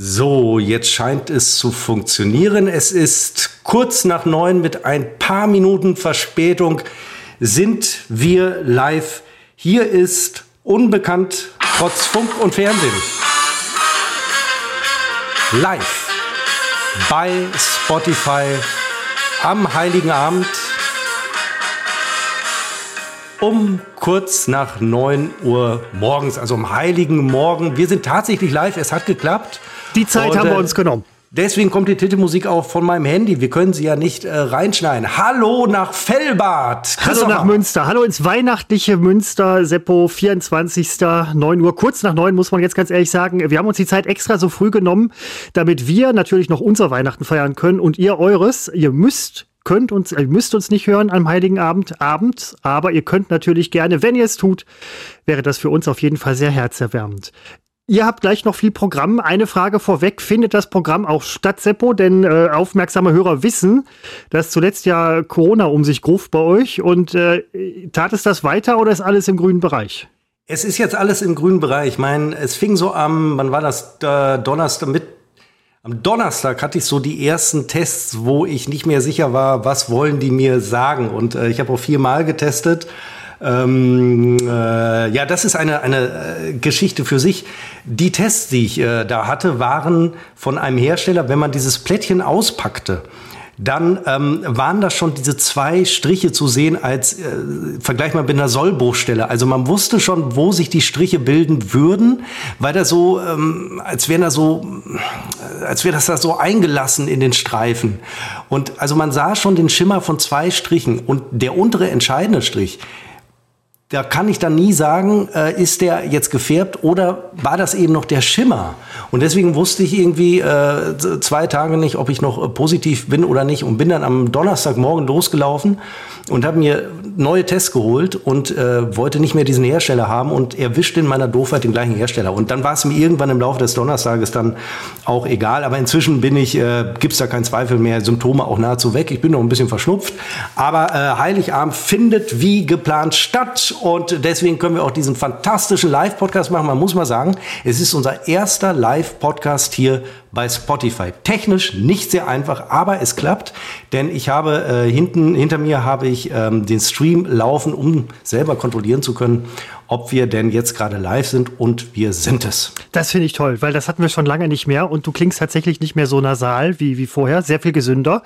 So, jetzt scheint es zu funktionieren. Es ist kurz nach neun mit ein paar Minuten Verspätung sind wir live. Hier ist Unbekannt trotz Funk und Fernsehen. Live bei Spotify am Heiligen Abend um kurz nach neun Uhr morgens, also am Heiligen Morgen. Wir sind tatsächlich live, es hat geklappt. Die Zeit und, haben wir äh, uns genommen. Deswegen kommt die Titelmusik auch von meinem Handy. Wir können sie ja nicht äh, reinschneiden. Hallo nach Fellbad. Hallo nach Münster. Hallo ins weihnachtliche Münster. Seppo, 24. 9 Uhr. Kurz nach 9 muss man jetzt ganz ehrlich sagen. Wir haben uns die Zeit extra so früh genommen, damit wir natürlich noch unser Weihnachten feiern können und ihr eures. Ihr müsst könnt uns, ihr müsst uns nicht hören am Heiligen Abend, abends, aber ihr könnt natürlich gerne, wenn ihr es tut, wäre das für uns auf jeden Fall sehr herzerwärmend. Ihr habt gleich noch viel Programm. Eine Frage vorweg. Findet das Programm auch statt, Seppo? Denn äh, aufmerksame Hörer wissen, dass zuletzt ja Corona um sich gruf bei euch. Und äh, tat es das weiter oder ist alles im grünen Bereich? Es ist jetzt alles im grünen Bereich. Ich meine, es fing so am, wann war das? Äh, Donnerstag mit. Am Donnerstag hatte ich so die ersten Tests, wo ich nicht mehr sicher war, was wollen die mir sagen. Und äh, ich habe auch viermal getestet. Ähm, äh, ja, das ist eine, eine äh, Geschichte für sich. Die Tests, die ich äh, da hatte, waren von einem Hersteller, wenn man dieses Plättchen auspackte, dann ähm, waren da schon diese zwei Striche zu sehen als äh, vergleich mal mit einer Sollbruchstelle. Also man wusste schon, wo sich die Striche bilden würden, weil da so, ähm, als wären da so, äh, als wäre das da so eingelassen in den Streifen. Und also man sah schon den Schimmer von zwei Strichen und der untere entscheidende Strich, da kann ich dann nie sagen, äh, ist der jetzt gefärbt oder war das eben noch der Schimmer? Und deswegen wusste ich irgendwie äh, zwei Tage nicht, ob ich noch äh, positiv bin oder nicht und bin dann am Donnerstagmorgen losgelaufen und habe mir neue Tests geholt und äh, wollte nicht mehr diesen Hersteller haben und erwischte in meiner Doofheit den gleichen Hersteller. Und dann war es mir irgendwann im Laufe des Donnerstages dann auch egal. Aber inzwischen bin ich, äh, gibt es da keinen Zweifel mehr, Symptome auch nahezu weg. Ich bin noch ein bisschen verschnupft. Aber äh, Heiligabend findet wie geplant statt und deswegen können wir auch diesen fantastischen Live-Podcast machen. Man muss mal sagen, es ist unser erster Live-Podcast hier bei Spotify. Technisch nicht sehr einfach, aber es klappt, denn ich habe äh, hinten hinter mir habe ich ähm, den Stream laufen, um selber kontrollieren zu können, ob wir denn jetzt gerade live sind und wir sind es. Das finde ich toll, weil das hatten wir schon lange nicht mehr und du klingst tatsächlich nicht mehr so nasal wie, wie vorher, sehr viel gesünder.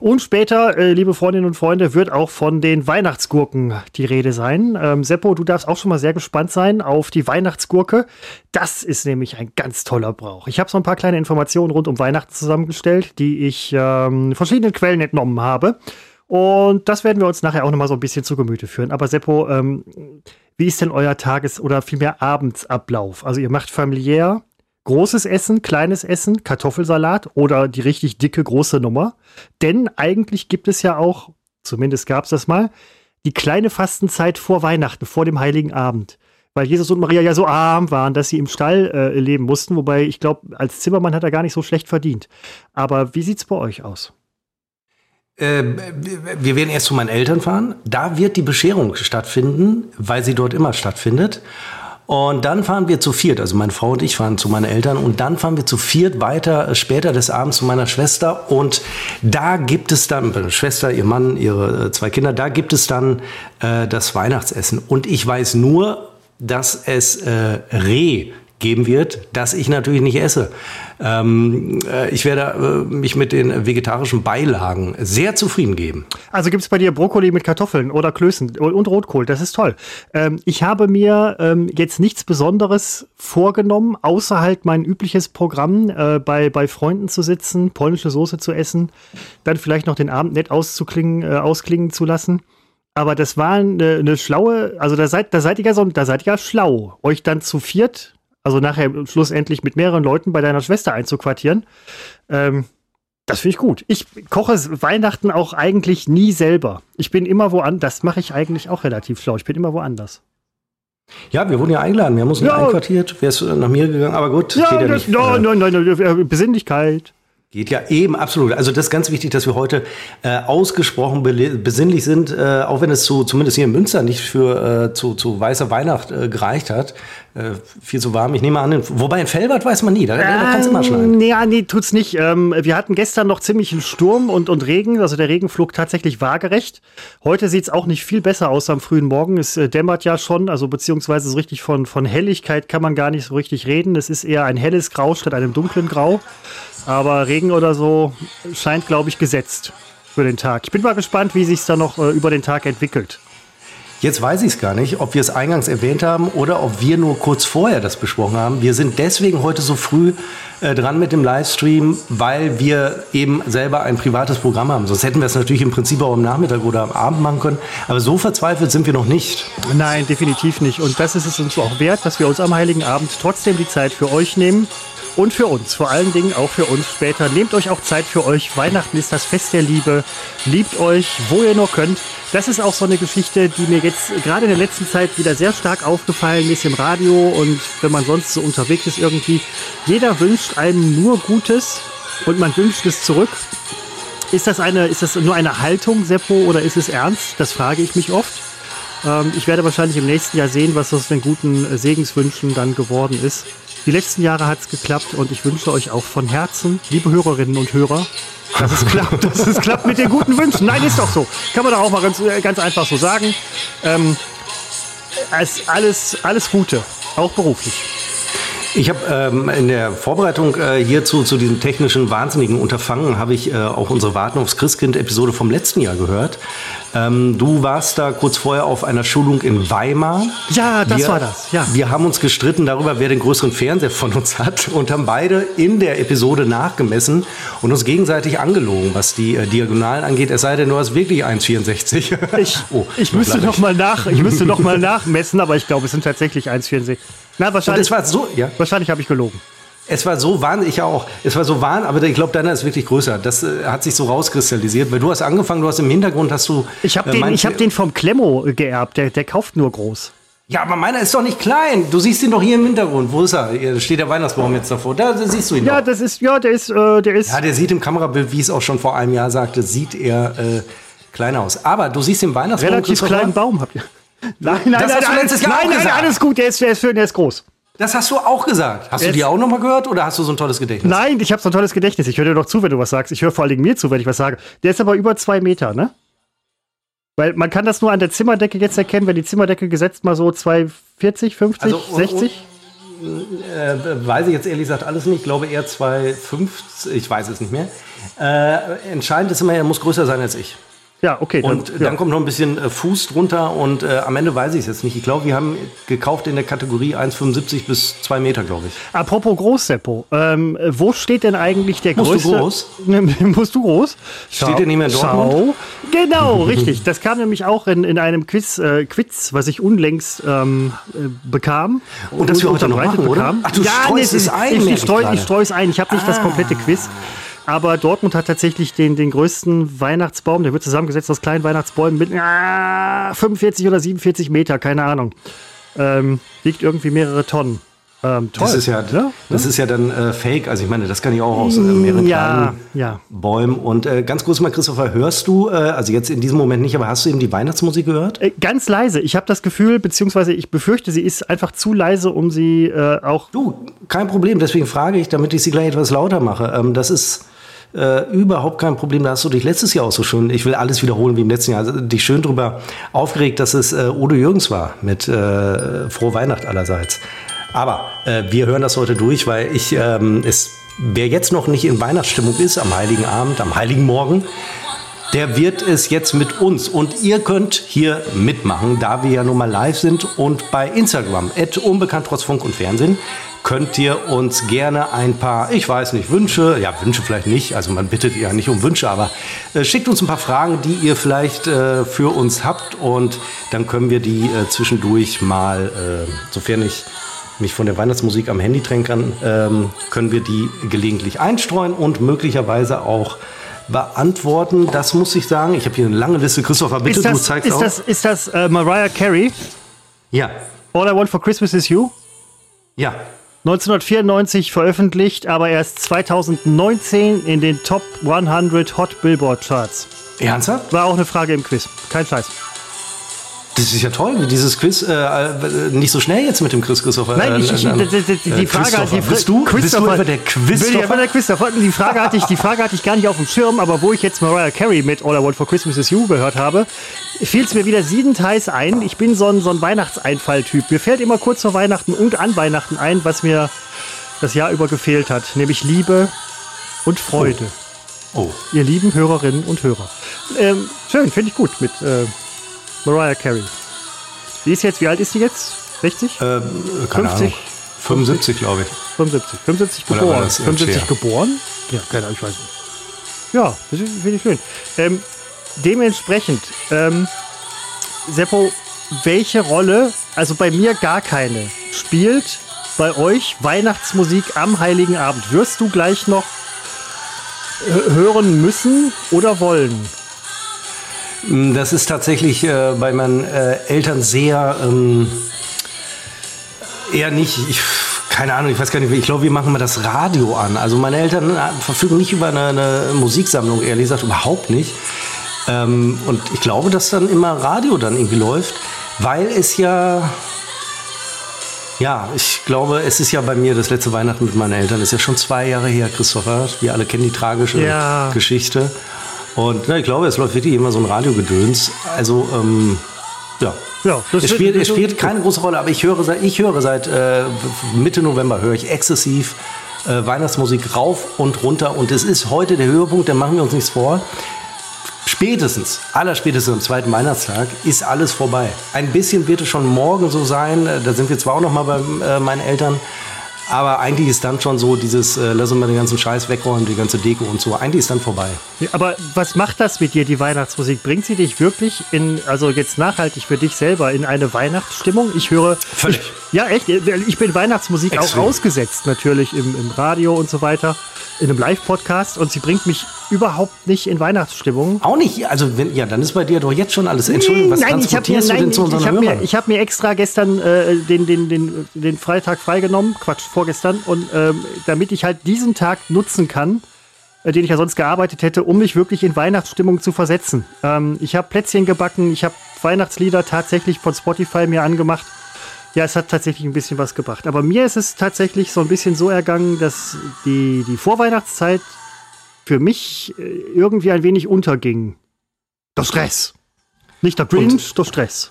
Und später, äh, liebe Freundinnen und Freunde, wird auch von den Weihnachtsgurken die Rede sein. Ähm, Seppo, du darfst auch schon mal sehr gespannt sein auf die Weihnachtsgurke. Das ist nämlich ein ganz toller Brauch. Ich habe so ein paar kleine Informationen rund um Weihnachten zusammengestellt, die ich ähm, verschiedenen Quellen entnommen habe. Und das werden wir uns nachher auch noch mal so ein bisschen zu Gemüte führen. Aber Seppo, ähm, wie ist denn euer Tages- oder vielmehr Abendsablauf? Also ihr macht familiär großes Essen, kleines Essen, Kartoffelsalat oder die richtig dicke große Nummer. Denn eigentlich gibt es ja auch, zumindest gab es das mal, die kleine Fastenzeit vor Weihnachten, vor dem Heiligen Abend. Weil Jesus und Maria ja so arm waren, dass sie im Stall äh, leben mussten. Wobei ich glaube, als Zimmermann hat er gar nicht so schlecht verdient. Aber wie sieht's bei euch aus? Äh, wir werden erst zu meinen Eltern fahren. Da wird die Bescherung stattfinden, weil sie dort immer stattfindet. Und dann fahren wir zu viert, also meine Frau und ich fahren zu meinen Eltern und dann fahren wir zu viert weiter äh, später des Abends zu meiner Schwester und da gibt es dann, meine Schwester, ihr Mann, ihre äh, zwei Kinder, da gibt es dann äh, das Weihnachtsessen. Und ich weiß nur, dass es äh, Reh geben wird, das ich natürlich nicht esse. Ähm, äh, ich werde äh, mich mit den vegetarischen Beilagen sehr zufrieden geben. Also gibt es bei dir Brokkoli mit Kartoffeln oder Klößen und Rotkohl, das ist toll. Ähm, ich habe mir ähm, jetzt nichts Besonderes vorgenommen, außer halt mein übliches Programm, äh, bei, bei Freunden zu sitzen, polnische Soße zu essen, dann vielleicht noch den Abend nett auszuklingen, äh, ausklingen zu lassen. Aber das war eine, eine schlaue, also da seid, da seid ihr ja so, da seid ihr ja schlau, euch dann zu viert also nachher schlussendlich mit mehreren Leuten bei deiner Schwester einzuquartieren. Ähm, das finde ich gut. Ich koche Weihnachten auch eigentlich nie selber. Ich bin immer woanders. Das mache ich eigentlich auch relativ schlau. Ich bin immer woanders. Ja, wir wurden ja eingeladen. Wir haben uns ja. nicht einquartiert. Wer ist nach mir gegangen? Aber gut, ja, geht ja nicht. Nein, nein, nein, Besinnlichkeit. Geht ja eben, absolut. Also das ist ganz wichtig, dass wir heute äh, ausgesprochen besinnlich sind, äh, auch wenn es zu, zumindest hier in Münster nicht für äh, zu, zu weißer Weihnacht äh, gereicht hat. Äh, viel zu warm. Ich nehme an, wobei in Felbert weiß man nie, da, da kannst du mal schneiden. Nee, nee, tut's nicht. Ähm, wir hatten gestern noch ziemlich einen Sturm und, und Regen, also der Regen flog tatsächlich waagerecht. Heute sieht's auch nicht viel besser aus am frühen Morgen. Es äh, dämmert ja schon, also beziehungsweise so richtig von, von Helligkeit kann man gar nicht so richtig reden. Es ist eher ein helles Grau statt einem dunklen Grau. Aber Regen oder so scheint, glaube ich, gesetzt für den Tag. Ich bin mal gespannt, wie sich es da noch äh, über den Tag entwickelt. Jetzt weiß ich es gar nicht, ob wir es eingangs erwähnt haben oder ob wir nur kurz vorher das besprochen haben. Wir sind deswegen heute so früh äh, dran mit dem Livestream, weil wir eben selber ein privates Programm haben. Sonst hätten wir es natürlich im Prinzip auch am Nachmittag oder am Abend machen können. Aber so verzweifelt sind wir noch nicht. Nein, definitiv nicht. Und das ist es uns auch wert, dass wir uns am Heiligen Abend trotzdem die Zeit für euch nehmen und für uns, vor allen Dingen auch für uns später. Nehmt euch auch Zeit für euch. Weihnachten ist das Fest der Liebe. Liebt euch, wo ihr nur könnt. Das ist auch so eine Geschichte, die mir jetzt gerade in der letzten Zeit wieder sehr stark aufgefallen ist im Radio und wenn man sonst so unterwegs ist irgendwie. Jeder wünscht einem nur Gutes und man wünscht es zurück. Ist das, eine, ist das nur eine Haltung, Seppo, oder ist es ernst? Das frage ich mich oft. Ähm, ich werde wahrscheinlich im nächsten Jahr sehen, was aus den guten Segenswünschen dann geworden ist. Die letzten Jahre hat es geklappt und ich wünsche euch auch von Herzen, liebe Hörerinnen und Hörer, dass es klappt, dass es klappt mit den guten Wünschen. Nein, ist doch so. Kann man doch auch mal ganz, ganz einfach so sagen. Ähm, alles, alles Gute, auch beruflich. Ich habe ähm, in der Vorbereitung äh, hierzu zu diesem technischen wahnsinnigen Unterfangen habe ich äh, auch unsere Warten aufs Christkind-Episode vom letzten Jahr gehört. Ähm, du warst da kurz vorher auf einer Schulung in Weimar. Ja, das wir, war das. Ja. Wir haben uns gestritten darüber, wer den größeren Fernseher von uns hat und haben beide in der Episode nachgemessen und uns gegenseitig angelogen, was die äh, Diagonalen angeht. Es sei denn, du hast wirklich 1,64. Ich, oh, ich müsste noch mal nach, ich müsste noch mal nachmessen, aber ich glaube, es sind tatsächlich 1,64. Na, wahrscheinlich. war so, ja. Wahrscheinlich habe ich gelogen. Es war so wahnsinnig, ich auch. Es war so wahnsinnig, aber ich glaube, deiner ist wirklich größer. Das äh, hat sich so rauskristallisiert, weil du hast angefangen, du hast im Hintergrund, hast du. Ich habe äh, den, hab den vom Klemmo geerbt, der, der kauft nur groß. Ja, aber meiner ist doch nicht klein. Du siehst ihn doch hier im Hintergrund. Wo ist er? Hier steht der Weihnachtsbaum jetzt davor. Da, da siehst du ihn Ja, doch. das ist, ja, der ist, äh, der ist. Ja, der sieht im Kamerabild, wie es auch schon vor einem Jahr sagte, sieht er äh, klein aus. Aber du siehst den Weihnachtsbaum. Relativ kleinen Baum habt ihr. Nein, nein, das nein, nein, nein, nein, alles gut. Der ist, der ist schön, der ist groß. Das hast du auch gesagt. Hast Jetzt. du die auch nochmal gehört oder hast du so ein tolles Gedächtnis? Nein, ich habe so ein tolles Gedächtnis. Ich höre dir doch zu, wenn du was sagst. Ich höre vor allen Dingen mir zu, wenn ich was sage. Der ist aber über zwei Meter, ne? Weil man kann das nur an der Zimmerdecke jetzt erkennen, wenn die Zimmerdecke gesetzt mal so 240, 50, also, 60. äh, weiß ich jetzt ehrlich gesagt alles nicht. Ich glaube eher 250, ich weiß es nicht mehr. Äh, entscheidend ist immer, er muss größer sein als ich. Ja, okay. Dann, und dann ja. kommt noch ein bisschen äh, Fuß drunter und äh, am Ende weiß ich es jetzt nicht. Ich glaube, wir haben gekauft in der Kategorie 1,75 bis 2 Meter, glaube ich. Apropos groß, Seppo. Ähm, wo steht denn eigentlich der Musst größte... Musst du groß? Musst du groß? Schau, steht der nicht mehr in Dortmund? Schau. Genau, richtig. Das kam nämlich auch in, in einem Quiz, äh, Quiz, was ich unlängst ähm, äh, bekam. Und das wir heute noch machen, oder? Ach, du ja, streust nee, es ein. Ich, ich, streue es ein. Ich habe nicht ah. das komplette Quiz. Aber Dortmund hat tatsächlich den, den größten Weihnachtsbaum. Der wird zusammengesetzt aus kleinen Weihnachtsbäumen mit ah, 45 oder 47 Meter, keine Ahnung. Ähm, wiegt irgendwie mehrere Tonnen. Ähm, toll, das ist ja, ne? das ist ja dann äh, Fake. Also ich meine, das kann ich auch aus äh, mehreren ja, kleinen ja. Bäumen. Und äh, ganz kurz mal, Christopher, hörst du, äh, also jetzt in diesem Moment nicht, aber hast du eben die Weihnachtsmusik gehört? Äh, ganz leise. Ich habe das Gefühl, beziehungsweise ich befürchte, sie ist einfach zu leise, um sie äh, auch. Du, kein Problem. Deswegen frage ich, damit ich sie gleich etwas lauter mache. Ähm, das ist äh, überhaupt kein Problem. Da hast du dich letztes Jahr auch so schön, ich will alles wiederholen wie im letzten Jahr, also dich schön drüber aufgeregt, dass es äh, Udo Jürgens war mit äh, Frohe Weihnacht allerseits. Aber äh, wir hören das heute durch, weil ich ähm, es, wer jetzt noch nicht in Weihnachtsstimmung ist, am Heiligen Abend, am Heiligen Morgen, der wird es jetzt mit uns. Und ihr könnt hier mitmachen, da wir ja nun mal live sind und bei Instagram, unbekannt trotz Funk und Fernsehen, könnt ihr uns gerne ein paar, ich weiß nicht, Wünsche, ja, Wünsche vielleicht nicht, also man bittet ja nicht um Wünsche, aber äh, schickt uns ein paar Fragen, die ihr vielleicht äh, für uns habt und dann können wir die äh, zwischendurch mal, äh, sofern ich mich von der Weihnachtsmusik am Handy trennen kann, ähm, können wir die gelegentlich einstreuen und möglicherweise auch beantworten. Das muss ich sagen. Ich habe hier eine lange Liste. Christopher, bitte, das, du zeigst ist auch. Das, ist das äh, Mariah Carey? Ja. All I Want for Christmas is You? Ja. 1994 veröffentlicht, aber erst 2019 in den Top 100 Hot Billboard Charts. Ernsthaft? War auch eine Frage im Quiz. Kein Scheiß. Das ist ja toll, dieses Quiz äh, nicht so schnell jetzt mit dem Chris Christopher. Nein, ich, ich, äh, die, die, die Frage hat die bist du, bist du etwa der Quiz? Ja, der Christopher. Die Frage hatte ich, die Frage hatte ich gar nicht auf dem Schirm, aber wo ich jetzt Mariah Carey mit All I Want for Christmas Is You gehört habe, fiel es mir wieder siedend heiß ein. Ich bin so ein, so ein Weihnachtseinfall-Typ. Mir fällt immer kurz vor Weihnachten und an Weihnachten ein, was mir das Jahr über gefehlt hat, nämlich Liebe und Freude. Oh. oh. Ihr lieben Hörerinnen und Hörer. Ähm, schön, finde ich gut mit äh, Mariah Carey. Die ist jetzt, wie alt ist sie jetzt? 60? Ähm, keine 50? Ahnung. 75, glaube ich. 75. 75 geboren. Das, 75 Cher? geboren? Ja, keine Ahnung, ich weiß nicht. Ja, das finde ich schön. Ähm, dementsprechend, ähm, Seppo, welche Rolle, also bei mir gar keine, spielt bei euch Weihnachtsmusik am Heiligen Abend? Wirst du gleich noch hören müssen oder wollen? Mm, das ist tatsächlich äh, bei meinen äh, Eltern sehr ähm, eher nicht. Ich, keine Ahnung, ich weiß gar nicht, ich glaube, wir machen mal das Radio an. Also meine Eltern äh, verfügen nicht über eine, eine Musiksammlung, ehrlich gesagt, überhaupt nicht. Ähm, und ich glaube, dass dann immer Radio dann irgendwie läuft, weil es ja ja, ich glaube, es ist ja bei mir das letzte Weihnachten mit meinen Eltern. Das ist ja schon zwei Jahre her, Christopher. Wir alle kennen die tragische ja. Geschichte. Und na, ich glaube, es läuft wirklich immer so ein Radiogedöns. Also, ähm, ja. Ja, es spielt, es spielt keine große Rolle, aber ich höre seit, ich höre seit äh, Mitte November höre ich exzessiv äh, Weihnachtsmusik rauf und runter und es ist heute der Höhepunkt, da machen wir uns nichts vor. Spätestens, allerspätestens am zweiten Weihnachtstag ist alles vorbei. Ein bisschen wird es schon morgen so sein, äh, da sind wir zwar auch noch mal bei äh, meinen Eltern, aber eigentlich ist dann schon so dieses, äh, lass uns mal den ganzen Scheiß wegräumen, die ganze Deko und so. Eigentlich ist dann vorbei. Ja, aber was macht das mit dir, die Weihnachtsmusik? Bringt sie dich wirklich in, also jetzt nachhaltig für dich selber, in eine Weihnachtsstimmung? Ich höre. Völlig. Ich, ja, echt. Ich bin Weihnachtsmusik Extrem. auch ausgesetzt, natürlich im, im Radio und so weiter in einem Live-Podcast und sie bringt mich überhaupt nicht in Weihnachtsstimmung. Auch nicht? Also, wenn, ja, dann ist bei dir doch jetzt schon alles. Entschuldigung, was nein, transportierst mir, du denn zu ich, ich hab mir, ich habe mir extra gestern äh, den, den, den, den Freitag freigenommen, Quatsch, vorgestern, und ähm, damit ich halt diesen Tag nutzen kann, äh, den ich ja sonst gearbeitet hätte, um mich wirklich in Weihnachtsstimmung zu versetzen. Ähm, ich habe Plätzchen gebacken, ich habe Weihnachtslieder tatsächlich von Spotify mir angemacht ja, es hat tatsächlich ein bisschen was gebracht. Aber mir ist es tatsächlich so ein bisschen so ergangen, dass die, die Vorweihnachtszeit für mich äh, irgendwie ein wenig unterging. Der Stress. Nicht der Cringe, der Stress.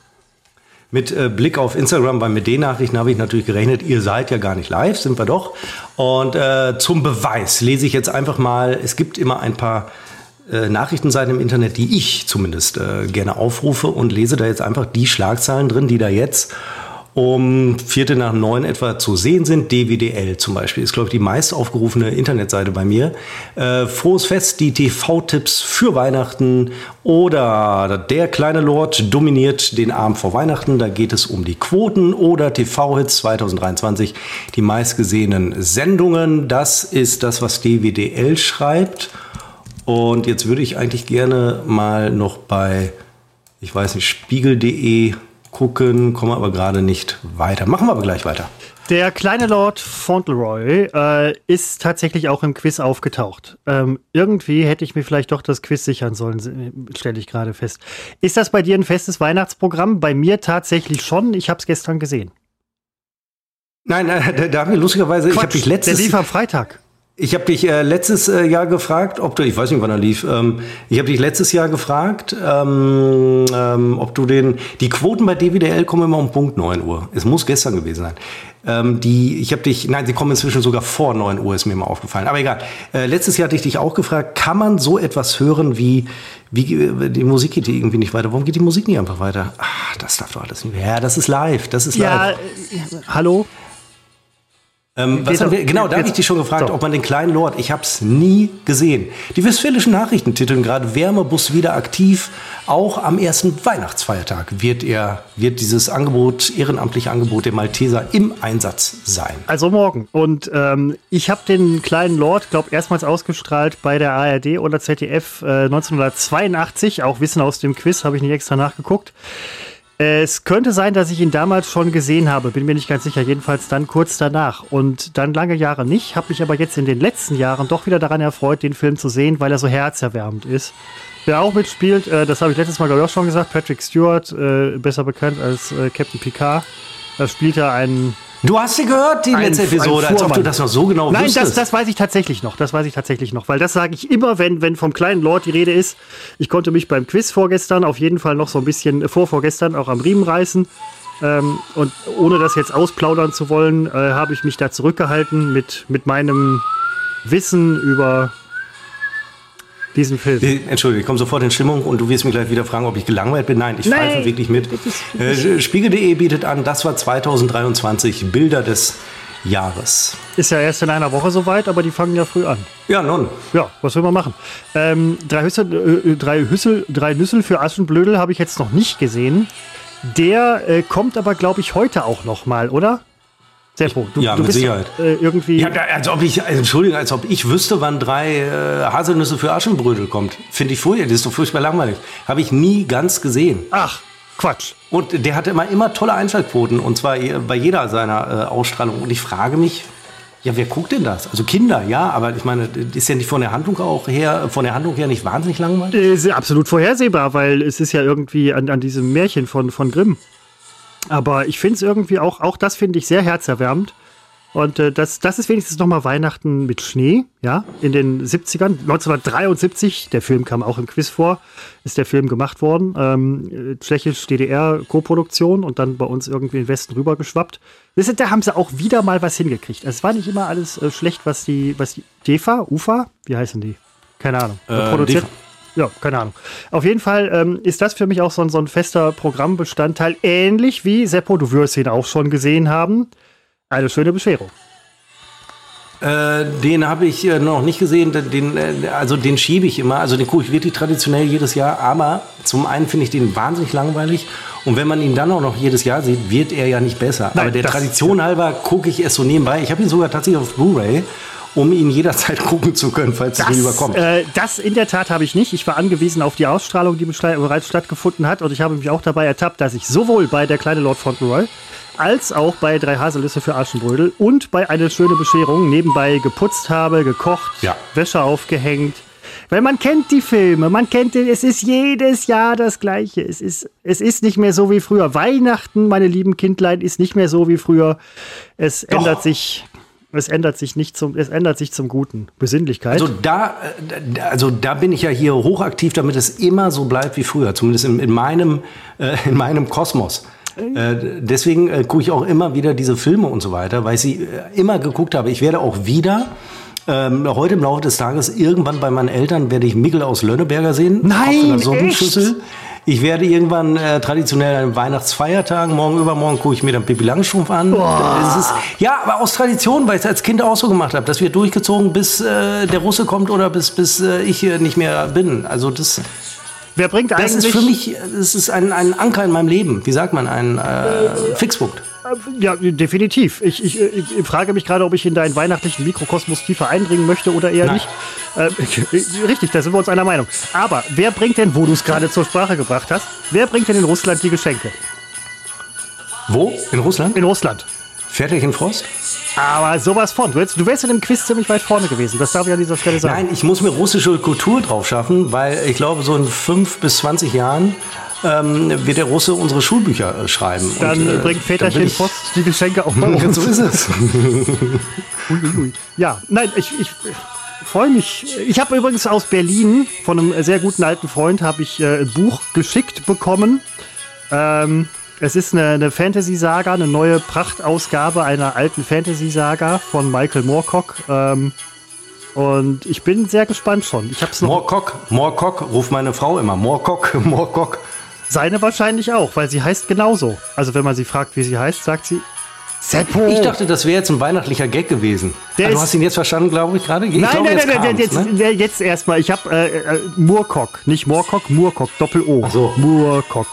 Mit äh, Blick auf Instagram bei Mede-Nachrichten habe ich natürlich gerechnet, ihr seid ja gar nicht live, sind wir doch. Und äh, zum Beweis lese ich jetzt einfach mal, es gibt immer ein paar äh, Nachrichtenseiten im Internet, die ich zumindest äh, gerne aufrufe und lese da jetzt einfach die Schlagzeilen drin, die da jetzt um Vierte nach neun etwa zu sehen sind. DWDL zum Beispiel ist, glaube ich, die meist aufgerufene Internetseite bei mir. Äh, Frohes Fest, die TV-Tipps für Weihnachten oder Der kleine Lord dominiert den Abend vor Weihnachten. Da geht es um die Quoten oder TV-Hits 2023, die meistgesehenen Sendungen. Das ist das, was DWDL schreibt. Und jetzt würde ich eigentlich gerne mal noch bei, ich weiß nicht, spiegel.de gucken, kommen aber gerade nicht weiter. Machen wir aber gleich weiter. Der kleine Lord Fauntleroy äh, ist tatsächlich auch im Quiz aufgetaucht. Ähm, irgendwie hätte ich mir vielleicht doch das Quiz sichern sollen, stelle ich gerade fest. Ist das bei dir ein festes Weihnachtsprogramm? Bei mir tatsächlich schon. Ich habe es gestern gesehen. Nein, nein, da, da haben wir lustigerweise, Quatsch, ich habe dich letztes... Der lief am Freitag. Ich habe dich äh, letztes äh, Jahr gefragt, ob du, ich weiß nicht, wann er lief, ähm, ich habe dich letztes Jahr gefragt, ähm, ähm, ob du den, die Quoten bei DWDL kommen immer um Punkt 9 Uhr. Es muss gestern gewesen sein. Ähm, die, ich habe dich, nein, sie kommen inzwischen sogar vor 9 Uhr, ist mir mal aufgefallen. Aber egal. Äh, letztes Jahr hatte ich dich auch gefragt, kann man so etwas hören wie, wie äh, die Musik geht irgendwie nicht weiter? Warum geht die Musik nicht einfach weiter? Ach, das darf doch alles nicht mehr. Ja, das ist live, das ist live. Ja, äh, hallo? Ähm, wir, genau, da habe ich dich schon gefragt, so. ob man den kleinen Lord, ich habe es nie gesehen. Die Westfälischen Nachrichten titeln gerade Wärmebus wieder aktiv. Auch am ersten Weihnachtsfeiertag wird er, wird dieses Angebot, ehrenamtliche Angebot der Malteser im Einsatz sein. Also morgen. Und ähm, ich habe den kleinen Lord, glaube erstmals ausgestrahlt bei der ARD oder ZDF äh, 1982. Auch Wissen aus dem Quiz, habe ich nicht extra nachgeguckt. Es könnte sein, dass ich ihn damals schon gesehen habe, bin mir nicht ganz sicher, jedenfalls dann kurz danach. Und dann lange Jahre nicht, habe mich aber jetzt in den letzten Jahren doch wieder daran erfreut, den Film zu sehen, weil er so herzerwärmend ist. Wer auch mitspielt, äh, das habe ich letztes Mal glaube ich auch schon gesagt, Patrick Stewart, äh, besser bekannt als äh, Captain Picard. Da spielt er einen Du hast sie gehört, die Ein- letzte Episode, als ob du das noch so genau Nein, das, wüsstest. das weiß ich tatsächlich noch. Das weiß ich tatsächlich noch, weil das sage ich immer, wenn, wenn vom kleinen Lord die Rede ist. Ich konnte mich beim Quiz vorgestern auf jeden Fall noch so ein bisschen äh, vor vorgestern auch am Riemen reißen. Ähm, und ohne das jetzt ausplaudern zu wollen, äh, habe ich mich da zurückgehalten mit, mit meinem Wissen über diesen Film. Äh, Entschuldige, ich komme sofort in Stimmung und du wirst mich gleich wieder fragen, ob ich gelangweilt bin. Nein, ich Nein. pfeife wirklich mit. Äh, Spiegel.de bietet an, das war 2023 Bilder des Jahres. Ist ja erst in einer Woche soweit, aber die fangen ja früh an. Ja, nun. Ja, was will man machen? Ähm, drei, Hüssel, äh, drei, Hüssel, drei Nüssel für Aschenblödel habe ich jetzt noch nicht gesehen. Der äh, kommt aber, glaube ich, heute auch noch mal, oder? Seppo, du, Ja, du mit bist Sicherheit. Äh, irgendwie. Ja, da, als ob ich, Entschuldigung, als ob ich wüsste, wann drei äh, Haselnüsse für Aschenbrödel kommt. Finde ich furchtbar, das ist doch furchtbar langweilig. Habe ich nie ganz gesehen. Ach, Quatsch. Und der hatte immer, immer tolle Einschaltquoten und zwar bei jeder seiner äh, Ausstrahlungen. Und ich frage mich, ja, wer guckt denn das? Also Kinder, ja, aber ich meine, ist ja nicht von der Handlung auch her, von der Handlung her nicht wahnsinnig langweilig. Äh, Ist ja absolut vorhersehbar, weil es ist ja irgendwie an, an diesem Märchen von, von Grimm. Aber ich finde es irgendwie auch, auch das finde ich sehr herzerwärmend. Und äh, das, das ist wenigstens nochmal Weihnachten mit Schnee, ja, in den 70ern. 1973, der Film kam auch im Quiz vor, ist der Film gemacht worden. Ähm, äh, Tschechisch-DDR-Koproduktion und dann bei uns irgendwie in den Westen rübergeschwappt. Da haben sie auch wieder mal was hingekriegt. Es war nicht immer alles äh, schlecht, was die, was die DEFA, UFA, wie heißen die? Keine Ahnung. Äh, produziert. DEFA. Ja, keine Ahnung. Auf jeden Fall ähm, ist das für mich auch so ein, so ein fester Programmbestandteil, ähnlich wie Seppo, du wirst ihn auch schon gesehen haben. Eine schöne Bescherung. Äh, den habe ich äh, noch nicht gesehen, den, äh, also den schiebe ich immer, also den gucke ich wirklich traditionell jedes Jahr, aber zum einen finde ich den wahnsinnig langweilig und wenn man ihn dann auch noch jedes Jahr sieht, wird er ja nicht besser. Nein, aber der Tradition halber gucke ich es so nebenbei. Ich habe ihn sogar tatsächlich auf Blu-ray, um ihn jederzeit gucken zu können, falls es mir überkommt. äh, das in der Tat habe ich nicht. Ich war angewiesen auf die Ausstrahlung, die bereits stattgefunden hat. Und ich habe mich auch dabei ertappt, dass ich sowohl bei der kleine Lord Fauntleroy als auch bei drei Haselnüsse für Aschenbrödel und bei eine schöne Bescherung nebenbei geputzt habe, gekocht, Ja. Wäsche aufgehängt. Weil man kennt die Filme, man kennt den, es ist jedes Jahr das Gleiche. Es ist, es ist nicht mehr so wie früher. Weihnachten, meine lieben Kindlein, ist nicht mehr so wie früher. Es ändert sich, es ändert sich nicht zum, es ändert sich zum Guten. Besinnlichkeit. Also da, äh, da- also da bin ich ja hier hochaktiv, damit es immer so bleibt wie früher, zumindest in, in meinem, äh, in meinem Kosmos. Äh, deswegen äh, gucke ich auch immer wieder diese Filme und so weiter, weil ich sie äh, immer geguckt habe. Ich werde auch wieder ähm, heute im Laufe des Tages irgendwann bei meinen Eltern werde ich Mickel aus Lönneberger sehen. Nein, auf einer Suppenschüssel. Ich werde irgendwann äh, traditionell an Weihnachtsfeiertagen, morgen übermorgen gucke ich mir dann Pippi Langstrumpf an. Ist, ja, aber aus Tradition, weil ich es als Kind auch so gemacht habe. Das wird durchgezogen, bis äh, der Russe kommt oder bis, bis äh, ich hier nicht mehr bin. Also das, Wer bringt das eigentlich ist für mich das ist ein, ein Anker in meinem Leben. Wie sagt man? Ein äh, Fixpunkt. Ja, definitiv. Ich, ich, ich frage mich gerade, ob ich in deinen weihnachtlichen Mikrokosmos tiefer eindringen möchte oder eher Nein. nicht. Äh, richtig, da sind wir uns einer Meinung. Aber wer bringt denn, wo du es gerade zur Sprache gebracht hast, wer bringt denn in Russland die Geschenke? Wo? In Russland? In Russland. Fertig Frost? Aber sowas von. Du wärst, du wärst in dem Quiz ziemlich weit vorne gewesen. Das darf ich an dieser Stelle sagen. Nein, ich muss mir russische Kultur drauf schaffen, weil ich glaube, so in fünf bis 20 Jahren ähm, wird der Russe unsere Schulbücher äh, schreiben. Dann Und, äh, bringt Väterchen ich- Post die Geschenke auch bei Ja, uns. so ist es. Ja, nein, ich, ich freue mich. Ich habe übrigens aus Berlin von einem sehr guten alten Freund habe ich äh, ein Buch geschickt bekommen. Ähm, es ist eine, eine Fantasy-Saga, eine neue Prachtausgabe einer alten Fantasy-Saga von Michael Moorcock. Ähm, und ich bin sehr gespannt schon. Ich habe es noch Moorcock, Moorcock, ruft meine Frau immer. Moorcock, Moorcock. Seine wahrscheinlich auch, weil sie heißt genauso. Also wenn man sie fragt, wie sie heißt, sagt sie Seppo. Ich dachte, das wäre jetzt ein weihnachtlicher Gag gewesen. Der Ah, du hast ihn jetzt verstanden, glaube ich, gerade? Nein, nein, jetzt nein, nein, jetzt, ne? jetzt erstmal. Ich habe äh, äh, Murkock, nicht Moorcock, Murkock, Doppel-O. So. Murkock.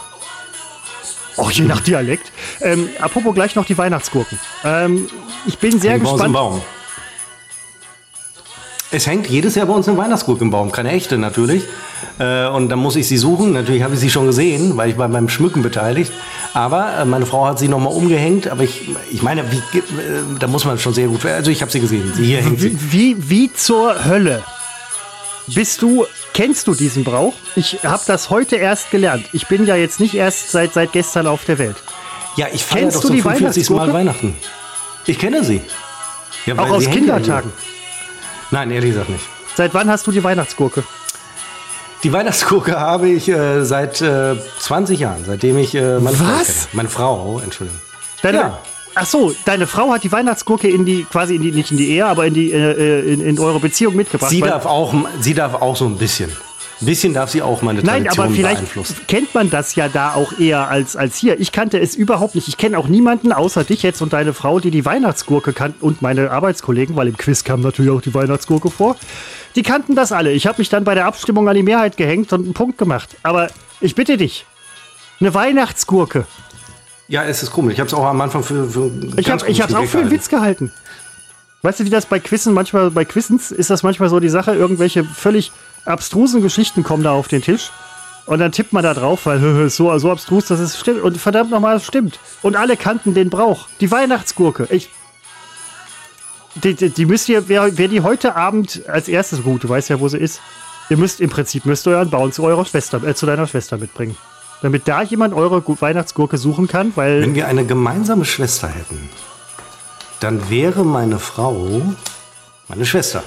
Auch je nach Dialekt. Ähm, apropos gleich noch die Weihnachtsgurken. Ähm, ich bin sehr gespannt. Baum. Es hängt jedes Jahr bei uns eine Weihnachtsgurke im Baum, keine echte natürlich. Äh, und dann muss ich sie suchen. Natürlich habe ich sie schon gesehen, weil ich war beim Schmücken beteiligt. Aber äh, meine Frau hat sie nochmal umgehängt. Aber ich, ich meine, wie, äh, da muss man schon sehr gut. Also ich habe sie gesehen. Sie hier hängt sie. Wie, wie zur Hölle bist du, kennst du diesen Brauch? Ich habe das heute erst gelernt. Ich bin ja jetzt nicht erst seit, seit gestern auf der Welt. Ja, ich feiere doch zum 45. Mal Weihnachten. Ich kenne sie. Ja, Auch aus Kindertagen. Nein, ehrlich gesagt nicht. Seit wann hast du die Weihnachtsgurke? Die Weihnachtsgurke habe ich äh, seit äh, 20 Jahren, seitdem ich äh, meine Was? Frau kenne. Meine Frau, Entschuldigung. Deine, ja. Ach so, deine Frau hat die Weihnachtsgurke in die, quasi in die, nicht in die Ehe, aber in die, äh, in, in eure Beziehung mitgebracht. Sie darf auch, sie darf auch so ein bisschen. Ein bisschen darf sie auch meine Tradition Nein, aber vielleicht kennt man das ja da auch eher als, als hier. Ich kannte es überhaupt nicht. Ich kenne auch niemanden außer dich jetzt und deine Frau, die die Weihnachtsgurke kannten und meine Arbeitskollegen, weil im Quiz kam natürlich auch die Weihnachtsgurke vor. Die kannten das alle. Ich habe mich dann bei der Abstimmung an die Mehrheit gehängt und einen Punkt gemacht. Aber ich bitte dich, eine Weihnachtsgurke. Ja, es ist komisch. Ich habe es auch am Anfang für, für Ich habe es auch für einen Witz gehalten. Weißt du, wie das bei Quizzen manchmal, bei Quizens ist das manchmal so die Sache, irgendwelche völlig abstrusen Geschichten kommen da auf den Tisch. Und dann tippt man da drauf, weil so, so abstrus, dass es stimmt. Und verdammt nochmal, es stimmt. Und alle kannten den Brauch. Die Weihnachtsgurke. Ich. Die, die, die müsst ihr, wer, wer die heute Abend als erstes, du weißt ja, wo sie ist. Ihr müsst im Prinzip müsst euren Baum zu eurer Schwester, äh, zu deiner Schwester mitbringen. Damit da jemand eure Weihnachtsgurke suchen kann, weil. Wenn wir eine gemeinsame Schwester hätten, dann wäre meine Frau meine Schwester.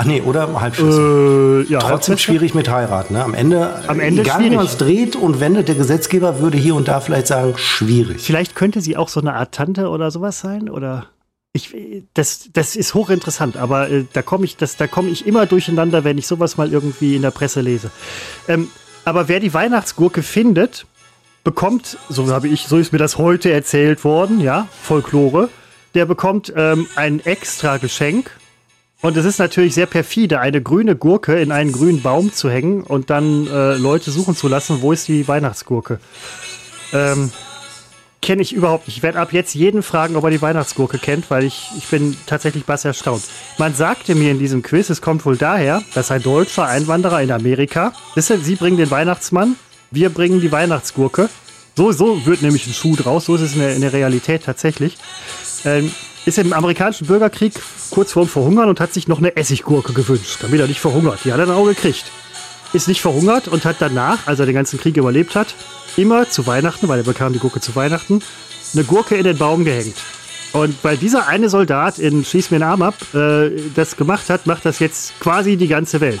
Ach nee, oder Halbschwester. Äh, ja, Trotzdem Halbschwester? schwierig mit heiraten. Ne? Am Ende, Am Ende egal wie man es dreht und wendet, der Gesetzgeber würde hier und da vielleicht sagen, schwierig. Vielleicht könnte sie auch so eine Art Tante oder sowas sein, oder? Ich, das, das ist hochinteressant, aber äh, da komme ich, komm ich immer durcheinander, wenn ich sowas mal irgendwie in der Presse lese. Ähm, aber wer die Weihnachtsgurke findet, bekommt, so habe ich, so ist mir das heute erzählt worden, ja, Folklore, der bekommt ähm, ein extra Geschenk und es ist natürlich sehr perfide, eine grüne Gurke in einen grünen Baum zu hängen und dann äh, Leute suchen zu lassen, wo ist die Weihnachtsgurke. Ähm, Kenne ich überhaupt nicht. Ich werde ab jetzt jeden fragen, ob er die Weihnachtsgurke kennt, weil ich, ich bin tatsächlich bass erstaunt. Man sagte mir in diesem Quiz, es kommt wohl daher, dass ein deutscher Einwanderer in Amerika, wisst ihr, sie bringen den Weihnachtsmann, wir bringen die Weihnachtsgurke. So, so wird nämlich ein Schuh draus, so ist es in der, in der Realität tatsächlich. Ähm, ist im amerikanischen Bürgerkrieg kurz vorm Verhungern und hat sich noch eine Essiggurke gewünscht, damit er nicht verhungert. Die hat er dann auch gekriegt. Ist nicht verhungert und hat danach, als er den ganzen Krieg überlebt hat, immer zu Weihnachten, weil er bekam die Gurke zu Weihnachten, eine Gurke in den Baum gehängt. Und weil dieser eine Soldat in Schieß mir einen Arm ab äh, das gemacht hat, macht das jetzt quasi die ganze Welt.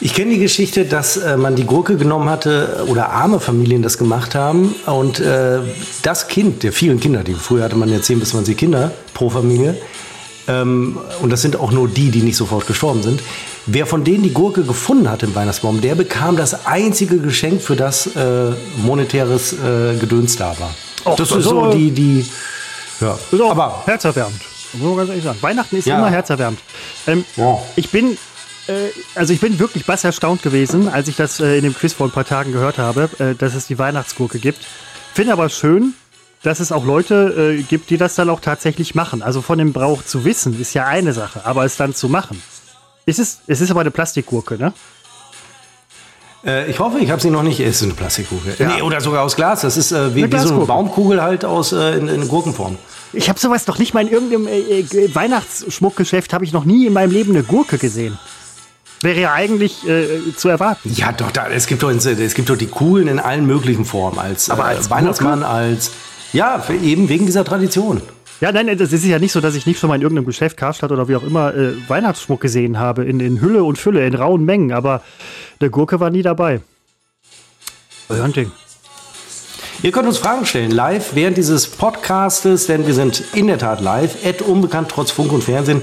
Ich kenne die Geschichte, dass äh, man die Gurke genommen hatte oder arme Familien das gemacht haben und äh, das Kind der vielen Kinder, die früher hatte man ja 10 bis 20 Kinder pro Familie ähm, und das sind auch nur die, die nicht sofort gestorben sind. Wer von denen die Gurke gefunden hat im Weihnachtsbaum, der bekam das einzige Geschenk, für das äh, monetäres äh, Gedöns da war. Och, das ist so die, die ja. aber herzerwärmend. Muss man ganz ehrlich sagen. Weihnachten ist ja. immer herzerwärmend. Ähm, ja. Ich bin äh, also ich bin wirklich bass erstaunt gewesen, als ich das äh, in dem Quiz vor ein paar Tagen gehört habe, äh, dass es die Weihnachtsgurke gibt. Finde aber schön, dass es auch Leute gibt, die das dann auch tatsächlich machen. Also von dem Brauch zu wissen, ist ja eine Sache, aber es dann zu machen. Es ist, es ist aber eine Plastikgurke, ne? ich hoffe, ich habe sie noch nicht. Es ist eine Plastikgurke. Ja. Nee, oder sogar aus Glas. Das ist äh, wie, wie, so eine Baumkugel halt aus äh, in, in Gurkenform. Ich habe sowas noch nicht mal in irgendeinem äh, Weihnachtsschmuckgeschäft habe ich noch nie in meinem Leben eine Gurke gesehen. Wäre ja eigentlich äh, zu erwarten. Ja, doch, da, es, gibt doch, es gibt doch die Kugeln in allen möglichen Formen. Als, Aber als äh, Weihnachtsmann, als. Ja, eben wegen dieser Tradition. Ja, nein, das ist ja nicht so, dass ich nicht schon mal in irgendeinem Geschäft, Karstadt oder wie auch immer, äh, Weihnachtsschmuck gesehen habe. In, in Hülle und Fülle, in rauen Mengen. Aber der Gurke war nie dabei. Euer Ding. Ihr könnt uns Fragen stellen, live während dieses Podcastes, denn wir sind in der Tat live, at unbekannt trotz Funk und Fernsehen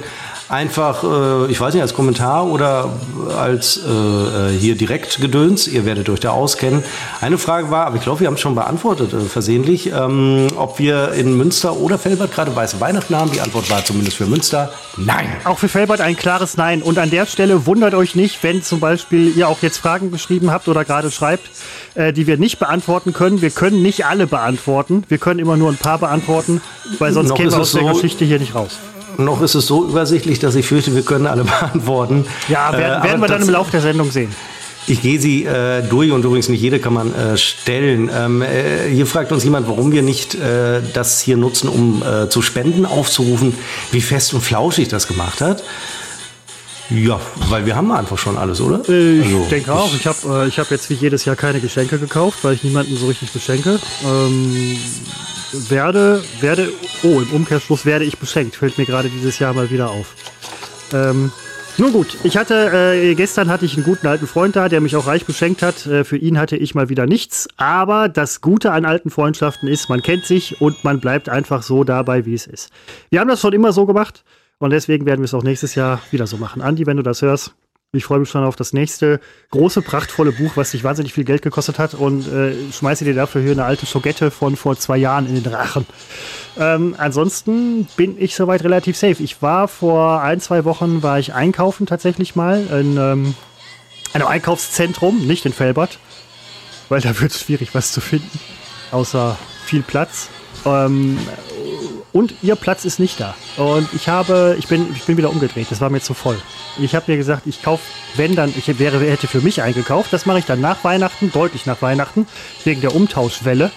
einfach, äh, ich weiß nicht, als Kommentar oder als äh, äh, hier direkt Gedöns, ihr werdet euch da auskennen. Eine Frage war, aber ich glaube, wir haben es schon beantwortet, äh, versehentlich, ähm, ob wir in Münster oder Felbert gerade weiße Weihnachten haben. Die Antwort war zumindest für Münster nein. Auch für Felbert ein klares Nein. Und an der Stelle wundert euch nicht, wenn zum Beispiel ihr auch jetzt Fragen geschrieben habt oder gerade schreibt, äh, die wir nicht beantworten können. Wir können nicht alle beantworten. Wir können immer nur ein paar beantworten, weil sonst kämen wir aus so der Geschichte hier nicht raus noch ist es so übersichtlich, dass ich fürchte, wir können alle beantworten. Ja, werden, äh, werden wir dann im Laufe der Sendung sehen. Ich gehe sie äh, durch und übrigens nicht jede kann man äh, stellen. Ähm, äh, hier fragt uns jemand, warum wir nicht äh, das hier nutzen, um äh, zu Spenden aufzurufen, wie fest und flauschig das gemacht hat. Ja, weil wir haben einfach schon alles, oder? Ich also, denke auch. Ich habe äh, hab jetzt wie jedes Jahr keine Geschenke gekauft, weil ich niemanden so richtig beschenke. Ähm, werde, werde, oh, im Umkehrschluss werde ich beschenkt. Fällt mir gerade dieses Jahr mal wieder auf. Ähm, nun gut, ich hatte, äh, gestern hatte ich einen guten alten Freund da, der mich auch reich beschenkt hat. Äh, für ihn hatte ich mal wieder nichts. Aber das Gute an alten Freundschaften ist, man kennt sich und man bleibt einfach so dabei, wie es ist. Wir haben das schon immer so gemacht und deswegen werden wir es auch nächstes Jahr wieder so machen. Andi, wenn du das hörst, ich freue mich schon auf das nächste große, prachtvolle Buch, was dich wahnsinnig viel Geld gekostet hat und äh, schmeiße dir dafür hier eine alte Schogette von vor zwei Jahren in den Rachen. Ähm, ansonsten bin ich soweit relativ safe. Ich war vor ein, zwei Wochen, war ich einkaufen tatsächlich mal in ähm, einem Einkaufszentrum, nicht in Felbert, weil da wird es schwierig, was zu finden, außer viel Platz. Ähm, und ihr Platz ist nicht da. Und ich habe, ich bin, ich bin wieder umgedreht. Das war mir zu voll. Ich habe mir gesagt, ich kaufe, wenn dann, ich wäre, hätte für mich eingekauft. Das mache ich dann nach Weihnachten, deutlich nach Weihnachten, wegen der Umtauschwelle.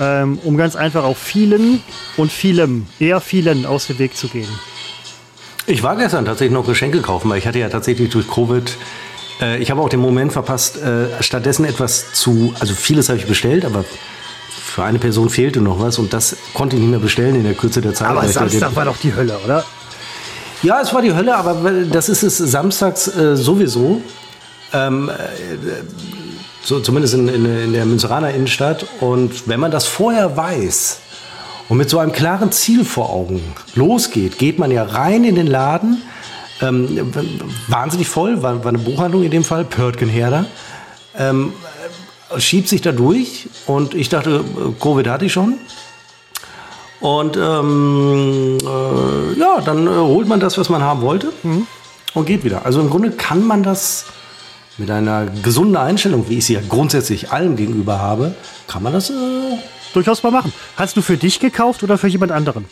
Ähm, um ganz einfach auf vielen und vielem, eher vielen aus dem Weg zu gehen. Ich war gestern tatsächlich noch Geschenke kaufen, weil ich hatte ja tatsächlich durch Covid äh, ich habe auch den Moment verpasst, äh, stattdessen etwas zu, also vieles habe ich bestellt, aber für eine Person fehlte noch was und das konnte ich nicht mehr bestellen in der Kürze der Zeit. Aber Samstag war doch die Hölle, oder? Ja, es war die Hölle, aber das ist es samstags äh, sowieso. Ähm, äh, so, zumindest in, in, in, der Münzeraner Innenstadt. Und wenn man das vorher weiß und mit so einem klaren Ziel vor Augen losgeht, geht man ja rein in den Laden. Ähm, wahnsinnig voll, war, war, eine Buchhandlung in dem Fall, Pörtgenherder. Ähm, schiebt sich da durch und ich dachte, Covid hatte ich schon. Und ähm, äh, ja, dann äh, holt man das, was man haben wollte mhm. und geht wieder. Also im Grunde kann man das mit einer gesunden Einstellung, wie ich sie ja grundsätzlich allem gegenüber habe, kann man das äh, durchaus mal machen. Hast du für dich gekauft oder für jemand anderen?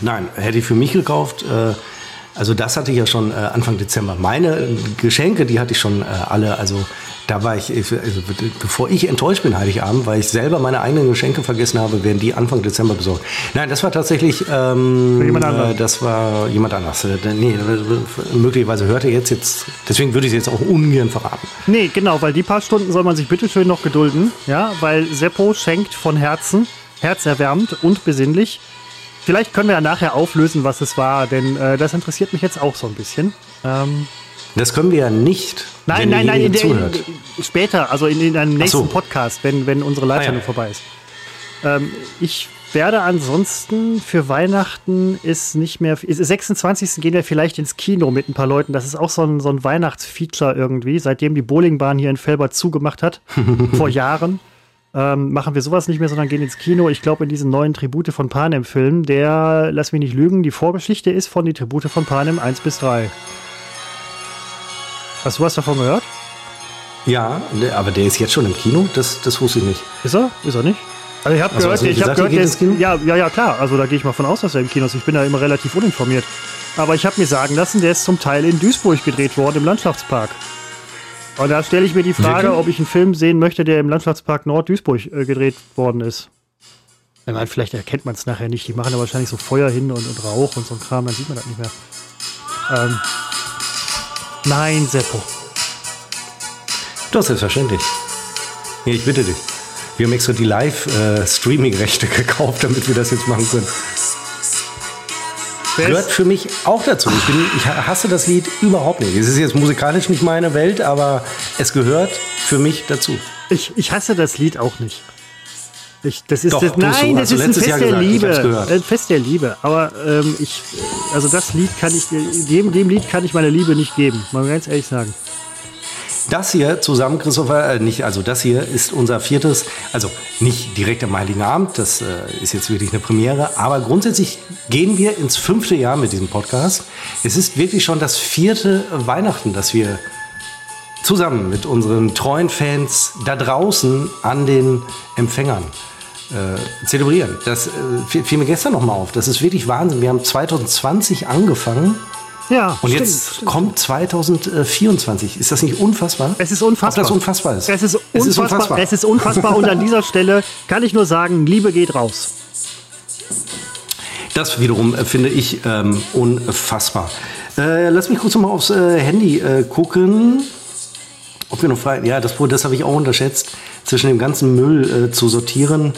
Nein, hätte ich für mich gekauft. Äh, also das hatte ich ja schon äh, Anfang Dezember. Meine Geschenke, die hatte ich schon äh, alle. Also da war ich, also, bevor ich enttäuscht bin Heiligabend, weil ich selber meine eigenen Geschenke vergessen habe, werden die Anfang Dezember besorgt. Nein, das war tatsächlich, ähm, jemand äh, das war jemand anders. Äh, nee, möglicherweise hört er jetzt jetzt, deswegen würde ich es jetzt auch ungern verraten. Nee, genau, weil die paar Stunden soll man sich bitteschön noch gedulden, ja, weil Seppo schenkt von Herzen, herzerwärmend und besinnlich. Vielleicht können wir ja nachher auflösen, was es war, denn äh, das interessiert mich jetzt auch so ein bisschen. Ähm, das können wir ja nicht. Nein, nein, nein, in der, in, später, also in, in einem nächsten so. Podcast, wenn, wenn unsere Leitung ah, ja. vorbei ist. Ähm, ich werde ansonsten für Weihnachten ist nicht mehr. Ist, 26. gehen wir vielleicht ins Kino mit ein paar Leuten. Das ist auch so ein, so ein Weihnachtsfeature irgendwie, seitdem die Bowlingbahn hier in Felber zugemacht hat, vor Jahren. Ähm, machen wir sowas nicht mehr, sondern gehen ins Kino. Ich glaube, in diesen neuen Tribute von Panem-Film, der, lass mich nicht lügen, die Vorgeschichte ist von die Tribute von Panem 1 bis 3. Hast du was davon gehört? Ja, ne, aber der ist jetzt schon im Kino? Das, das wusste ich nicht. Ist er? Ist er nicht? Also ich habe gehört, ich gesagt, hab gehört, der ist, ja, ja, ja, klar. Also da gehe ich mal von aus, dass er im Kino ist. Ich bin da immer relativ uninformiert. Aber ich habe mir sagen lassen, der ist zum Teil in Duisburg gedreht worden, im Landschaftspark. Und da stelle ich mir die Frage, Wirklich? ob ich einen Film sehen möchte, der im Landschaftspark Nord-Duisburg äh, gedreht worden ist. Ich meine, vielleicht erkennt man es nachher nicht. Die machen da wahrscheinlich so Feuer hin und, und Rauch und so ein Kram, dann sieht man das nicht mehr. Ähm, Nein, Seppo. Das ist selbstverständlich. Ja, ich bitte dich. Wir haben extra die Live-Streaming-Rechte gekauft, damit wir das jetzt machen können. Best. Gehört für mich auch dazu. Ich, bin, ich hasse das Lied überhaupt nicht. Es ist jetzt musikalisch nicht meine Welt, aber es gehört für mich dazu. Ich, ich hasse das Lied auch nicht. Ich, das ist Doch, das, nein, das ist ein Fest der Liebe. Ein Fest der Liebe. Aber ähm, ich, also das Lied kann ich, dem, dem Lied kann ich meine Liebe nicht geben. Mal ganz ehrlich sagen. Das hier zusammen, Christopher, äh, nicht, also das hier ist unser viertes, also nicht direkt am Heiligen Abend, das äh, ist jetzt wirklich eine Premiere, aber grundsätzlich gehen wir ins fünfte Jahr mit diesem Podcast. Es ist wirklich schon das vierte Weihnachten, das wir zusammen mit unseren treuen Fans da draußen an den Empfängern äh, zelebrieren. Das äh, fiel, mir gestern noch mal auf. Das ist wirklich Wahnsinn. Wir haben 2020 angefangen. Ja, Und stimmt, jetzt stimmt. kommt 2024. Ist das nicht unfassbar? Es ist unfassbar. Ob das unfassbar ist. Es ist unfassbar. Es ist unfassbar. Es ist unfassbar. Und an dieser Stelle kann ich nur sagen, Liebe geht raus. Das wiederum äh, finde ich ähm, unfassbar. Äh, lass mich kurz noch mal aufs äh, Handy äh, gucken. Ob wir noch frei. Ja, das, das habe ich auch unterschätzt, zwischen dem ganzen Müll äh, zu sortieren,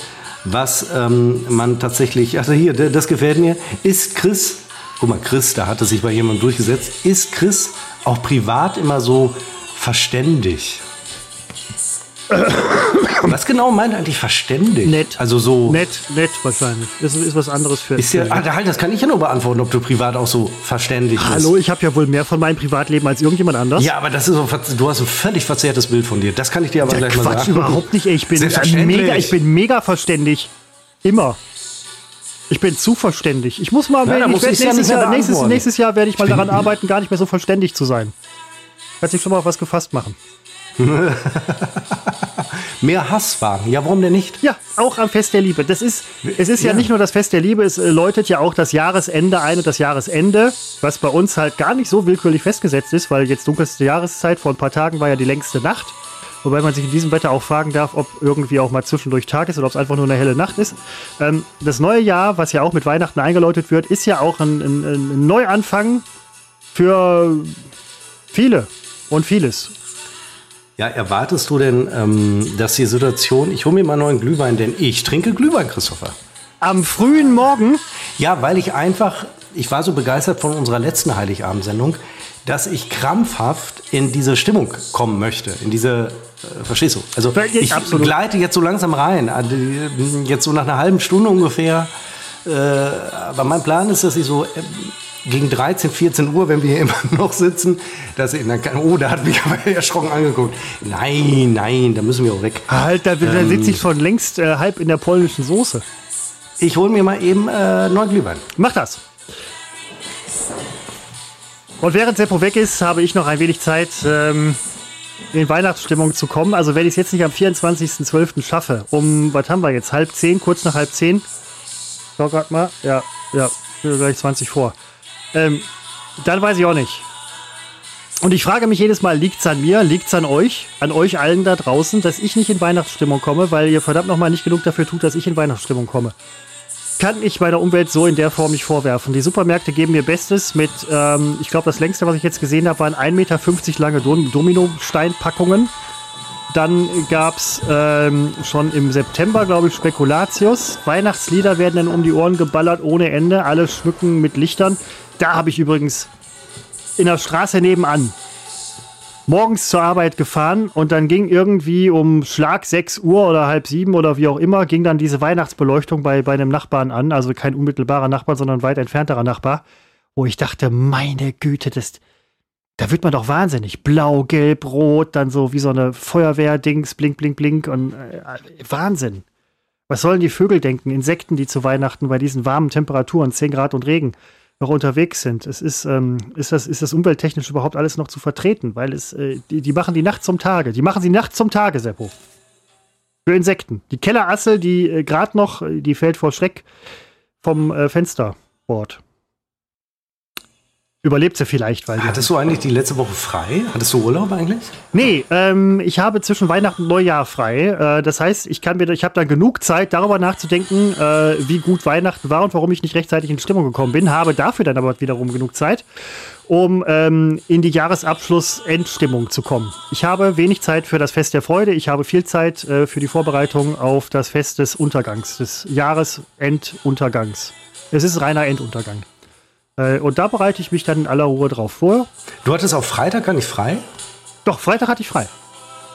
was ähm, man tatsächlich. Also hier, das gefällt mir. Ist Chris, guck mal, Chris, da hatte sich bei jemandem durchgesetzt. Ist Chris auch privat immer so verständig? Was genau meint eigentlich verständig? Nett. Also so. Nett, nett wahrscheinlich. Das ist was anderes für. Ist ja, ah, halt, das kann ich ja nur beantworten, ob du privat auch so verständig bist. Hallo, ich habe ja wohl mehr von meinem Privatleben als irgendjemand anders. Ja, aber das ist so, du hast ein völlig verzerrtes Bild von dir. Das kann ich dir aber Ja, gleich mal Quatsch, sagen. überhaupt nicht. Ey. Ich bin mega, ich bin mega verständig. Immer. Ich bin zu verständig. Ich muss mal, da ich muss ja nächstes, Jahr, nächstes, nächstes Jahr werde ich mal daran arbeiten, gar nicht mehr so verständig zu sein. Kannst dich schon mal auf was gefasst machen. Mehr Hasswagen. Ja, warum denn nicht? Ja, auch am Fest der Liebe. Das ist, es ist ja. Ja. nicht nur das Fest der Liebe, es äh, läutet ja auch das Jahresende ein und das Jahresende, was bei uns halt gar nicht so willkürlich festgesetzt ist, weil jetzt dunkelste Jahreszeit, vor ein paar Tagen war ja die längste Nacht. Wobei man sich in diesem Wetter auch fragen darf, ob irgendwie auch mal zwischendurch Tag ist oder ob es einfach nur eine helle Nacht ist. Ähm, das neue Jahr, was ja auch mit Weihnachten eingeläutet wird, ist ja auch ein, ein, ein Neuanfang für viele und vieles. Ja, erwartest du denn, ähm, dass die Situation, ich hole mir mal neuen Glühwein, denn ich trinke Glühwein, Christopher. Am frühen Morgen Ja, weil ich einfach, ich war so begeistert von unserer letzten Heiligabendsendung, dass ich krampfhaft in diese Stimmung kommen möchte, in diese, äh, verstehst du? Also ich absolut. gleite jetzt so langsam rein, Also, jetzt so nach einer halben Stunde ungefähr. Äh, aber mein Plan ist, dass ich so äh, gegen 13, 14 Uhr, wenn wir hier immer noch sitzen, dass ich, dann kann, oh, da hat mich aber erschrocken angeguckt. Nein, nein, da müssen wir auch weg. Halt, da, da sitze ich schon längst äh, halb in der polnischen Soße. Ich hole mir mal eben äh, neuen Glühwein. Mach das. Und während Seppo weg ist, habe ich noch ein wenig Zeit, ähm, in Weihnachtsstimmung zu kommen. Also wenn ich es jetzt nicht am 24.12. schaffe, um, was haben wir jetzt, halb zehn, kurz nach halb zehn. Schau grad mal. Ja, ja, gleich 20 vor. Ähm, dann weiß ich auch nicht. Und ich frage mich jedes Mal, liegt's an mir, liegt's an euch, an euch allen da draußen, dass ich nicht in Weihnachtsstimmung komme, weil ihr verdammt nochmal nicht genug dafür tut, dass ich in Weihnachtsstimmung komme kann ich meiner Umwelt so in der Form nicht vorwerfen. Die Supermärkte geben mir Bestes mit, ähm, ich glaube, das längste, was ich jetzt gesehen habe, waren 1,50 Meter lange Dom Dominosteinpackungen. Dann gab es ähm, schon im September, glaube ich, Spekulatius. Weihnachtslieder werden dann um die Ohren geballert ohne Ende. Alle schmücken mit Lichtern. Da habe ich übrigens in der Straße nebenan morgens zur Arbeit gefahren und dann ging irgendwie um Schlag 6 Uhr oder halb sieben oder wie auch immer, ging dann diese Weihnachtsbeleuchtung bei, bei einem Nachbarn an, also kein unmittelbarer Nachbar, sondern weit entfernterer Nachbar, wo ich dachte, meine Güte, das, da wird man doch wahnsinnig. Blau, gelb, rot, dann so wie so eine Feuerwehrdings, blink, blink, blink und äh, Wahnsinn. Was sollen die Vögel denken? Insekten, die zu Weihnachten bei diesen warmen Temperaturen, 10 Grad und Regen, noch unterwegs sind. Es ist, ähm, ist, das, ist das umwelttechnisch überhaupt alles noch zu vertreten, weil es, äh, die, die machen die Nacht zum Tage. Die machen sie Nacht zum Tage, Seppo. Für Insekten. Die Kellerassel, die äh, gerade noch, äh, die fällt vor Schreck vom äh, Fensterbord. Überlebt sie vielleicht, weil Hattest du eigentlich die letzte Woche frei? Hattest du Urlaub eigentlich? Nee, ähm, ich habe zwischen Weihnachten und Neujahr frei. Äh, das heißt, ich kann mir, ich habe dann genug Zeit, darüber nachzudenken, äh, wie gut Weihnachten war und warum ich nicht rechtzeitig in Stimmung gekommen bin. Habe dafür dann aber wiederum genug Zeit, um ähm, in die Jahresabschluss-Endstimmung zu kommen. Ich habe wenig Zeit für das Fest der Freude. Ich habe viel Zeit äh, für die Vorbereitung auf das Fest des Untergangs, des Jahresenduntergangs. Es ist reiner Enduntergang. Äh, und da bereite ich mich dann in aller Ruhe drauf vor. Du hattest auch Freitag gar nicht frei? Doch, Freitag hatte ich frei.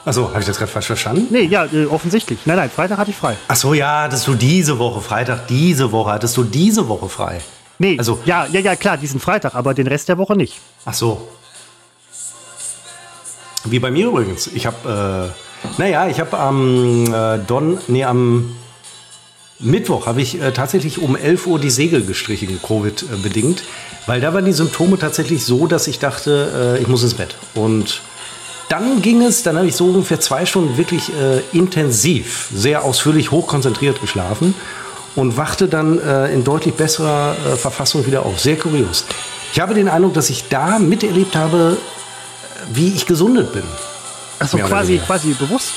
Achso, habe ich das gerade falsch verstanden? Nee, ja, äh, offensichtlich. Nein, nein, Freitag hatte ich frei. Achso, ja, hattest du diese Woche, Freitag, diese Woche, hattest du diese Woche frei? Nee, Also- ja, ja, ja, klar, diesen Freitag, aber den Rest der Woche nicht. Ach so. Wie bei mir übrigens. Ich habe, äh, naja, ich habe am äh, Don, nee, am Mittwoch habe ich äh, tatsächlich um 11 Uhr die Segel gestrichen, Covid-bedingt. Weil da waren die Symptome tatsächlich so, dass ich dachte, äh, ich muss ins Bett. Und dann ging es, dann habe ich so ungefähr zwei Stunden wirklich äh, intensiv, sehr ausführlich, hochkonzentriert geschlafen und wachte dann äh, in deutlich besserer äh, Verfassung wieder auf. Sehr kurios. Ich habe den Eindruck, dass ich da miterlebt habe, wie ich gesundet bin. Achso, quasi, quasi bewusst.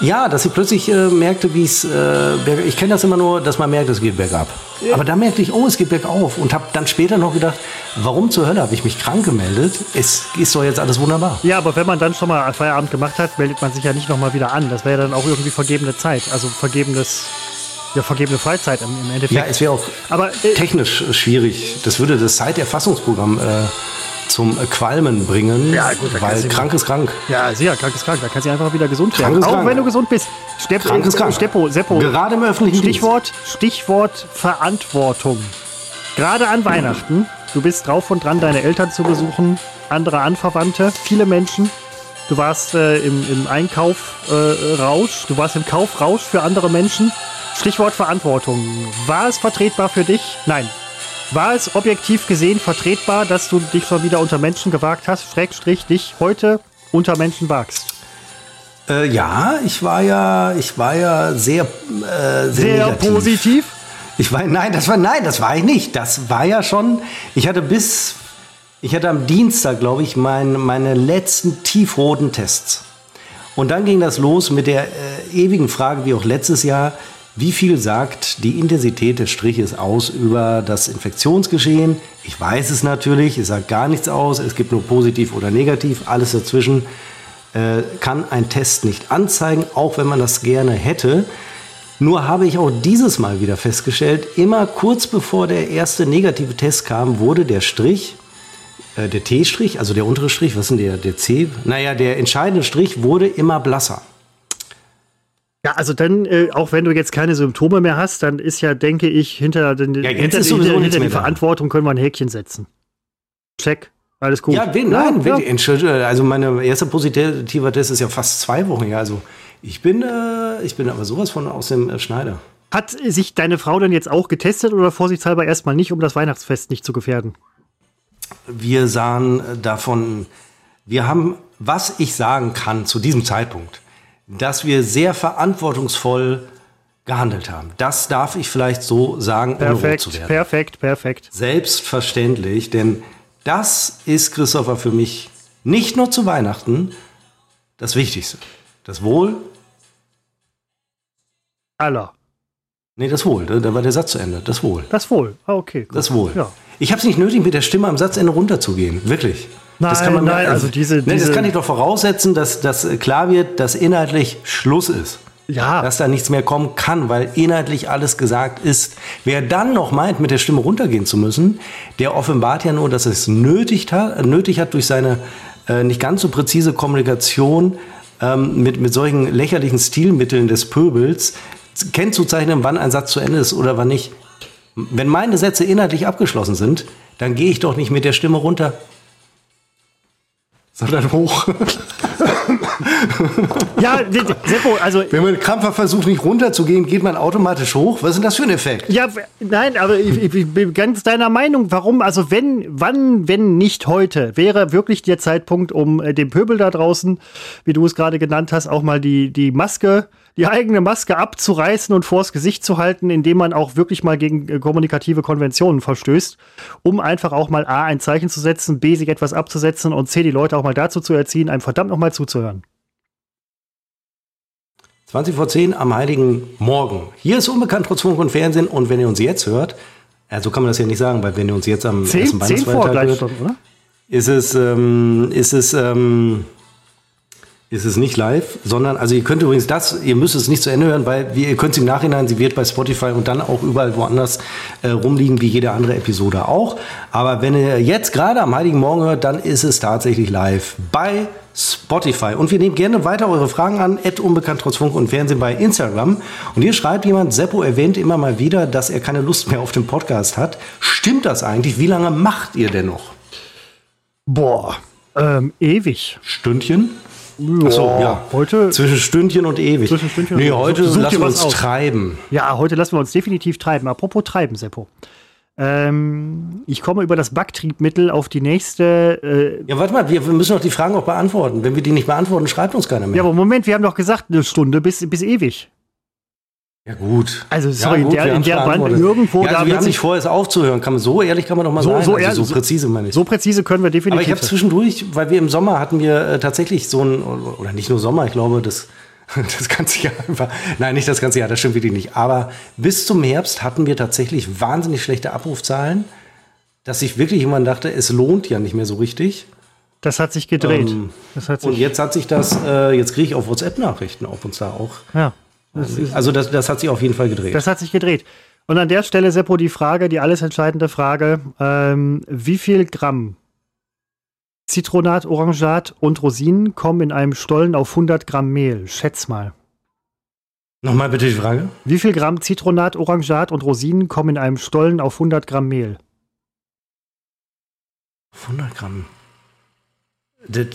Ja, dass ich plötzlich äh, merkte, wie es, äh, ich kenne das immer nur, dass man merkt, es geht bergab. Ja. Aber da merkte ich, oh, es geht bergauf und habe dann später noch gedacht, warum zur Hölle habe ich mich krank gemeldet? Es ist doch jetzt alles wunderbar. Ja, aber wenn man dann schon mal Feierabend gemacht hat, meldet man sich ja nicht nochmal wieder an. Das wäre ja dann auch irgendwie vergebene Zeit, also vergebenes ja, vergebene Freizeit im, Endeffekt. Ja, es wäre auch aber, äh, technisch schwierig. Das würde das Zeiterfassungsprogramm äh, zum Qualmen bringen, ja, gut, weil krank ist krank. Ja, sehr, krank ist krank. Da kannst du einfach wieder gesund werden. Auch krank. wenn du gesund bist. Stepp, krank ist krank. Steppo, Seppo. Gerade im öffentlichen Stichwort, Stichwort Verantwortung. Gerade an Weihnachten. Du bist drauf und dran, deine Eltern zu besuchen, andere Anverwandte, viele Menschen. Du warst äh, im, im Einkaufrausch, äh, du warst im Kaufrausch für andere Menschen. Stichwort Verantwortung. War es vertretbar für dich? Nein, war es objektiv gesehen vertretbar, dass du dich schon wieder unter Menschen gewagt hast, Schrägstrich dich heute unter Menschen wagst? Äh, ja, ich war ja, ich war ja sehr, äh, sehr, sehr positiv. Ich war, nein, das war, nein, das war ich nicht. Das war ja schon, ich hatte bis, ich hatte am Dienstag, glaube ich, mein, meine letzten tiefroten Tests. Und dann ging das los mit der äh, ewigen Frage, wie auch letztes Jahr, wie viel sagt die Intensität des Striches aus über das Infektionsgeschehen? Ich weiß es natürlich, es sagt gar nichts aus, es gibt nur positiv oder negativ, alles dazwischen äh, kann ein Test nicht anzeigen, auch wenn man das gerne hätte. Nur habe ich auch dieses Mal wieder festgestellt, immer kurz bevor der erste negative Test kam, wurde der Strich, äh, der T-Strich, also der untere Strich, was ist denn der, der C? Naja, der entscheidende Strich wurde immer blasser. Ja, also dann, äh, auch wenn du jetzt keine Symptome mehr hast, dann ist ja, denke ich, hinter, den, ja, hinter, hinter, hinter die Verantwortung können wir ein Häkchen setzen. Check. Alles gut. Ja, wen, nein, ja, ja. also meine erste positive Test ist ja fast zwei Wochen her. Also ich bin, äh, ich bin aber sowas von aus dem äh, Schneider. Hat sich deine Frau denn jetzt auch getestet oder vorsichtshalber erstmal nicht, um das Weihnachtsfest nicht zu gefährden? Wir sahen äh, davon, wir haben, was ich sagen kann zu diesem Zeitpunkt, dass wir sehr verantwortungsvoll gehandelt haben. Das darf ich vielleicht so sagen, perfekt, ohne rot zu werden. Perfekt, perfekt. Selbstverständlich, denn das ist, Christopher, für mich nicht nur zu Weihnachten das Wichtigste. Das Wohl aller. Nee, das Wohl. Da war der Satz zu Ende. Das Wohl. Das Wohl. Ah, okay. Gut. Das Wohl. Ja. Ich habe es nicht nötig, mit der Stimme am Satzende runterzugehen. Wirklich. Nein, das kann man nein, also, diese, nee, Das kann ich doch voraussetzen, dass, dass klar wird, dass inhaltlich Schluss ist. Ja. Dass da nichts mehr kommen kann, weil inhaltlich alles gesagt ist. Wer dann noch meint, mit der Stimme runtergehen zu müssen, der offenbart ja nur, dass es nötig hat, nötig hat durch seine äh, nicht ganz so präzise Kommunikation ähm, mit, mit solchen lächerlichen Stilmitteln des Pöbels, kennzuzeichnen, wann ein Satz zu Ende ist oder wann nicht. Wenn meine Sätze inhaltlich abgeschlossen sind, dann gehe ich doch nicht mit der Stimme runter sondern hoch. ja, Seppo, also. Wenn man krampfhaft versucht, nicht runterzugehen, geht man automatisch hoch. Was ist denn das für ein Effekt? Ja, nein, aber ich, ich bin ganz deiner Meinung. Warum? Also, wenn, wann, wenn nicht heute, wäre wirklich der Zeitpunkt, um äh, dem Pöbel da draußen, wie du es gerade genannt hast, auch mal die, die Maske die eigene Maske abzureißen und vors Gesicht zu halten, indem man auch wirklich mal gegen äh, kommunikative Konventionen verstößt, um einfach auch mal A, ein Zeichen zu setzen, B, sich etwas abzusetzen und C, die Leute auch mal dazu zu erziehen, einem verdammt nochmal zuzuhören. 20 vor 10 am Heiligen Morgen. Hier ist Unbekannt trotz Funk und Fernsehen und wenn ihr uns jetzt hört, also kann man das ja nicht sagen, weil wenn ihr uns jetzt am 10, ersten Weihnachtsfeiertag hört, schon, oder? ist es, ähm, ist es, ähm, ist es nicht live, sondern, also ihr könnt übrigens das, ihr müsst es nicht zu Ende hören, weil wir, ihr könnt es im Nachhinein, sie wird bei Spotify und dann auch überall woanders äh, rumliegen, wie jede andere Episode auch. Aber wenn ihr jetzt gerade am Heiligen Morgen hört, dann ist es tatsächlich live bei Spotify. Und wir nehmen gerne weiter eure Fragen an, at unbekannt trotz Funk und Fernsehen bei Instagram. Und hier schreibt jemand, Seppo erwähnt immer mal wieder, dass er keine Lust mehr auf den Podcast hat. Stimmt das eigentlich? Wie lange macht ihr denn noch? Boah, ähm, ewig. Stündchen? Ja, Achso, ja. Heute zwischen Stündchen und ewig. Zwischen Stündchen nee, heute Such lassen wir uns aus. treiben. Ja, heute lassen wir uns definitiv treiben. Apropos treiben, Seppo. Ähm, ich komme über das Backtriebmittel auf die nächste. Äh ja, warte mal, wir müssen doch die Fragen auch beantworten. Wenn wir die nicht beantworten, schreibt uns keiner mehr. Ja, aber Moment, wir haben doch gesagt, eine Stunde bis, bis ewig. Ja, gut. Also, sorry, ja, gut, in der, in der Band irgendwo ja, also da. Wir haben nicht vor, es aufzuhören. Kann man, so ehrlich kann man doch mal so, sein. So, also, so präzise meine ich. So präzise können wir definitiv. Aber ich habe zwischendurch, weil wir im Sommer hatten wir äh, tatsächlich so ein, oder nicht nur Sommer, ich glaube, das das ganze Jahr über. Nein, nicht das ganze Jahr, das stimmt wirklich nicht. Aber bis zum Herbst hatten wir tatsächlich wahnsinnig schlechte Abrufzahlen, dass sich wirklich jemand dachte, es lohnt ja nicht mehr so richtig. Das hat sich gedreht. Ähm, hat sich und jetzt hat sich das, äh, jetzt kriege ich auf WhatsApp-Nachrichten, ob uns da auch. Ja. Das also das, das hat sich auf jeden Fall gedreht. Das hat sich gedreht. Und an der Stelle, Seppo, die Frage, die alles entscheidende Frage: ähm, Wie viel Gramm Zitronat, Orangat und Rosinen kommen in einem Stollen auf 100 Gramm Mehl. Schätz mal. Nochmal bitte die Frage. Wie viel Gramm Zitronat, Orangat und Rosinen kommen in einem Stollen auf 100 Gramm Mehl? 100 Gramm. Das,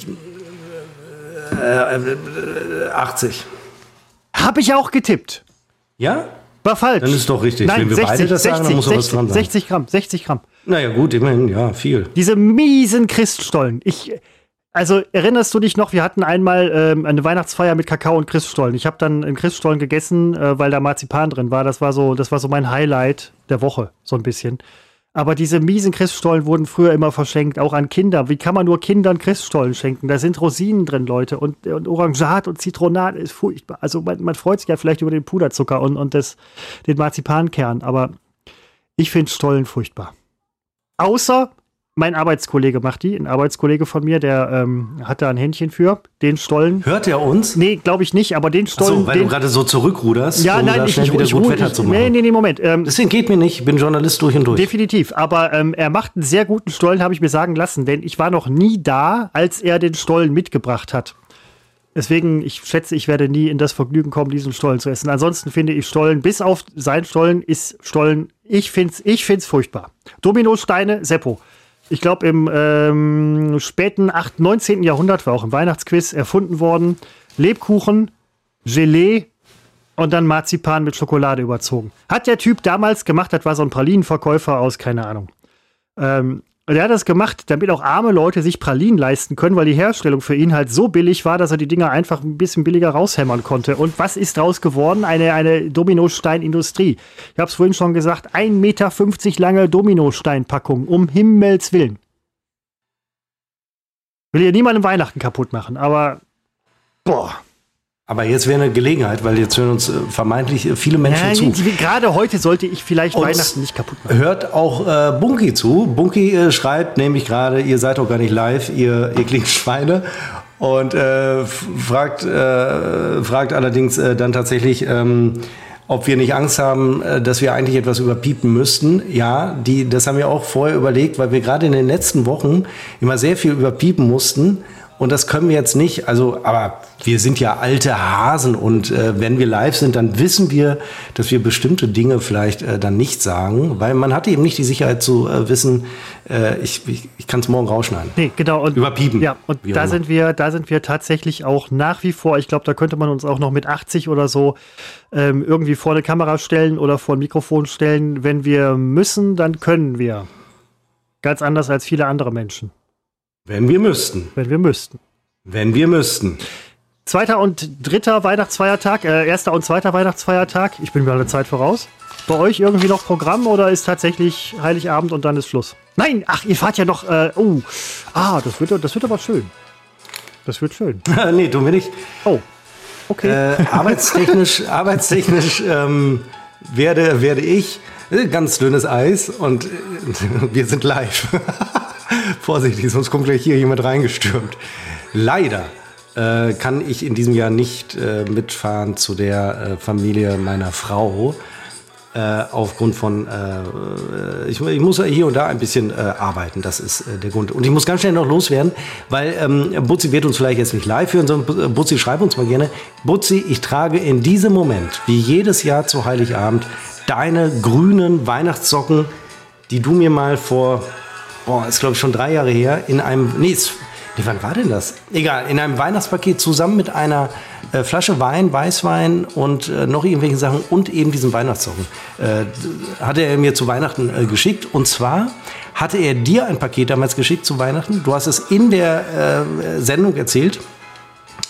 äh, äh, 80. Habe ich auch getippt. Ja? War falsch. Dann ist doch richtig. Nein, Wenn wir 60, beide das 60, sagen, dann muss 60, was dran sein. 60 Gramm, 60 Gramm. Naja, gut, immerhin, ja, viel. Diese miesen Christstollen. Ich, also erinnerst du dich noch, wir hatten einmal ähm, eine Weihnachtsfeier mit Kakao und Christstollen. Ich habe dann einen Christstollen gegessen, äh, weil da Marzipan drin war. Das war so, das war so mein Highlight der Woche, so ein bisschen. Aber diese miesen Christstollen wurden früher immer verschenkt, auch an Kinder. Wie kann man nur Kindern Christstollen schenken? Da sind Rosinen drin, Leute. Und, und Orangat und Zitronat ist furchtbar. Also man, man, freut sich ja vielleicht über den Puderzucker und, und das, den Marzipankern, aber ich finde Stollen furchtbar. Außer mein Arbeitskollege macht die, ein Arbeitskollege von mir, der ähm, hat da ein Händchen für, den Stollen. Hört er uns? Nee, glaube ich nicht, aber den Stollen. Ach so, weil den, du gerade so zurückruderst, ja, um nein, da ich, schnell ich, wieder ich, gut Wetter ich, zu machen. Nee, nee, nee, Moment. Ähm, Deswegen geht mir nicht, ich bin Journalist durch und durch. Definitiv, aber ähm, er macht einen sehr guten Stollen, habe ich mir sagen lassen, denn ich war noch nie da, als er den Stollen mitgebracht hat. Deswegen, ich schätze, ich werde nie in das Vergnügen kommen, diesen Stollen zu essen. Ansonsten finde ich Stollen, bis auf sein Stollen, ist Stollen, ich finde es ich find's furchtbar. Dominosteine, Seppo. Ich glaube, im ähm, späten 8., 19. Jahrhundert war auch im Weihnachtsquiz erfunden worden. Lebkuchen, Gelee und dann Marzipan mit Schokolade überzogen. Hat der Typ damals gemacht, das war so ein Pralinenverkäufer aus, keine Ahnung. Ähm, und er hat das gemacht, damit auch arme Leute sich Pralinen leisten können, weil die Herstellung für ihn halt so billig war, dass er die Dinger einfach ein bisschen billiger raushämmern konnte. Und was ist daraus geworden? Eine, eine Dominosteinindustrie. Ich habe es vorhin schon gesagt, 1,50 Meter lange Dominosteinpackung, um Himmels Willen. Will hier niemandem Weihnachten kaputt machen, aber boah. Aber jetzt wäre eine Gelegenheit, weil jetzt hören uns äh, vermeintlich äh, viele Menschen Ja, zu. Gerade heute sollte ich vielleicht Und Weihnachten nicht kaputt machen. Hört auch äh, Bunky zu. Bunky äh, schreibt nämlich gerade, ihr seid doch gar nicht live, ihr ekligen Schweine. Und äh, fragt, äh, fragt allerdings dann tatsächlich, ähm, ob wir nicht Angst haben, dass wir eigentlich etwas überpiepen müssten. Ja, die, das haben wir auch vorher überlegt, weil wir gerade in den letzten Wochen immer sehr viel überpiepen mussten. Und das können wir jetzt nicht. Also, aber wir sind ja alte Hasen und äh, wenn wir live sind, dann wissen wir, dass wir bestimmte Dinge vielleicht äh, dann nicht sagen, weil man hatte eben nicht die Sicherheit zu äh, wissen, äh, ich, ich, ich kann es morgen rausschneiden. Nee, genau. Und, Überpiepen. Ja, und da immer. sind wir, da sind wir tatsächlich auch nach wie vor, ich glaube, da könnte man uns auch noch mit 80 oder so ähm, irgendwie vor eine Kamera stellen oder vor ein Mikrofon stellen. Wenn wir müssen, dann können wir. Ganz anders als viele andere Menschen, Wenn wir müssten. wenn wir müssten. Wenn wir müssten. Zweiter und dritter Weihnachtsfeiertag, äh, erster und zweiter Weihnachtsfeiertag. Ich bin mir eine Zeit voraus. Bei euch irgendwie noch Programm oder ist tatsächlich Heiligabend und dann ist Schluss? Nein, ach, ihr fahrt ja noch. Äh, oh, ah, das wird, das wird aber schön. Das wird schön. nee, tun wir nicht. Oh, okay. Äh, arbeitstechnisch, arbeitstechnisch ähm, werde, werde ich äh, ganz dünnes Eis und äh, wir sind live. Vorsichtig, sonst kommt gleich hier jemand reingestürmt. Leider äh, kann ich in diesem Jahr nicht äh, mitfahren zu der äh, Familie meiner Frau. Äh, aufgrund von, äh, ich, ich muss hier und da ein bisschen äh, arbeiten, das ist äh, der Grund. Und ich muss ganz schnell noch loswerden, weil ähm, Butzi wird uns vielleicht jetzt nicht live hören, sondern äh, Butzi, schreib uns mal gerne. Butzi, ich trage in diesem Moment, wie jedes Jahr zu Heiligabend, deine grünen Weihnachtssocken, die du mir mal vor, boah, ist glaube ich schon drei Jahre her, in einem, nee, ist Nee, wann war denn das? Egal, in einem Weihnachtspaket zusammen mit einer äh, Flasche Wein, Weißwein und äh, noch irgendwelchen Sachen und eben diesen Weihnachtssocken äh, hatte er mir zu Weihnachten äh, geschickt. Und zwar hatte er dir ein Paket damals geschickt zu Weihnachten. Du hast es in der äh, Sendung erzählt.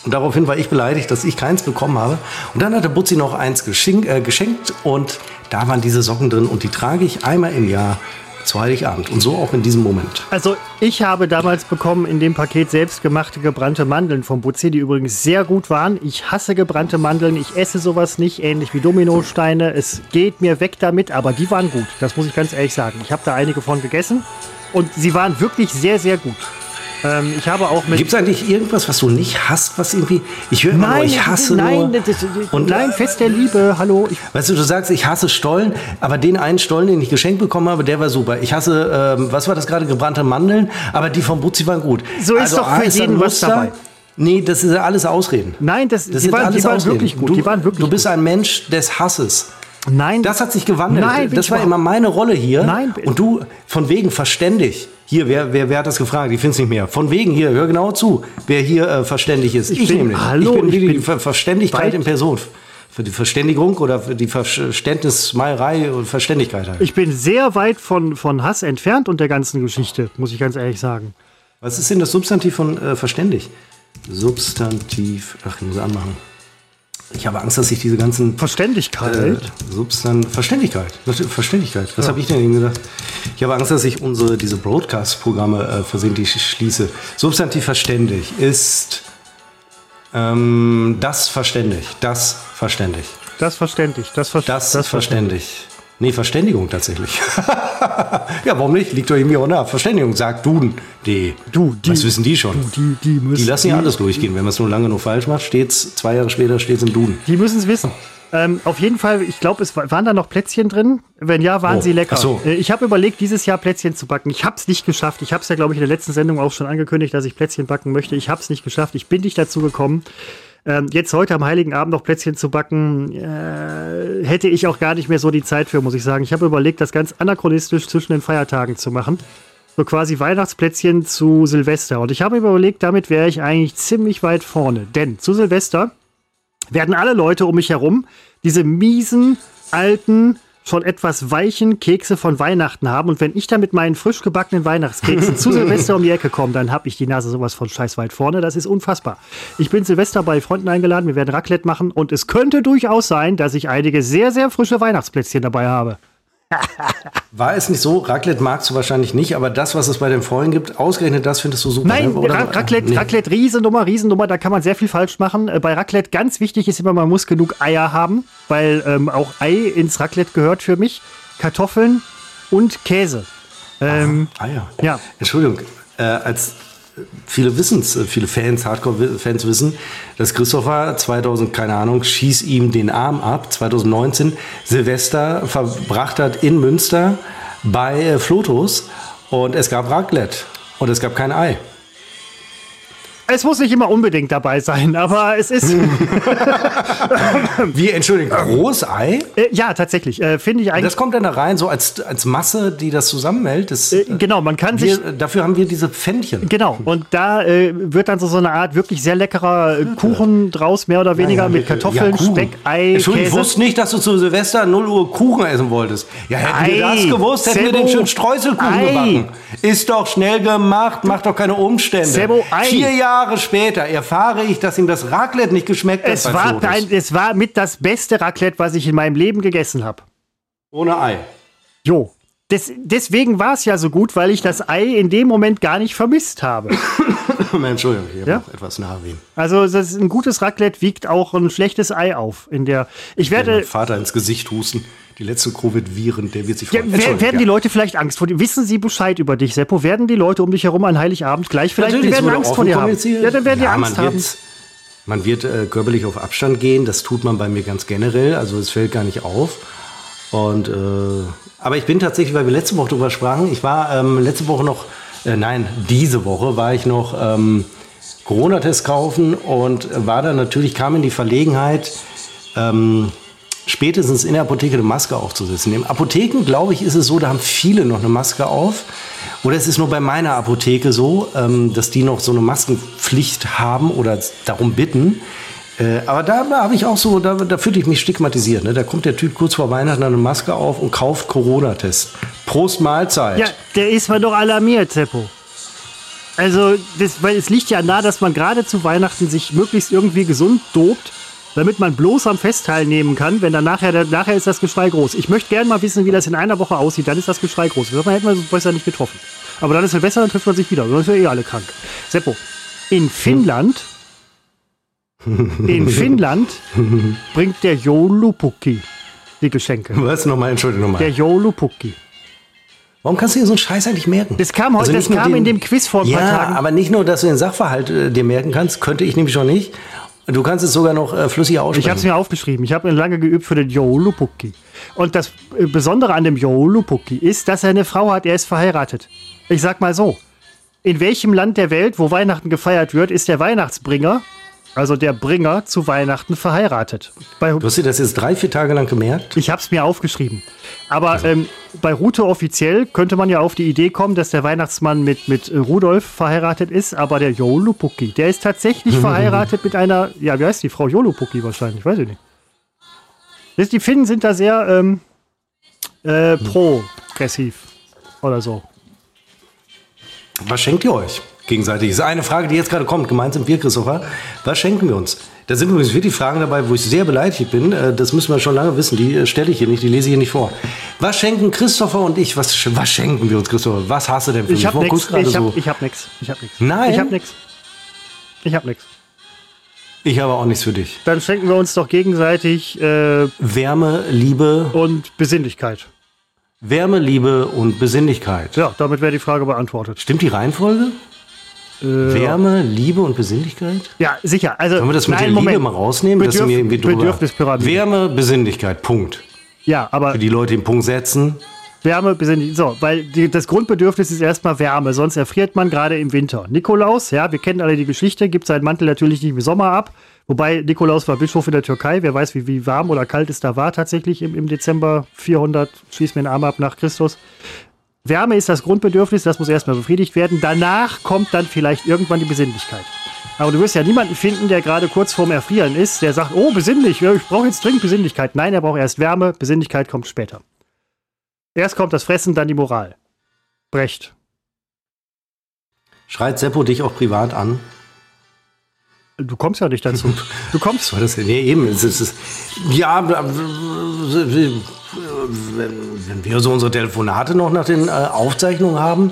Und daraufhin war ich beleidigt, dass ich keins bekommen habe. Und dann hat der Butzi noch eins äh, geschenkt und da waren diese Socken drin und die trage ich einmal im Jahr zu Heiligabend. Und so auch in diesem Moment. Also ich habe damals bekommen in dem Paket selbstgemachte gebrannte Mandeln vom Butzi, die übrigens sehr gut waren. Ich hasse gebrannte Mandeln, ich esse sowas nicht, ähnlich wie Dominosteine. Es geht mir weg damit, aber die waren gut. Das muss ich ganz ehrlich sagen. Ich habe da einige von gegessen und sie waren wirklich sehr, sehr gut. Ähm, ich habe auch mit. Gibt es eigentlich irgendwas, was du nicht hast, was irgendwie. Ich höre immer nein, nur, ich hasse nein, nur. das, und nein, Fest der Liebe, hallo. Ich, Weißt du, du sagst, ich hasse Stollen, aber den einen Stollen, den ich geschenkt bekommen habe, der war super. Ich hasse, ähm, was war das gerade, gebrannte Mandeln, aber die vom Butzi waren gut. So ist doch für jeden was dabei. Nee, das ist ja alles Ausreden. nein, das, Das die, sind waren, alles die waren Ausreden. wirklich gut. Du, die waren wirklich du bist ein Mensch des Hasses. Nein, Das hat sich gewandelt. Nein, das ich war immer meine Rolle hier. Nein. Und du, von wegen verständig. Hier, wer, wer, wer hat das gefragt? Ich finde es nicht mehr. Von wegen hier, hör genau zu, wer hier äh, verständig ist. Ich, bin- nämlich. hallo, ich bin ich die, bin die Ver Verständigkeit weit- in Person. Für die Verständigung oder für die Verständnismeierei und Verständigkeit halt. ich bin sehr weit von, von Hass entfernt und der ganzen Geschichte, muss ich ganz ehrlich sagen. Was ist denn das Substantiv von äh, verständig? Substantiv, ach, ich muss anmachen. Ich habe Angst, dass ich diese ganzen Verständigkeit. Äh, Substan Verständigkeit. Natürlich, Verständigkeit. Was habe ich denn eben gedacht? Ich habe Angst, dass ich unsere, diese Broadcast-Programme äh, versehentlich schließe. Substantiv verständig ist ähm, das verständig. Das verständig. Das verständlich. Das, ver Das, das verständig. Nee, Verständigung tatsächlich. ja, warum nicht? Liegt doch irgendwie auch nah. Verständigung, sagt Duden. Die, Du, die- Was wissen die schon? Die, die müssen Die lassen ja alles durchgehen. Wenn man es nur lange nur falsch macht, steht's zwei Jahre später steht's im Duden. Die müssen es wissen. Ähm, auf jeden Fall, ich glaube, es wa- waren da noch Plätzchen drin. Wenn ja, waren Oh, sie lecker. so. Äh, Ich habe überlegt, dieses Jahr Plätzchen zu backen. Ich habe es nicht geschafft. Ich habe es ja, glaube ich, in der letzten Sendung auch schon angekündigt, dass ich Plätzchen backen möchte. Ich habe es nicht geschafft. Ich bin nicht dazu gekommen. Ähm, jetzt heute am Heiligen Abend noch Plätzchen zu backen, äh, hätte ich auch gar nicht mehr so die Zeit für, muss ich sagen. Ich habe überlegt, das ganz anachronistisch zwischen den Feiertagen zu machen. So quasi Weihnachtsplätzchen zu Silvester. Und ich habe überlegt, damit wäre ich eigentlich ziemlich weit vorne. Denn zu Silvester werden alle Leute um mich herum diese miesen, alten, schon etwas weichen Kekse von Weihnachten haben. Und wenn ich dann mit meinen frisch gebackenen Weihnachtskeksen zu Silvester um die Ecke komme, dann habe ich die Nase sowas von scheiß weit vorne. Das ist unfassbar. Ich bin Silvester bei Freunden eingeladen, wir werden Raclette machen und es könnte durchaus sein, dass ich einige sehr, sehr frische Weihnachtsplätzchen dabei habe. War es nicht so, Raclette magst du wahrscheinlich nicht, aber das, was es bei den Freunden gibt, ausgerechnet das findest du super. Nein, ne? Ra Raclette, Nee. Raclette, Riesennummer, Riesennummer, da kann man sehr viel falsch machen. Äh, bei Raclette ganz wichtig ist immer, man muss genug Eier haben, weil ähm, auch Ei ins Raclette gehört für mich. Kartoffeln und Käse. Ähm, Ah ja. Ja. Entschuldigung, äh, als viele wissen's, äh, viele Fans, Hardcore-Fans wissen, dass Christopher 2000, keine Ahnung, schieß ihm den Arm ab, 2019 Silvester verbracht hat in Münster bei äh, Flotos. Und es gab Raclette. Und es gab kein Ei. Es muss nicht immer unbedingt dabei sein, aber es ist, Wie, Entschuldigung, Großei? äh, ja, tatsächlich, äh, finde ich eigentlich, Das kommt dann da rein, so als, als Masse, die das zusammenhält. Das, äh, genau, man kann sich, wir, dafür haben wir diese Pfännchen. Genau, und da äh, wird dann so, so eine Art wirklich sehr leckerer Kuchen draus, mehr oder weniger, Ja, mit ja, Kartoffeln, Kuchen. Speck, Ei, Entschuldigung, ich wusste nicht, dass du zu Silvester 0 Uhr Kuchen essen wolltest. Ja, hätten wir Ei, das gewusst, hätten wir Sebo. den schönen Streuselkuchen Ei. gebacken. Ist doch schnell gemacht, macht doch keine Umstände. Sebo, Ei. Vier Jahre später erfahre ich, dass ihm das Raclette nicht geschmeckt hat Es war, Fotos. ein, es war mit das beste Raclette, was ich in meinem Leben gegessen habe. Ohne Ei. Jo. Des, deswegen war es ja so gut, weil ich das Ei in dem Moment gar nicht vermisst habe. Entschuldigung, ich habe Ja? noch etwas Nahwehen. Also das ist ein gutes Raclette wiegt auch ein schlechtes Ei auf. In der ich werde mein Vater ins Gesicht husten. Die letzten Covid-Viren, der wird sich ja, freuen. wer- Entschuldigung, werden die ja. Leute vielleicht Angst vor dir? Wissen sie Bescheid über dich, Seppo? Werden die Leute um dich herum an Heiligabend gleich vielleicht die Natürlich, werden Angst vor dir haben? Ja, dann werden die Ja, Angst man haben. Man wird äh, körperlich auf Abstand gehen, das tut man bei mir ganz generell, also es fällt gar nicht auf. Und äh, aber ich bin tatsächlich, weil wir letzte Woche drüber sprachen, ich war ähm, letzte Woche noch, äh, nein, diese Woche war ich noch ähm, Corona-Test kaufen und war dann natürlich, kam in die Verlegenheit, ähm, spätestens in der Apotheke eine Maske aufzusetzen. In Apotheken, glaube ich, ist es so, da haben viele noch eine Maske auf. Oder es ist nur bei meiner Apotheke so, ähm, dass die noch so eine Maskenpflicht haben oder darum bitten. Äh, aber da habe ich auch so, da, da fühle ich mich stigmatisiert. Ne? Da kommt der Typ kurz vor Weihnachten eine Maske auf und kauft Corona-Test. Prost Mahlzeit. Ja, der ist mal doch alarmiert, Seppo. Also, das, weil es liegt ja nahe, dass man gerade zu Weihnachten sich möglichst irgendwie gesund dobt, damit man bloß am Fest teilnehmen kann, wenn dann nachher, nachher ist das Geschrei groß. Ich möchte gerne mal wissen, wie das in einer Woche aussieht, dann ist das Geschrei groß. Das hätten wir besser nicht getroffen. Aber dann ist es besser, dann trifft man sich wieder. Sonst sind wir eh alle krank. Seppo, in Finnland, in Finnland bringt der Joulupukki die Geschenke. Was nochmal, Entschuldigung nochmal. Der Joulupukki. Warum kannst du dir so einen Scheiß eigentlich merken? Das kam heute, Also das kam den, in dem Quiz vor ein ja, paar Tagen. aber nicht nur, dass du den Sachverhalt äh, dir merken kannst, könnte ich nämlich schon nicht. Du kannst es sogar noch äh, flüssig aussprechen. Ich habe es mir aufgeschrieben. Ich habe lange geübt für den Joulupukki. Und das äh, Besondere an dem Joulupukki ist, dass er eine Frau hat. Er ist verheiratet. Ich sag mal so: In welchem Land der Welt, wo Weihnachten gefeiert wird, ist der Weihnachtsbringer, also der Bringer zu Weihnachten verheiratet? Bei, Du hast dir das jetzt drei, vier Tage lang gemerkt? ich habe es mir aufgeschrieben. Aber ähm, bei Rute offiziell könnte man ja auf die Idee kommen, dass der Weihnachtsmann mit, mit äh, Rudolf verheiratet ist, aber der Joulupukki, der ist tatsächlich verheiratet mit einer, ja, wie heißt die Frau Joulupukki wahrscheinlich, weiß ich nicht. Die Finnen sind da sehr ähm, äh, progressiv oder so. Was schenkt ihr euch gegenseitig? Das ist eine Frage, die jetzt gerade kommt. Gemeinsam wir, Christopher. Was schenken wir uns? Da sind übrigens wirklich Fragen dabei, wo ich sehr beleidigt bin. Äh, Das müssen wir schon lange wissen. Die äh, stelle ich hier nicht, die lese ich hier nicht vor. Was schenken Christopher und ich? Was, was schenken wir uns, Christopher? Was hast du denn für Ich mich? habe nichts. gerade Ich habe so. ich hab nix. Ich habe nix. Nein? Ich habe nix. Ich habe nix. Ich habe auch nichts für dich. Dann schenken wir uns doch gegenseitig äh, Wärme, Liebe, und Besinnlichkeit. Wärme, Liebe und Besinnlichkeit. Ja, damit wäre die Frage beantwortet. Stimmt die Reihenfolge? Äh, Wärme, Liebe und Besinnlichkeit? Ja, sicher. Also, Sollen wir das mit nein, der Liebe Moment. mal rausnehmen? Bedürf- wir irgendwie Bedürfnispyramide. Wärme, Besinnlichkeit, Punkt. Ja, aber Für die Leute den Punkt setzen. Wärme, Besinnlichkeit. So, weil die, das Grundbedürfnis ist erstmal Wärme, sonst erfriert man gerade im Winter. Nikolaus, ja, wir kennen alle die Geschichte, gibt seinen Mantel natürlich nicht im Sommer ab. Wobei Nikolaus war Bischof in der Türkei. Wer weiß, wie, wie warm oder kalt es da war tatsächlich im, im Dezember 400, schieß mir den Arm ab nach Christus. Wärme ist das Grundbedürfnis, das muss erstmal befriedigt werden. Danach kommt dann vielleicht irgendwann die Besinnlichkeit. Aber du wirst ja niemanden finden, der gerade kurz vorm Erfrieren ist, der sagt, oh, besinnlich, ich brauche jetzt dringend Besinnlichkeit. Nein, er braucht erst Wärme, Besinnlichkeit kommt später. Erst kommt das Fressen, dann die Moral. Brecht. Schreit Seppo dich auch privat an? Du kommst ja nicht dazu. Du kommst. War das? Nee, eben. Es ist, es ja, wenn, wenn wir so unsere Telefonate noch nach den äh, Aufzeichnungen haben,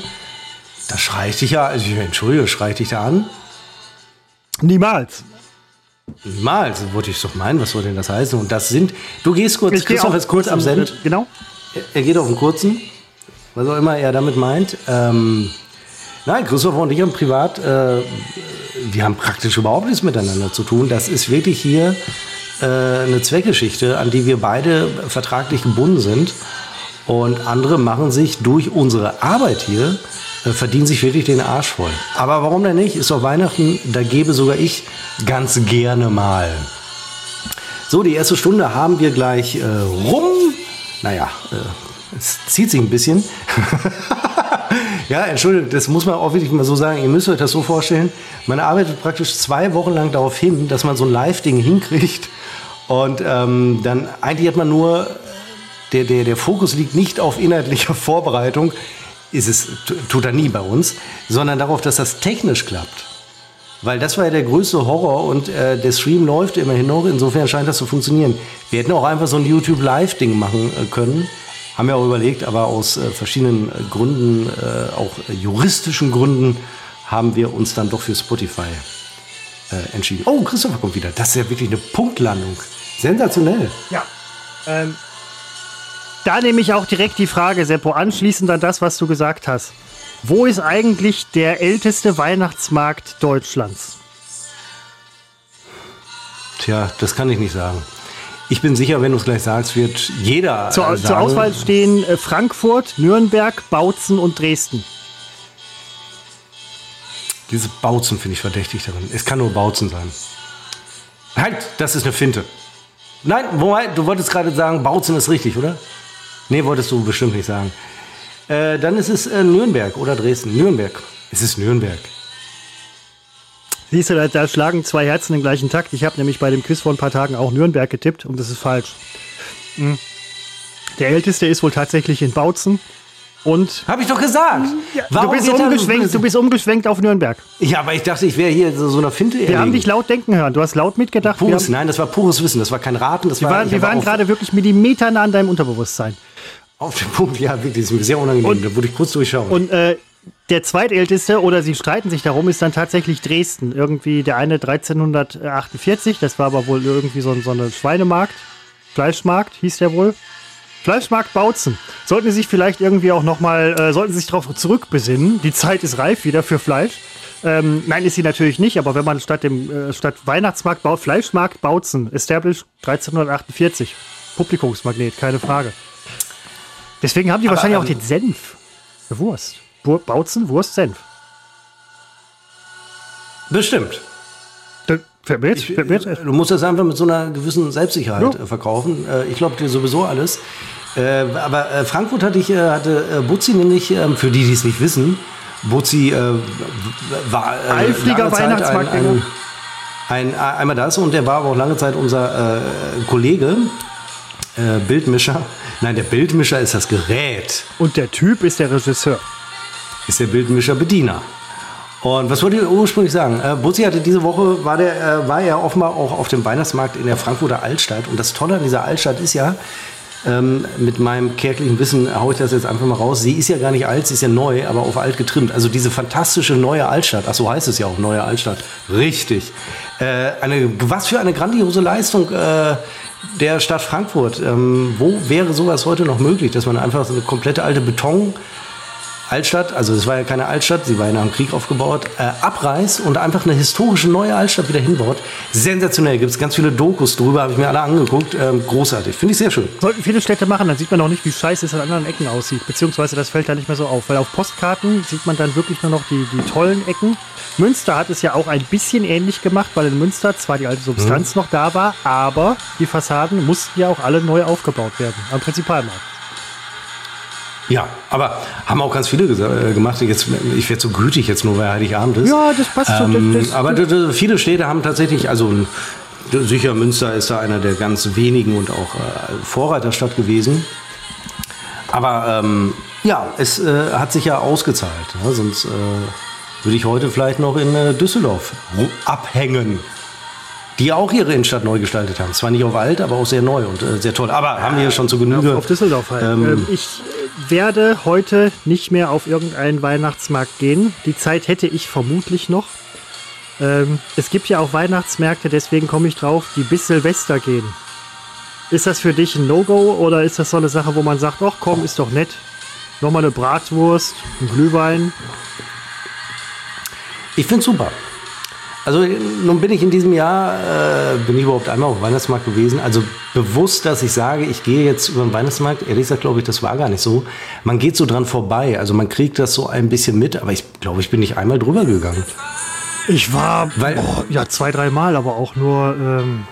da schrei ich dich ja, also, entschuldige, schrei ich dich da an? Niemals. Niemals, wollte ich doch meinen, was soll denn das heißen? Und das sind, du gehst kurz, Ich Christoph ist kurz absent. Genau. Er geht auf den kurzen, was auch immer er damit meint. Ähm, nein, Christopher und ich haben privat, äh, wir haben praktisch überhaupt nichts miteinander zu tun. Das ist wirklich hier äh, eine Zweckgeschichte, an die wir beide vertraglich gebunden sind. Und andere machen sich durch unsere Arbeit hier, äh, verdienen sich wirklich den Arsch voll. Aber warum denn nicht? Ist doch Weihnachten, da gebe sogar ich ganz gerne mal. So, die erste Stunde haben wir gleich äh, rum. Naja, äh, es zieht sich ein bisschen. ja, Entschuldigung, das muss man auch wirklich mal so sagen. Ihr müsst euch das so vorstellen. Man arbeitet praktisch zwei Wochen lang darauf hin, dass man so ein Live-Ding hinkriegt. Und ähm, dann eigentlich hat man nur, der, der, der Fokus liegt nicht auf inhaltlicher Vorbereitung, ist es, tu- tut er nie bei uns, sondern darauf, dass das technisch klappt. Weil das war ja der größte Horror und äh, der Stream läuft immerhin noch. Insofern scheint das zu funktionieren. Wir hätten auch einfach so ein YouTube Live-Ding machen äh, können. Haben wir auch überlegt, aber aus äh, verschiedenen äh, Gründen, äh, auch juristischen Gründen, haben wir uns dann doch für Spotify äh, entschieden. Oh, Christopher kommt wieder. Das ist ja wirklich eine Punktlandung. Sensationell. Ja. Ähm, da nehme ich auch direkt die Frage, Seppo, anschließend an das, was du gesagt hast. Wo ist eigentlich der älteste Weihnachtsmarkt Deutschlands? Tja, das kann ich nicht sagen. Ich bin sicher, wenn du es gleich sagst, wird jeder Zur, äh, zur sagen, Auswahl stehen äh, Frankfurt, Nürnberg, Bautzen und Dresden. Diese Bautzen finde ich verdächtig darin. Es kann nur Bautzen sein. Halt, das ist eine Finte. Nein, Moment, du wolltest gerade sagen, Bautzen ist richtig, oder? Nee, wolltest du bestimmt nicht sagen. Äh, dann ist es äh, Nürnberg oder Dresden. Nürnberg. Es ist Nürnberg. Siehst du, da, da schlagen zwei Herzen im gleichen Takt. Ich habe nämlich bei dem Quiz vor ein paar Tagen auch Nürnberg getippt und das ist falsch. Hm. Der älteste ist wohl tatsächlich in Bautzen. Und Habe ich doch gesagt. ja, du, bist umgeschwenkt, du bist umgeschwenkt auf Nürnberg. Ja, aber ich dachte, ich wäre hier so, so einer Finte Wir haben dich laut denken hören. Du hast laut mitgedacht. Pures, nein, das war pures Wissen. Das war kein Raten. Das wir war, waren, wir waren gerade wirklich Millimeter nah an deinem Unterbewusstsein. Auf den Punkt, ja, wirklich, das ist mir sehr unangenehm. da wurde ich kurz durchschauen. Und äh, der zweitälteste, oder sie streiten sich darum, ist dann tatsächlich Dresden. Irgendwie der eine 1348, das war aber wohl irgendwie so, ein- so eine Schweinemarkt. Fleischmarkt hieß der wohl. Fleischmarkt Bautzen. Sollten Sie sich vielleicht irgendwie auch nochmal, äh, sollten Sie sich darauf zurückbesinnen. Die Zeit ist reif wieder für Fleisch. Ähm, nein, ist sie natürlich nicht, aber wenn man statt dem äh, statt Weihnachtsmarkt baut, Fleischmarkt Bautzen, established 1348. Publikumsmagnet, keine Frage. Deswegen haben die Aber, wahrscheinlich auch ähm, den Senf. Eine Wurst. Bautzen, Wurst, Senf. Bestimmt. Jetzt, fällt mir jetzt Du musst das einfach mit so einer gewissen Selbstsicherheit Ja. äh, verkaufen. Äh, ich glaube dir sowieso alles. Äh, aber äh, Frankfurt hatte ich, äh, hatte äh, Butzi nämlich, ähm, für die, die es nicht wissen, Butzi äh, war äh, Eifriger Zeit ein, ein, ein, ein, einmal das und der war aber auch lange Zeit unser äh, Kollege, äh, Bildmischer. Nein, der Bildmischer ist das Gerät. Und der Typ ist der Regisseur. Ist der Bildmischer Bediener. Und was wollte ich ursprünglich sagen? Äh, Butzi hatte diese Woche, war, der, äh, war er offenbar auch auf dem Weihnachtsmarkt in der Frankfurter Altstadt. Und das Tolle an dieser Altstadt ist ja, ähm, mit meinem kärglichen Wissen haue ich das jetzt einfach mal raus, sie ist ja gar nicht alt, sie ist ja neu, aber auf alt getrimmt. Also diese fantastische neue Altstadt, ach so heißt es ja auch, neue Altstadt. Richtig. Äh, eine, was für eine grandiose Leistung äh, der Stadt Frankfurt. Ähm, wo wäre sowas heute noch möglich, dass man einfach so eine komplette alte Beton Altstadt, also es war ja keine Altstadt, sie war ja nach dem Krieg aufgebaut, äh, abreißt und einfach eine historische neue Altstadt wieder hinbaut. Sensationell, gibt es ganz viele Dokus drüber, habe ich mir alle angeguckt. Ähm, großartig, finde ich sehr schön. Sollten viele Städte machen, dann sieht man auch nicht, wie scheiße es an anderen Ecken aussieht. Beziehungsweise das fällt da nicht mehr so auf. Weil auf Postkarten sieht man dann wirklich nur noch die, die tollen Ecken. Münster hat es ja auch ein bisschen ähnlich gemacht, weil in Münster zwar die alte Substanz noch da war, aber die Fassaden mussten ja auch alle neu aufgebaut werden am Prinzipalmarkt. Ja, aber haben auch ganz viele äh, gemacht. Jetzt, ich werde so gütig jetzt nur, weil Heiligabend ist. Ja, das passt schon. Ähm, Das- das- aber d- d- viele Städte haben tatsächlich, also sicher Münster ist da einer der ganz wenigen und auch äh, Vorreiterstadt gewesen. Aber ähm, ja, es äh, hat sich ja ausgezahlt. Ne? Sonst äh, würde ich heute vielleicht noch in äh, Düsseldorf abhängen. Die auch ihre Innenstadt neu gestaltet haben. Zwar nicht auf alt, aber auch sehr neu und äh, sehr toll. Aber haben wir schon zu Genüge. Auf Düsseldorf halt. Ähm, Ähm, ich werde heute nicht mehr auf irgendeinen Weihnachtsmarkt gehen. Die Zeit hätte ich vermutlich noch. Ähm, es gibt ja auch Weihnachtsmärkte, deswegen komme ich drauf, die bis Silvester gehen. Ist das für dich ein No-Go oder ist das so eine Sache, wo man sagt, ach komm, ist doch nett. Nochmal eine Bratwurst, ein Glühwein. Ich finde super. Also nun bin ich in diesem Jahr, äh, bin ich überhaupt einmal auf dem Weihnachtsmarkt gewesen. Also bewusst, dass ich sage, ich gehe jetzt über den Weihnachtsmarkt. Ehrlich gesagt, glaube ich, das war gar nicht so. Man geht so dran vorbei. Also man kriegt das so ein bisschen mit. Aber ich glaube, ich bin nicht einmal drüber gegangen. Ich war Weil- boah, ja zwei, dreimal, aber auch nur ähm,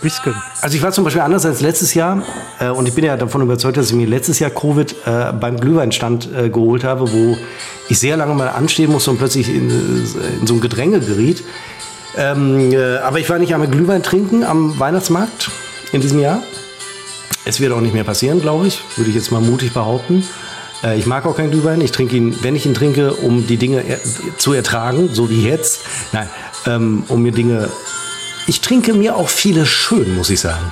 bisschen. Also ich war zum Beispiel anders als letztes Jahr. Äh, und ich bin ja davon überzeugt, dass ich mir letztes Jahr Covid äh, beim Glühweinstand äh, geholt habe, wo ich sehr lange mal anstehen musste und plötzlich in, äh, in so ein Gedränge geriet. Ähm, äh, aber ich war nicht einmal Glühwein trinken am Weihnachtsmarkt in diesem Jahr. Es wird auch nicht mehr passieren, glaube ich, würde ich jetzt mal mutig behaupten. Äh, ich mag auch keinen Glühwein. Ich trinke ihn, wenn ich ihn trinke, um die Dinge er zu ertragen, so wie jetzt. Nein, ähm, um mir Dinge. Ich trinke mir auch viele schön, muss ich sagen.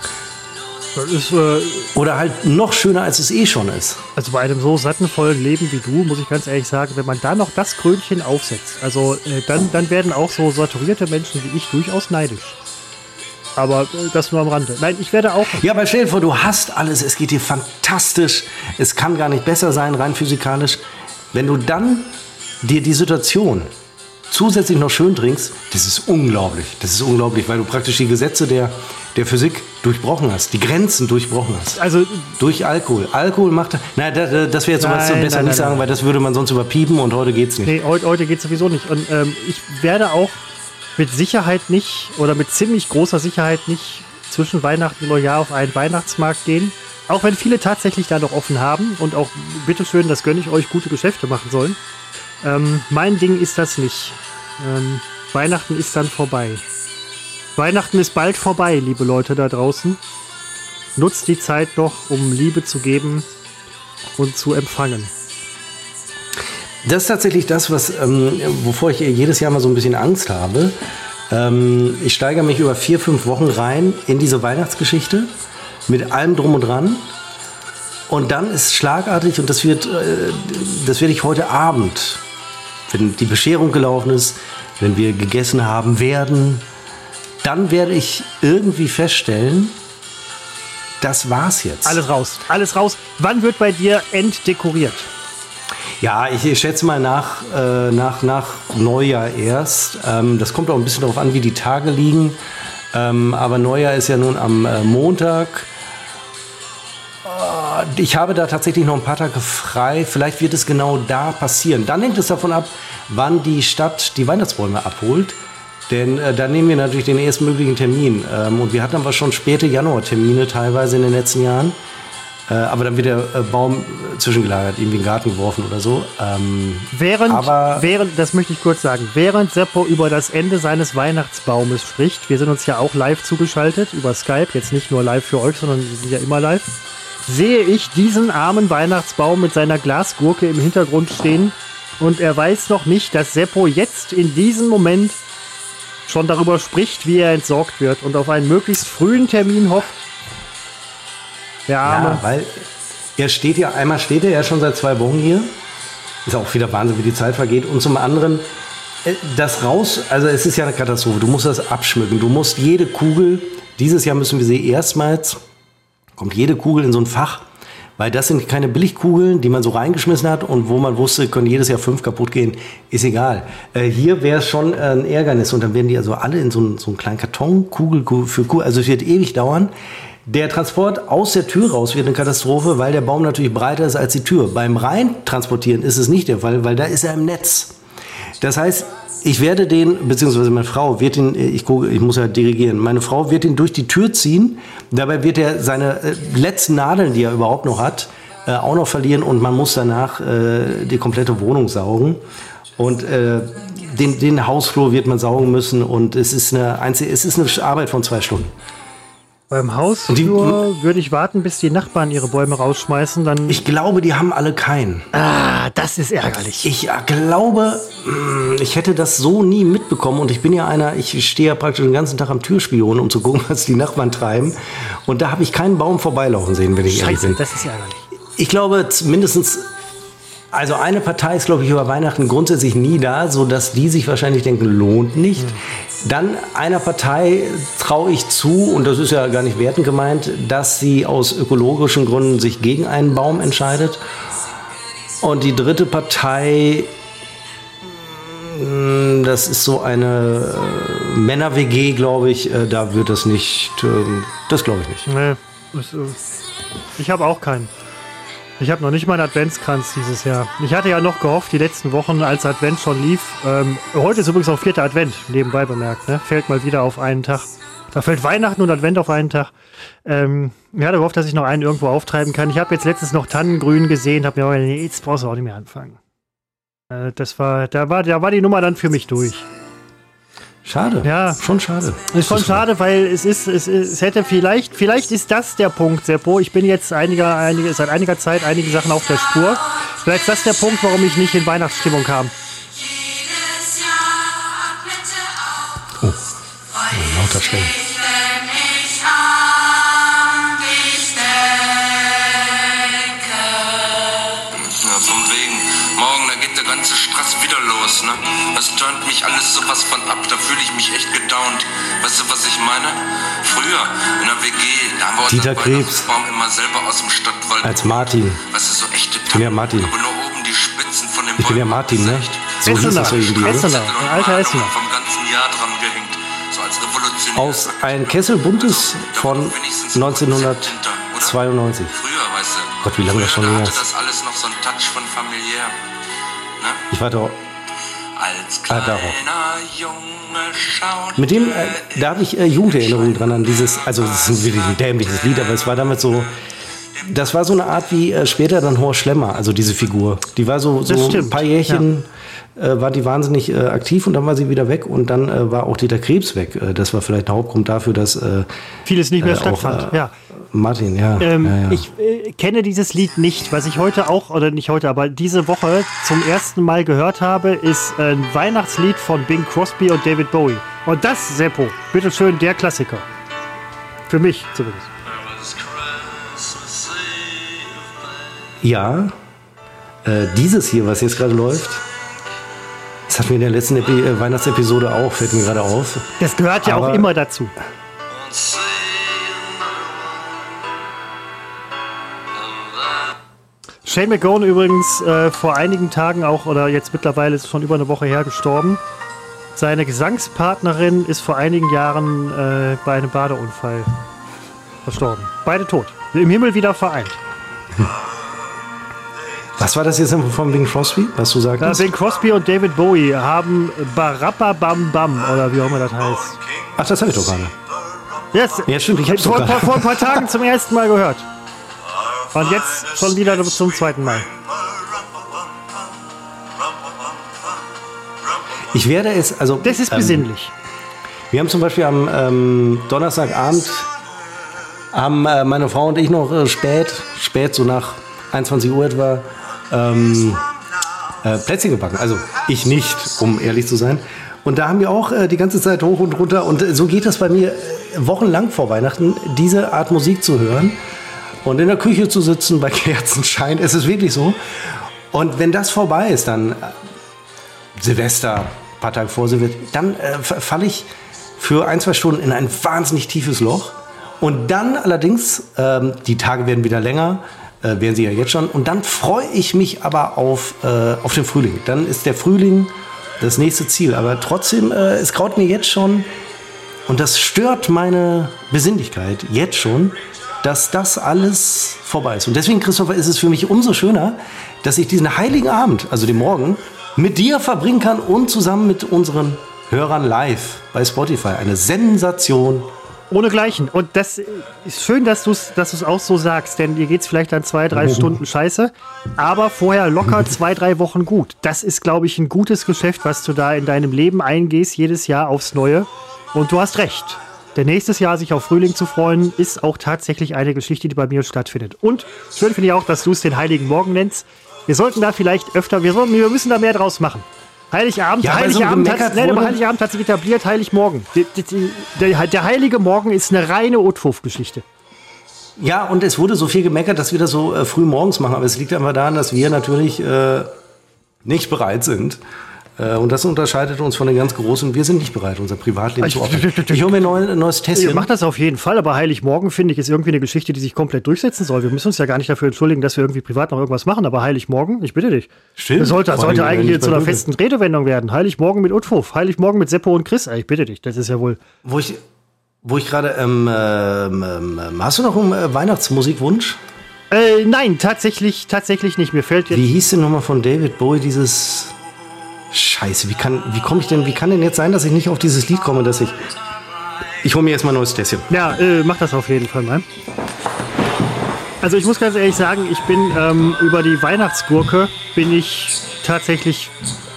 Ist, äh, Oder halt noch schöner, als es eh schon ist. Also bei einem so sattenvollen Leben wie du, muss ich ganz ehrlich sagen, wenn man da noch das Krönchen aufsetzt, also äh, dann, dann werden auch so saturierte Menschen wie ich durchaus neidisch. Aber äh, das nur am Rande. Nein, ich werde auch. Ja, aber stell dir vor, du hast alles, es geht dir fantastisch, es kann gar nicht besser sein, rein physikalisch. Wenn du dann dir die Situation zusätzlich noch schön trinkst, das ist unglaublich. Das ist unglaublich, weil du praktisch die Gesetze der, der Physik durchbrochen hast, die Grenzen durchbrochen hast. Also Durch Alkohol. Alkohol macht. Nein, das, das wäre jetzt sowas Nein, besser nein, nicht nein, sagen, nein. weil das würde man sonst überpiepen und heute geht's nicht. nee, heute, heute geht sowieso nicht. Und ähm, ich werde auch mit Sicherheit nicht oder mit ziemlich großer Sicherheit nicht zwischen Weihnachten und Neujahr auf einen Weihnachtsmarkt gehen. Auch wenn viele tatsächlich da noch offen haben und auch, bitteschön, das gönne ich euch, gute Geschäfte machen sollen. Ähm, mein Ding ist das nicht. Ähm, Weihnachten ist dann vorbei. Weihnachten ist bald vorbei, liebe Leute da draußen. Nutzt die Zeit noch, um Liebe zu geben und zu empfangen. Das ist tatsächlich das, was, ähm, wovor ich jedes Jahr mal so ein bisschen Angst habe. Ähm, ich steigere mich über vier, fünf Wochen rein in diese Weihnachtsgeschichte mit allem drum und dran. Und dann ist schlagartig, und das wird, äh, das werde ich heute Abend, wenn die Bescherung gelaufen ist, wenn wir gegessen haben werden, dann werde ich irgendwie feststellen, das war's jetzt. Alles raus, alles raus. Wann wird bei dir entdekoriert? Ja, ich schätze mal nach, äh, nach, nach Neujahr erst. Ähm, das kommt auch ein bisschen darauf an, wie die Tage liegen. Ähm, aber Neujahr ist ja nun am äh, Montag. Äh, ich habe da tatsächlich noch ein paar Tage frei. Vielleicht wird es genau da passieren. Dann hängt es davon ab, wann die Stadt die Weihnachtsbäume abholt. Denn äh, da nehmen wir natürlich den erstmöglichen Termin. Ähm, und wir hatten aber schon späte Januartermine teilweise in den letzten Jahren. Äh, aber dann wird der äh, Baum zwischengelagert, irgendwie in den Garten geworfen oder so. Ähm, während, während, das möchte ich kurz sagen, während Seppo über das Ende seines Weihnachtsbaumes spricht, wir sind uns ja auch live zugeschaltet über Skype, jetzt nicht nur live für euch, sondern wir sind ja immer live, sehe ich diesen armen Weihnachtsbaum mit seiner Glasgurke im Hintergrund stehen und er weiß noch nicht, dass Seppo jetzt in diesem Moment schon darüber spricht, wie er entsorgt wird und auf einen möglichst frühen Termin hofft. Der Arme. Ja, weil er steht ja, einmal steht er ja schon seit zwei Wochen hier. Ist auch wieder Wahnsinn, wie die Zeit vergeht. Und zum anderen, äh, das raus, also es ist ja eine Katastrophe. Du musst das abschmücken. Du musst jede Kugel, dieses Jahr müssen wir sie erstmals, kommt jede Kugel in so ein Fach weil das sind keine Billigkugeln, die man so reingeschmissen hat und wo man wusste, können jedes Jahr fünf kaputt gehen. Ist egal. Äh, hier wäre es schon ein Ärgernis und dann werden die also alle in so, so einen kleinen Karton, Kugel für Kugel. Also es wird ewig dauern. Der Transport aus der Tür raus wird eine Katastrophe, weil der Baum natürlich breiter ist als die Tür. Beim Reintransportieren ist es nicht der Fall, weil da ist er im Netz. Das heißt, ich werde den, beziehungsweise meine Frau wird ihn, ich, gucke, ich muss ja dirigieren, meine Frau wird ihn durch die Tür ziehen. Dabei wird er seine äh, letzten Nadeln, die er überhaupt noch hat, äh, auch noch verlieren und man muss danach äh, die komplette Wohnung saugen. Und äh, den, den Hausflur wird man saugen müssen und es ist eine, es ist eine Arbeit von zwei Stunden. Beim Hausflur würde ich warten, bis die Nachbarn ihre Bäume rausschmeißen. Dann ich glaube, die haben alle keinen. Ah, das ist ärgerlich. Ich äh, glaube, hm, ich hätte das so nie mitbekommen. Und ich bin ja einer, ich stehe ja praktisch den ganzen Tag am Türspion, um zu gucken, was die Nachbarn treiben. Und da habe ich keinen Baum vorbeilaufen sehen, wenn ich Scheiße, ehrlich bin. das ist ärgerlich. Ich glaube, mindestens also eine Partei ist, glaube ich, über Weihnachten grundsätzlich nie da, sodass die sich wahrscheinlich denken, lohnt nicht. Dann einer Partei traue ich zu, und das ist ja gar nicht wertend gemeint, dass sie aus ökologischen Gründen sich gegen einen Baum entscheidet. Und die dritte Partei, hm, das ist so eine äh, Männer-WG, glaube ich, äh, da wird das nicht, äh, das glaube ich nicht. Nee, ich habe auch keinen. Ich habe noch nicht mal einen Adventskranz dieses Jahr. Ich hatte ja noch gehofft, die letzten Wochen, als Advent schon lief. Ähm, heute ist übrigens auch vierter Advent, nebenbei bemerkt. Ne? Fällt mal wieder auf einen Tag. Da fällt Weihnachten und Advent auf einen Tag. Ähm, ich hatte gehofft, dass ich noch einen irgendwo auftreiben kann. Ich habe jetzt letztens noch Tannengrün gesehen, habe mir aber nee, jetzt brauchst du auch nicht mehr anfangen. Äh, das war, da war, da war die Nummer dann für mich durch. Schade. Ja. Schon schade. Ist schon schade, weil es ist, es, es hätte vielleicht, vielleicht ist das der Punkt, Seppo. Ich bin jetzt einiger, einige, seit einiger Zeit einige Sachen auf der Spur. Vielleicht ist das der Punkt, warum ich nicht in Weihnachtsstimmung kam. Oh, lauter Stellen. Los, ne? Das turnt mich alles sowas von ab, da fühle ich mich echt gedownt. Weißt du, was ich meine? Früher in der WG, da haben wir Dieter Krebs. immer selber aus dem Stadtwald. Als Martin. Weißt du, so echte Ich bin ja Martin. aber nur oben die Spitzen von den Ich bin ja Martin, ne? So hieß das irgendwie, Essener, ein alter Essener. Vom ganzen Jahr dran gehängt. So als Revolutionär. Aus ein Kessel buntes von 1992. Früher, weißt du. Gott, wie lange das schon her ist. hatte das alles Als Ah, kleiner darauf. Junge schaute Mit dem, äh, da habe ich äh, Jugenderinnerungen dran an dieses, also es ist wirklich ein dämliches Lied, aber es war damals so, das war so eine Art wie äh, später dann Horst Schlemmer, also diese Figur. Die war so, so ein paar Jährchen, äh, war die wahnsinnig äh, aktiv und dann war sie wieder weg und dann äh, war auch Dieter Krebs weg. Äh, das war vielleicht der Hauptgrund dafür, dass äh, Vieles nicht mehr äh, auch, stattfand. äh, ja. Martin, ja. Ähm, ja, ja. Ich äh, kenne dieses Lied nicht. Was ich heute auch, oder nicht heute, aber diese Woche zum ersten Mal gehört habe, ist ein Weihnachtslied von Bing Crosby und David Bowie. Und das, Seppo, bitteschön, der Klassiker. Für mich zumindest. Ja, äh, dieses hier, was jetzt gerade läuft, das hatten wir in der letzten Epi äh, Weihnachtsepisode auch, fällt mir gerade auf. Das gehört ja auch Aber- immer dazu. Shane McGowan übrigens äh, vor einigen Tagen auch, oder jetzt mittlerweile ist es schon über eine Woche her gestorben. Seine Gesangspartnerin ist vor einigen Jahren äh, bei einem Badeunfall verstorben. Beide tot. Im Himmel wieder vereint. Was war das jetzt von Bing Crosby, was du Ja, sagtest? Bing Crosby und David Bowie haben Barappa Bam Bam, oder wie auch immer das heißt. Ach, das habe ich doch gerade. Yes. Ja, stimmt, ich hab's vor, vor ein paar Tagen zum ersten Mal gehört. Und jetzt schon wieder zum zweiten Mal. Ich werde es, also. Das ist ähm, besinnlich. Wir haben zum Beispiel am ähm, Donnerstagabend haben äh, meine Frau und ich noch äh, spät, spät so nach 21 Uhr etwa, ähm, äh, Plätzchen gebacken. Also ich nicht, um ehrlich zu sein. Und da haben wir auch äh, die ganze Zeit hoch und runter. Und äh, so geht das bei mir äh, wochenlang vor Weihnachten, diese Art Musik zu hören und in der Küche zu sitzen bei Kerzenschein. Es ist wirklich so. Und wenn das vorbei ist, dann Silvester, ein paar Tage vor Silvester, dann äh, fa- falle ich für ein, zwei Stunden in ein wahnsinnig tiefes Loch. Und dann allerdings, ähm, die Tage werden wieder länger, äh, werden sie ja jetzt schon. Und dann freue ich mich aber auf, äh, auf den Frühling. Dann ist der Frühling das nächste Ziel. Aber trotzdem, äh, es graut mir jetzt schon, und das stört meine Besinnlichkeit jetzt schon, dass das alles vorbei ist. Und deswegen, Christopher, ist es für mich umso schöner, dass ich diesen heiligen Abend, also den Morgen, mit dir verbringen kann und zusammen mit unseren Hörern live bei Spotify. Eine Sensation. Ohne Gleichen. Und das ist schön, dass du es dass du's auch so sagst, denn dir geht es vielleicht dann zwei, drei Stunden scheiße, aber vorher locker zwei, drei Wochen gut. Das ist, glaube ich, ein gutes Geschäft, was du da in deinem Leben eingehst, jedes Jahr aufs Neue. Und du hast recht. Der nächstes Jahr sich auf Frühling zu freuen, ist auch tatsächlich eine Geschichte, die bei mir stattfindet. Und schön finde ich auch, dass du es den Heiligen Morgen nennst. Wir sollten da vielleicht öfter, wir, sollten, wir müssen da mehr draus machen. Heiligabend, Ja, so Heiligabend, gemeckert hat, nein, Heiligabend hat sich etabliert, Heiligmorgen. Der, der Heilige Morgen ist eine reine Utfuff-Geschichte. Ja, und es wurde so viel gemeckert, dass wir das so äh, früh morgens machen. Aber es liegt einfach daran, dass wir natürlich äh, nicht bereit sind. Äh, und das unterscheidet uns von den ganz Großen. Wir sind nicht bereit, unser Privatleben zu opfern. Ich hole mir ein neu- ein neues Ihr Tässchen. macht das auf jeden Fall, aber Heiligmorgen, finde ich, ist irgendwie eine Geschichte, die sich komplett durchsetzen soll. Wir müssen uns ja gar nicht dafür entschuldigen, dass wir irgendwie privat noch irgendwas machen, aber Heiligmorgen, ich bitte dich. Stimmt. Das sollte, allem, sollte eigentlich zu einer festen Redewendung werden. Heiligmorgen mit Utfuff, Heiligmorgen mit Seppo und Chris. Ich bitte dich, das ist ja wohl. Wo ich, wo ich gerade, ähm, ähm, ähm, hast du noch einen äh, Weihnachtsmusikwunsch? Äh, nein, tatsächlich, tatsächlich nicht. Mir fällt jetzt. Wie hieß denn nochmal von David Bowie dieses Scheiße, wie kann, wie komme ich denn, wie kann denn jetzt sein, dass ich nicht auf dieses Lied komme, dass ich. Ich hole mir jetzt mal ein neues Tässchen. Ja, äh, mach das auf jeden Fall mal. Also ich muss ganz ehrlich sagen, ich bin ähm, über die Weihnachtsgurke bin ich tatsächlich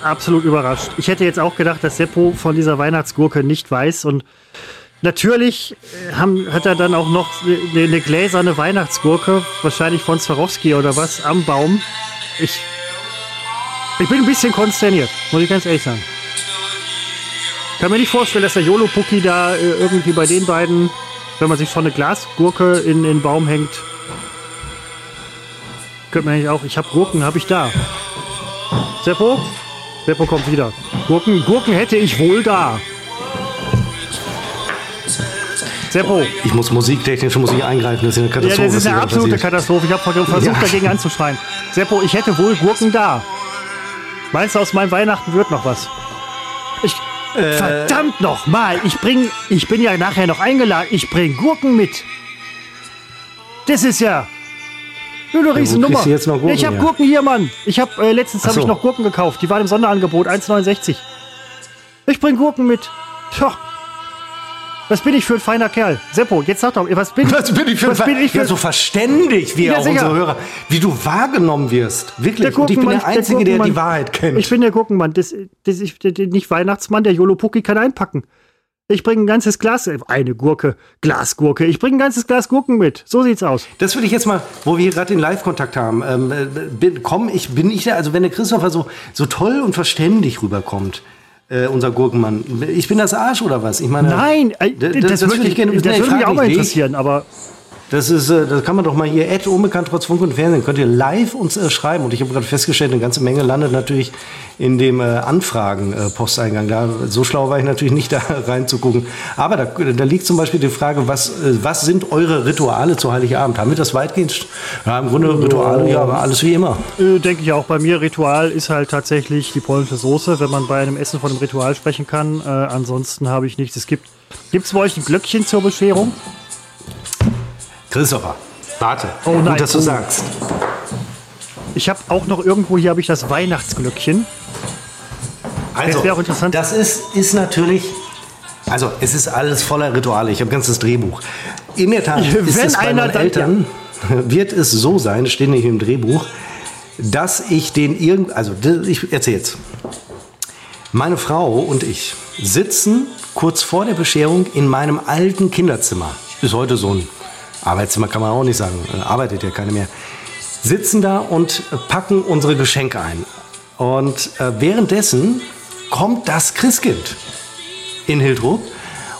absolut überrascht. Ich hätte jetzt auch gedacht, dass Seppo von dieser Weihnachtsgurke nicht weiß und natürlich äh, haben, hat er dann auch noch eine, eine gläserne Weihnachtsgurke, wahrscheinlich von Swarovski oder was, am Baum. Ich, ich bin ein bisschen konsterniert, muss ich ganz ehrlich sagen. Kann mir nicht vorstellen, dass der Yolo Pucki da äh, irgendwie bei den beiden, wenn man sich schon eine Glasgurke in den Baum hängt, könnte man eigentlich auch. Ich habe Gurken, habe ich da. Seppo? Seppo kommt wieder. Gurken, Gurken hätte ich wohl da. Seppo. Ich muss musiktechnische Musik eingreifen, das ist eine Ja, Katastrophe. das ist eine absolute. Katastrophe. Ich habe versucht, Ja. dagegen anzuschreien. Seppo, ich hätte wohl Gurken da. Meinst du, aus meinem Weihnachten wird noch was? Ich, Äh. verdammt noch mal, ich bring, ich bin ja nachher noch eingeladen. Ich bring Gurken mit. Das ist ja, Eine Riesennummer. kriegst du jetzt noch Gurken ich habe her? Gurken hier, Mann. Ich habe äh, letztens Ach habe ich so. noch Gurken gekauft. Die waren im Sonderangebot 1,69. Ich bring Gurken mit. Tja. Was bin ich für ein feiner Kerl? Seppo, jetzt sag doch, was bin, Was bin ich für was bin ich für ja, so verständig, wie Ja, auch sicher. unsere Hörer, wie du wahrgenommen wirst. Wirklich. Und ich bin der Einzige, der, Gurkenmann- die Wahrheit kennt. Ich bin der Gurkenmann. Das, das, ich, der, der, nicht Weihnachtsmann, der Jolopuki kann einpacken. Ich bringe ein ganzes Glas, äh, eine Gurke, Glasgurke. Ich bringe ein ganzes Glas Gurken mit. So sieht's aus. Das würde ich jetzt mal, wo wir hier gerade den Live-Kontakt haben, ähm, äh, bin, komm, ich bin ich da, also wenn der Christopher so, so toll und verständig rüberkommt, äh, unser Gurkenmann, ich bin das Arsch oder was? Ich meine, Nein, äh, d- das, das würde ich gerne- das nee, würde mich auch mal interessieren, aber Das ist, äh, das kann man doch mal hier, Ed unbekannt trotz Funk und Fernsehen, könnt ihr live uns äh, schreiben. Und ich habe gerade festgestellt, eine ganze Menge landet natürlich in dem äh, Anfragen-Posteingang. Da, so schlau war ich natürlich nicht da reinzugucken. Aber da, da liegt zum Beispiel die Frage, was, äh, was sind eure Rituale zu Heiligabend? Haben wir das weitgehend? Ja, im Grunde Rituale, ja, aber alles wie immer. äh, denke ich auch bei mir, Ritual ist halt tatsächlich die polnische Soße, wenn man bei einem Essen von einem Ritual sprechen kann. Äh, ansonsten habe ich nichts. Es gibt, gibt's bei euch ein Glöckchen zur Bescherung? Christopher, warte. Oh nein, Gut, dass du oh. sagst. Ich habe auch noch irgendwo hier habe ich das Weihnachtsglöckchen. Also, Das wäre auch interessant. Das ist, ist natürlich. Also, es ist alles voller Rituale. Ich habe ein ganzes Drehbuch. In der Tat Wenn ist es bei einer meinen dann- Eltern, wird es so sein, steht nicht im Drehbuch, dass ich den irgend. Also, ich erzähle jetzt. Meine Frau und ich sitzen kurz vor der Bescherung in meinem alten Kinderzimmer. Ist heute so ein Arbeitszimmer, kann man auch nicht sagen. äh, Arbeitet ja keine mehr. Sitzen da und packen unsere Geschenke ein. Und äh, währenddessen kommt das Christkind in Hildrup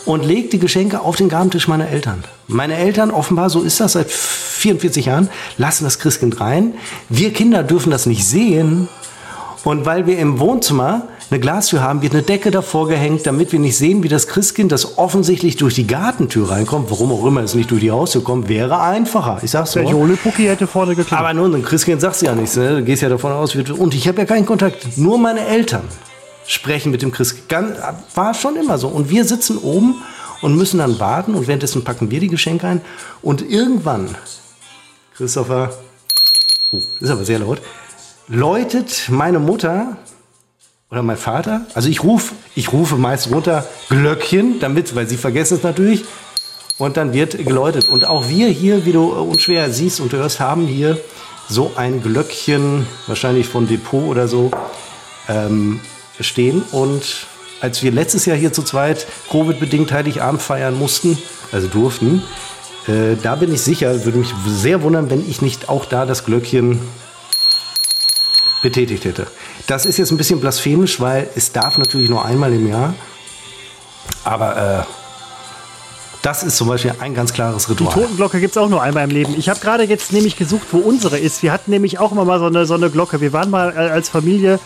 und legt die Geschenke auf den Gabentisch meiner Eltern. Meine Eltern, offenbar, so ist das seit 44 Jahren, lassen das Christkind rein. Wir Kinder dürfen das nicht sehen. Und weil wir im Wohnzimmer eine Glastür haben, wird eine Decke davor gehängt, damit wir nicht sehen, wie das Christkind, das offensichtlich durch die Gartentür reinkommt, warum auch immer es nicht durch die Haustür kommt, wäre einfacher. Ich sag's so. Der hätte vorne geklappt. Aber nun, ein Christkind sagst du ja nichts. Ne? Du gehst ja davon aus, wird- und ich habe ja keinen Kontakt. Nur meine Eltern sprechen mit dem Christkind. War schon immer so. Und wir sitzen oben und müssen dann warten und währenddessen packen wir die Geschenke ein. Und irgendwann, Christopher, oh, ist aber sehr laut, läutet meine Mutter oder mein Vater, also ich rufe, ich rufe meist runter Glöckchen, damit, weil sie vergessen es natürlich, und dann wird geläutet. Und auch wir hier, wie du äh, unschwer siehst und hörst, haben hier so ein Glöckchen, wahrscheinlich von Depot oder so, ähm, stehen. Und als wir letztes Jahr hier zu zweit Covid-bedingt Heiligabend feiern mussten, also durften, äh, da bin ich sicher, würde mich sehr wundern, wenn ich nicht auch da das Glöckchen betätigt hätte. Das ist jetzt ein bisschen blasphemisch, weil es darf natürlich nur einmal im Jahr. Aber äh, das ist zum Beispiel ein ganz klares Die Ritual. Totenglocke gibt es auch nur einmal im Leben. Ich habe gerade jetzt nämlich gesucht, wo unsere ist. Wir hatten nämlich auch immer mal so eine, so eine Glocke. Wir waren mal äh, als Familie,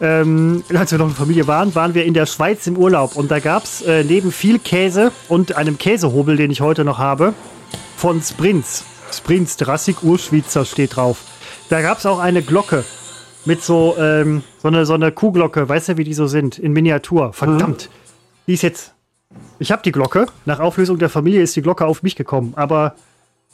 ähm, als wir noch eine Familie waren, waren wir in der Schweiz im Urlaub. Und da gab es äh, neben viel Käse und einem Käsehobel, den ich heute noch habe, von Sprints. Sprints, Drassig Urschwitzer steht drauf. Da gab es auch eine Glocke mit so, ähm, so, eine, so eine Kuhglocke. Weißt du, wie die so sind? In Miniatur. Verdammt. Die ist jetzt ich habe die Glocke. Nach Auflösung der Familie ist die Glocke auf mich gekommen. Aber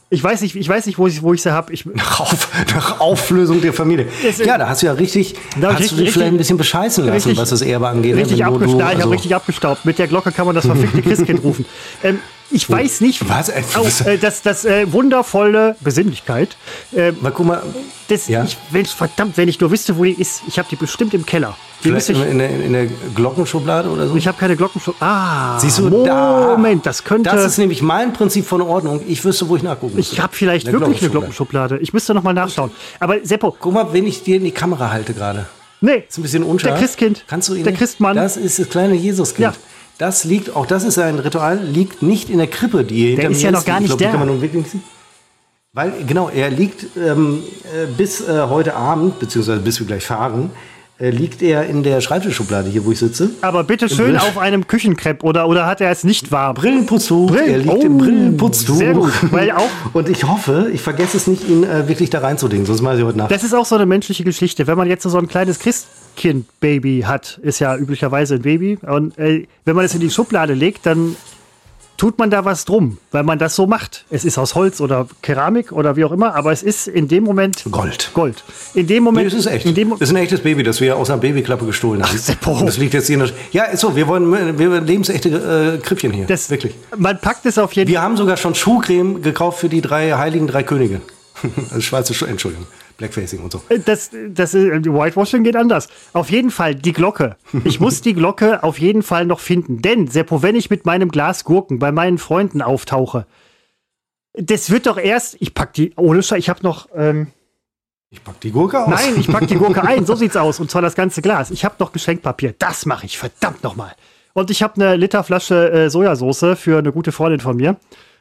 ich weiß nicht, ich weiß nicht, wo ich, wo ich sie habe. Ich, Nach, Auf, nach Auflösung der Familie. Ja, da hast du ja richtig, Da hast ich du dich richtig- vielleicht ein bisschen bescheißen lassen, richtig- was das Erbe angeht. richtig abgestaubt. ich also- habe richtig abgestaubt. Mit der Glocke kann man das verfickte Christkind rufen. Ähm, ich weiß nicht. Was? Äh, Oh, äh, das das äh, wundervolle Besinnlichkeit. Äh, Mal guck mal, das, Ja. ich, wenn, verdammt, wenn ich nur wüsste, wo die ist. Ich habe die bestimmt im Keller. Die vielleicht müsste ich, in, der, in der Glockenschublade oder so. ich habe keine Glockenschutz. Ah, Siehst du, da. Moment, das könnte. Das ist nämlich mein Prinzip von Ordnung. Ich wüsste, wo ich nachgucken muss. ich habe vielleicht wirklich eine Glockenschublade. Ich müsste noch mal nachschauen. Aber Seppo, Guck mal, wenn ich dir in die Kamera halte gerade. nee, Ist ein bisschen unscharf. Der Christkind. Kannst du ihn Der? Christmann. Das ist das kleine Jesuskind. Ja. Das liegt, auch das ist ein Ritual, liegt nicht in der Krippe, die hier hinter ist mir ja noch gar Ich nicht glaub, die da. kann man nun wirklich nicht sehen. Weil, genau, er liegt ähm, äh, bis äh, heute Abend, beziehungsweise bis wir gleich fahren, liegt er in der Schreibtischschublade hier, wo ich sitze. Aber bitte schön Brill- auf einem Küchenkrepp oder, oder hat er es nicht warm? Brillenputztuch. Brillen- Er liegt Oh, im Brillenputztuch. sehr gut, weil auch- Und ich hoffe, ich vergesse es nicht, ihn äh, wirklich da reinzudingen, sonst mache ich heute Nacht. Das ist auch so eine menschliche Geschichte. Wenn man jetzt so ein kleines Christkind-Baby hat, ist ja üblicherweise ein Baby. Und äh, wenn man es in die Schublade legt, dann tut man da was drum, weil man das so macht. Es ist aus Holz oder Keramik oder wie auch immer, aber es ist in dem Moment Gold. Gold. In dem Moment. Nee, das ist echt. In dem, das ist ein echtes Baby, das wir aus einer Babyklappe gestohlen haben. Ach, Seppo. Das liegt jetzt hier in der. Ja, ist so. Wir wollen wir lebensechte äh, Krippchen hier. das, Wirklich. Man packt es auf jeden Wir haben sogar schon Schuhcreme gekauft für die drei heiligen drei Könige. also schwarze Schuhe, Entschuldigung. Blackfacing und so. Das, das äh, Whitewashing geht anders. Auf jeden Fall die Glocke. Ich muss die Glocke auf jeden Fall noch finden. Denn, Seppo, wenn ich mit meinem Glas Gurken bei meinen Freunden auftauche, das wird doch erst, ich pack die, ohne Scheiß, ich habe noch, ähm, Ich pack die Gurke aus. nein, ich pack die Gurke ein, so sieht's aus. Und zwar das ganze Glas. Ich habe noch Geschenkpapier. Das mache ich, verdammt nochmal. Und ich habe eine Literflasche äh, Sojasauce für eine gute Freundin von mir.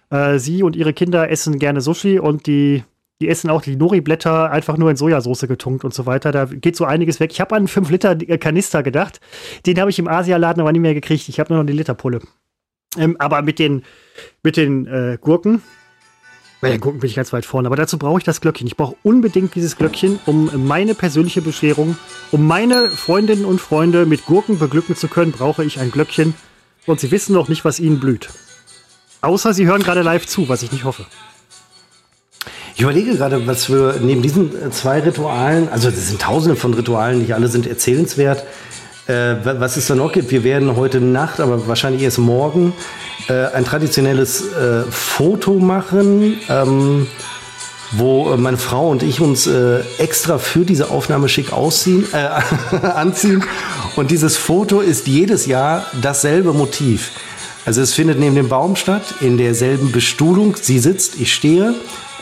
Äh, sie und ihre Kinder essen gerne Sushi und die, die essen auch die Nori-Blätter einfach nur in Sojasauce getunkt und so weiter. Da geht so einiges weg. Ich habe an einen 5-Liter-Kanister gedacht. Den habe ich im Asialaden aber nicht mehr gekriegt. Ich habe nur noch die Literpulle. Ähm, aber mit den, mit den äh, Gurken, bei den Gurken bin ich ganz weit vorne. Aber dazu brauche ich das Glöckchen. Ich brauche unbedingt dieses Glöckchen, um meine persönliche Bescherung, um meine Freundinnen und Freunde mit Gurken beglücken zu können, brauche ich ein Glöckchen. Und sie wissen noch nicht, was ihnen blüht. Außer sie hören gerade live zu, was ich nicht hoffe. Ich überlege gerade, was wir neben diesen äh, zwei Ritualen, also das sind tausende von Ritualen, nicht alle sind erzählenswert, äh, wa- was es da noch gibt. Wir werden heute Nacht, aber wahrscheinlich erst morgen, äh, ein traditionelles äh, Foto machen, ähm, wo äh, meine Frau und ich uns äh, extra für diese Aufnahme schick ausziehen, äh, anziehen. Und dieses Foto ist jedes Jahr dasselbe Motiv. Also es findet neben dem Baum statt, in derselben Bestuhlung. Sie sitzt, ich stehe.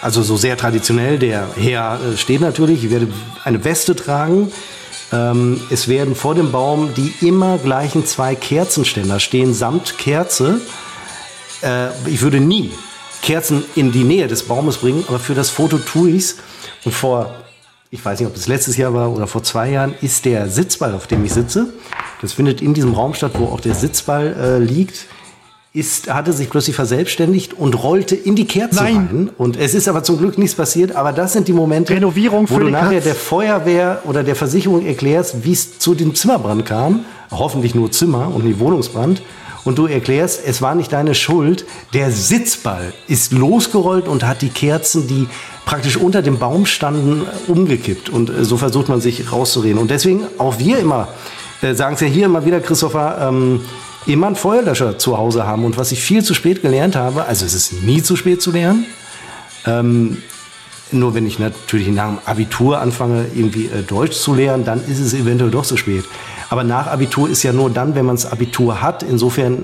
Also so sehr traditionell. Der Herr äh, steht natürlich. Ich werde eine Weste tragen. Ähm, es werden vor dem Baum die immer gleichen zwei Kerzenständer stehen, samt Kerze. Äh, ich würde nie Kerzen in die Nähe des Baumes bringen, aber für das Foto tue ich's. Und vor, ich weiß nicht, ob es letztes Jahr war oder vor zwei Jahren, ist der Sitzball, auf dem ich sitze. Das findet in diesem Raum statt, wo auch der Sitzball äh, liegt. Ist, hatte sich plötzlich verselbstständigt und rollte in die Kerze Nein. rein. Und es ist aber zum Glück nichts passiert. Aber das sind die Momente, Renovierung wo du nachher Katz. der Feuerwehr oder der Versicherung erklärst, wie es zu dem Zimmerbrand kam. Hoffentlich nur Zimmer und nicht Wohnungsbrand. Und du erklärst, es war nicht deine Schuld. Der Sitzball ist losgerollt und hat die Kerzen, die praktisch unter dem Baum standen, umgekippt. Und äh, so versucht man sich rauszureden. Und deswegen auch wir immer, äh, sagen es ja hier immer wieder, Christopher, ähm, immer einen Feuerlöscher zu Hause haben. Und was ich viel zu spät gelernt habe, also es ist nie zu spät zu lernen, nur wenn ich natürlich nach dem Abitur anfange, irgendwie äh, Deutsch zu lernen, dann ist es eventuell doch zu spät. Aber nach Abitur ist ja nur dann, wenn man das Abitur hat. Insofern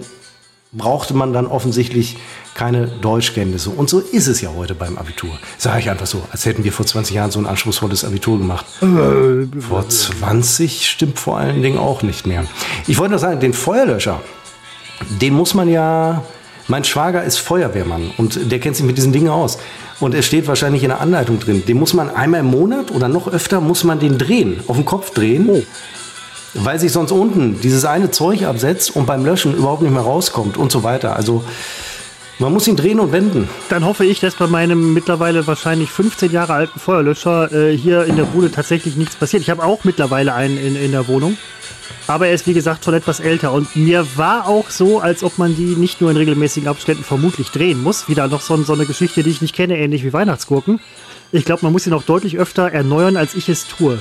brauchte man dann offensichtlich keine Deutschkenntnisse. Und so ist es ja heute beim Abitur. Sage ich einfach so, als hätten wir vor 20 Jahren so ein anspruchsvolles Abitur gemacht. vor 20 stimmt vor allen Dingen auch nicht mehr. Ich wollte nur sagen, den Feuerlöscher, den muss man ja. Mein Schwager ist Feuerwehrmann und der kennt sich mit diesen Dingen aus. Und es steht wahrscheinlich in der Anleitung drin. Den muss man einmal im Monat oder noch öfter muss man den drehen, auf den Kopf drehen. Weil sich sonst unten dieses eine Zeug absetzt und beim Löschen überhaupt nicht mehr rauskommt und so weiter. Also man muss ihn drehen und wenden. Dann hoffe ich, dass bei meinem mittlerweile wahrscheinlich 15 Jahre alten Feuerlöscher äh, hier in der Bude tatsächlich nichts passiert. Ich habe auch mittlerweile einen in, in der Wohnung. Aber er ist, wie gesagt, schon etwas älter. Und mir war auch so, als ob man die nicht nur in regelmäßigen Abständen vermutlich drehen muss. Wieder noch so, so eine Geschichte, die ich nicht kenne, ähnlich wie Weihnachtsgurken. Ich glaube, man muss ihn auch deutlich öfter erneuern, als ich es tue.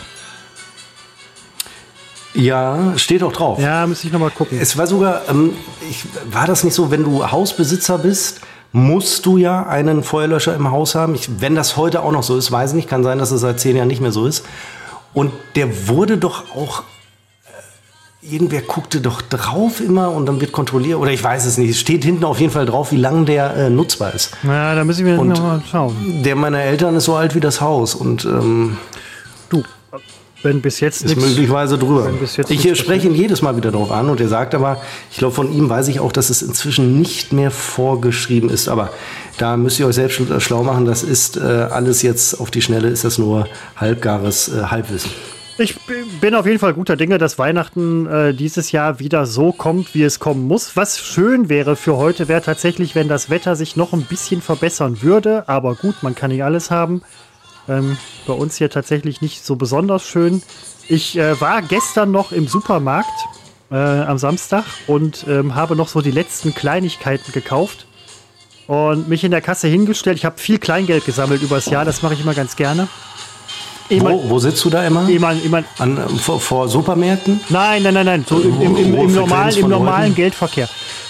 Ja, steht auch drauf. Ja, müsste ich nochmal gucken. Es war sogar, ähm, ich, war das nicht so, wenn du Hausbesitzer bist, musst du ja einen Feuerlöscher im Haus haben. Ich, wenn das heute auch noch so ist, weiß ich nicht. Kann sein, dass es seit zehn Jahren nicht mehr so ist. Und der wurde doch auch, äh, irgendwer guckte doch drauf immer und dann wird kontrolliert. Oder ich weiß es nicht. Es steht hinten auf jeden Fall drauf, wie lange der äh, nutzbar ist. Na, da müssen wir nochmal schauen. Der meiner Eltern ist so alt wie das Haus und ähm, wenn bis jetzt ist nichts. möglicherweise drüber. Ich äh, spreche ihn jedes Mal wieder darauf an und er sagt aber, ich glaube, von ihm weiß ich auch, dass es inzwischen nicht mehr vorgeschrieben ist. Aber da müsst ihr euch selbst schlau- schlau machen. Das ist äh, alles jetzt auf die Schnelle, ist das nur halbgares äh, Halbwissen. Ich bin auf jeden Fall guter Dinge, dass Weihnachten äh, dieses Jahr wieder so kommt, wie es kommen muss. Was schön wäre für heute, wäre tatsächlich, wenn das Wetter sich noch ein bisschen verbessern würde. Aber gut, man kann nicht alles haben. Ähm, bei uns hier tatsächlich nicht so besonders schön. Ich äh, war gestern noch im Supermarkt äh, am Samstag und ähm, habe noch so die letzten Kleinigkeiten gekauft und mich in der Kasse hingestellt. Ich habe viel Kleingeld gesammelt übers Jahr, das mache ich immer ganz gerne. Immer, wo, wo sitzt du da immer? Immer, immer. An, vor, vor Supermärkten? Nein, nein, nein, nein. So im, im, im, im normalen, im normalen Geldverkehr.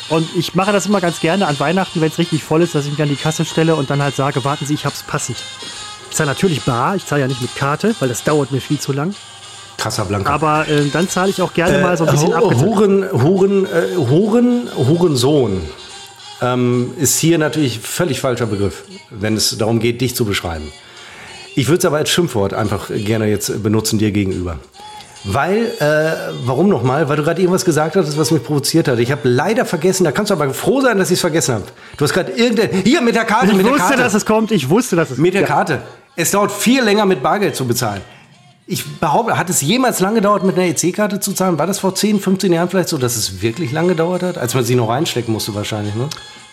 Und ich mache das immer ganz gerne an Weihnachten, wenn es richtig voll ist, dass ich mich an die Kasse stelle und dann halt sage, warten Sie, ich hab's passend. Ich zahle natürlich bar, ich zahle ja nicht mit Karte, weil das dauert mir viel zu lang. Casablanca. Aber äh, dann zahle ich auch gerne mal so ein bisschen äh, ab. Huren, Huren, äh, Huren, Hurensohn ähm, ist hier natürlich völlig falscher Begriff, wenn es darum geht, dich zu beschreiben. Ich würde es aber als Schimpfwort einfach gerne jetzt benutzen dir gegenüber. Weil, äh, warum nochmal? Weil du gerade irgendwas gesagt hattest, was mich provoziert hat. Ich habe leider vergessen, da kannst du aber froh sein, dass ich es vergessen habe. Du hast gerade irgendeine. Hier mit der Karte, ich mit der wusste, Karte. dass es kommt, ich wusste, dass es Mit der ja. Karte. Es dauert viel länger, mit Bargeld zu bezahlen. Ich behaupte, hat es jemals lange gedauert, mit einer EC-Karte zu zahlen? War das vor 10, 15 Jahren vielleicht so, dass es wirklich lange gedauert hat? Als man sie noch reinstecken musste wahrscheinlich, ne?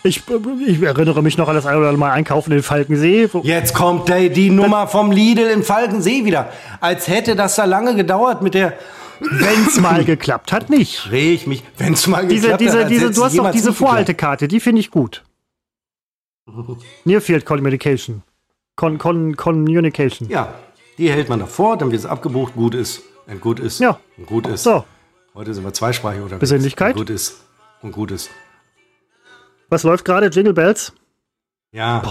Ich, ich erinnere mich noch an das ein oder andere Mal einkaufen in Falkensee. Jetzt kommt die, die Nummer vom Lidl in Falkensee wieder. Als hätte das da lange gedauert mit der... Wenn's mal geklappt hat, nicht. Dreh ich mich, wenn es mal Diese, geklappt diese, hat. diese, du hast doch diese. Vorhaltekarte, die finde ich gut. Nearfield Communication. Con, con, communication. Ja, die hält man davor, dann wird es abgebucht, gut ist. Und gut ist. Ja. Und gut ist. So, Heute sind wir zweisprachig unterwegs. Besinnlichkeit. Und gut ist. Und gut ist. Was läuft gerade? Jingle Bells? Ja.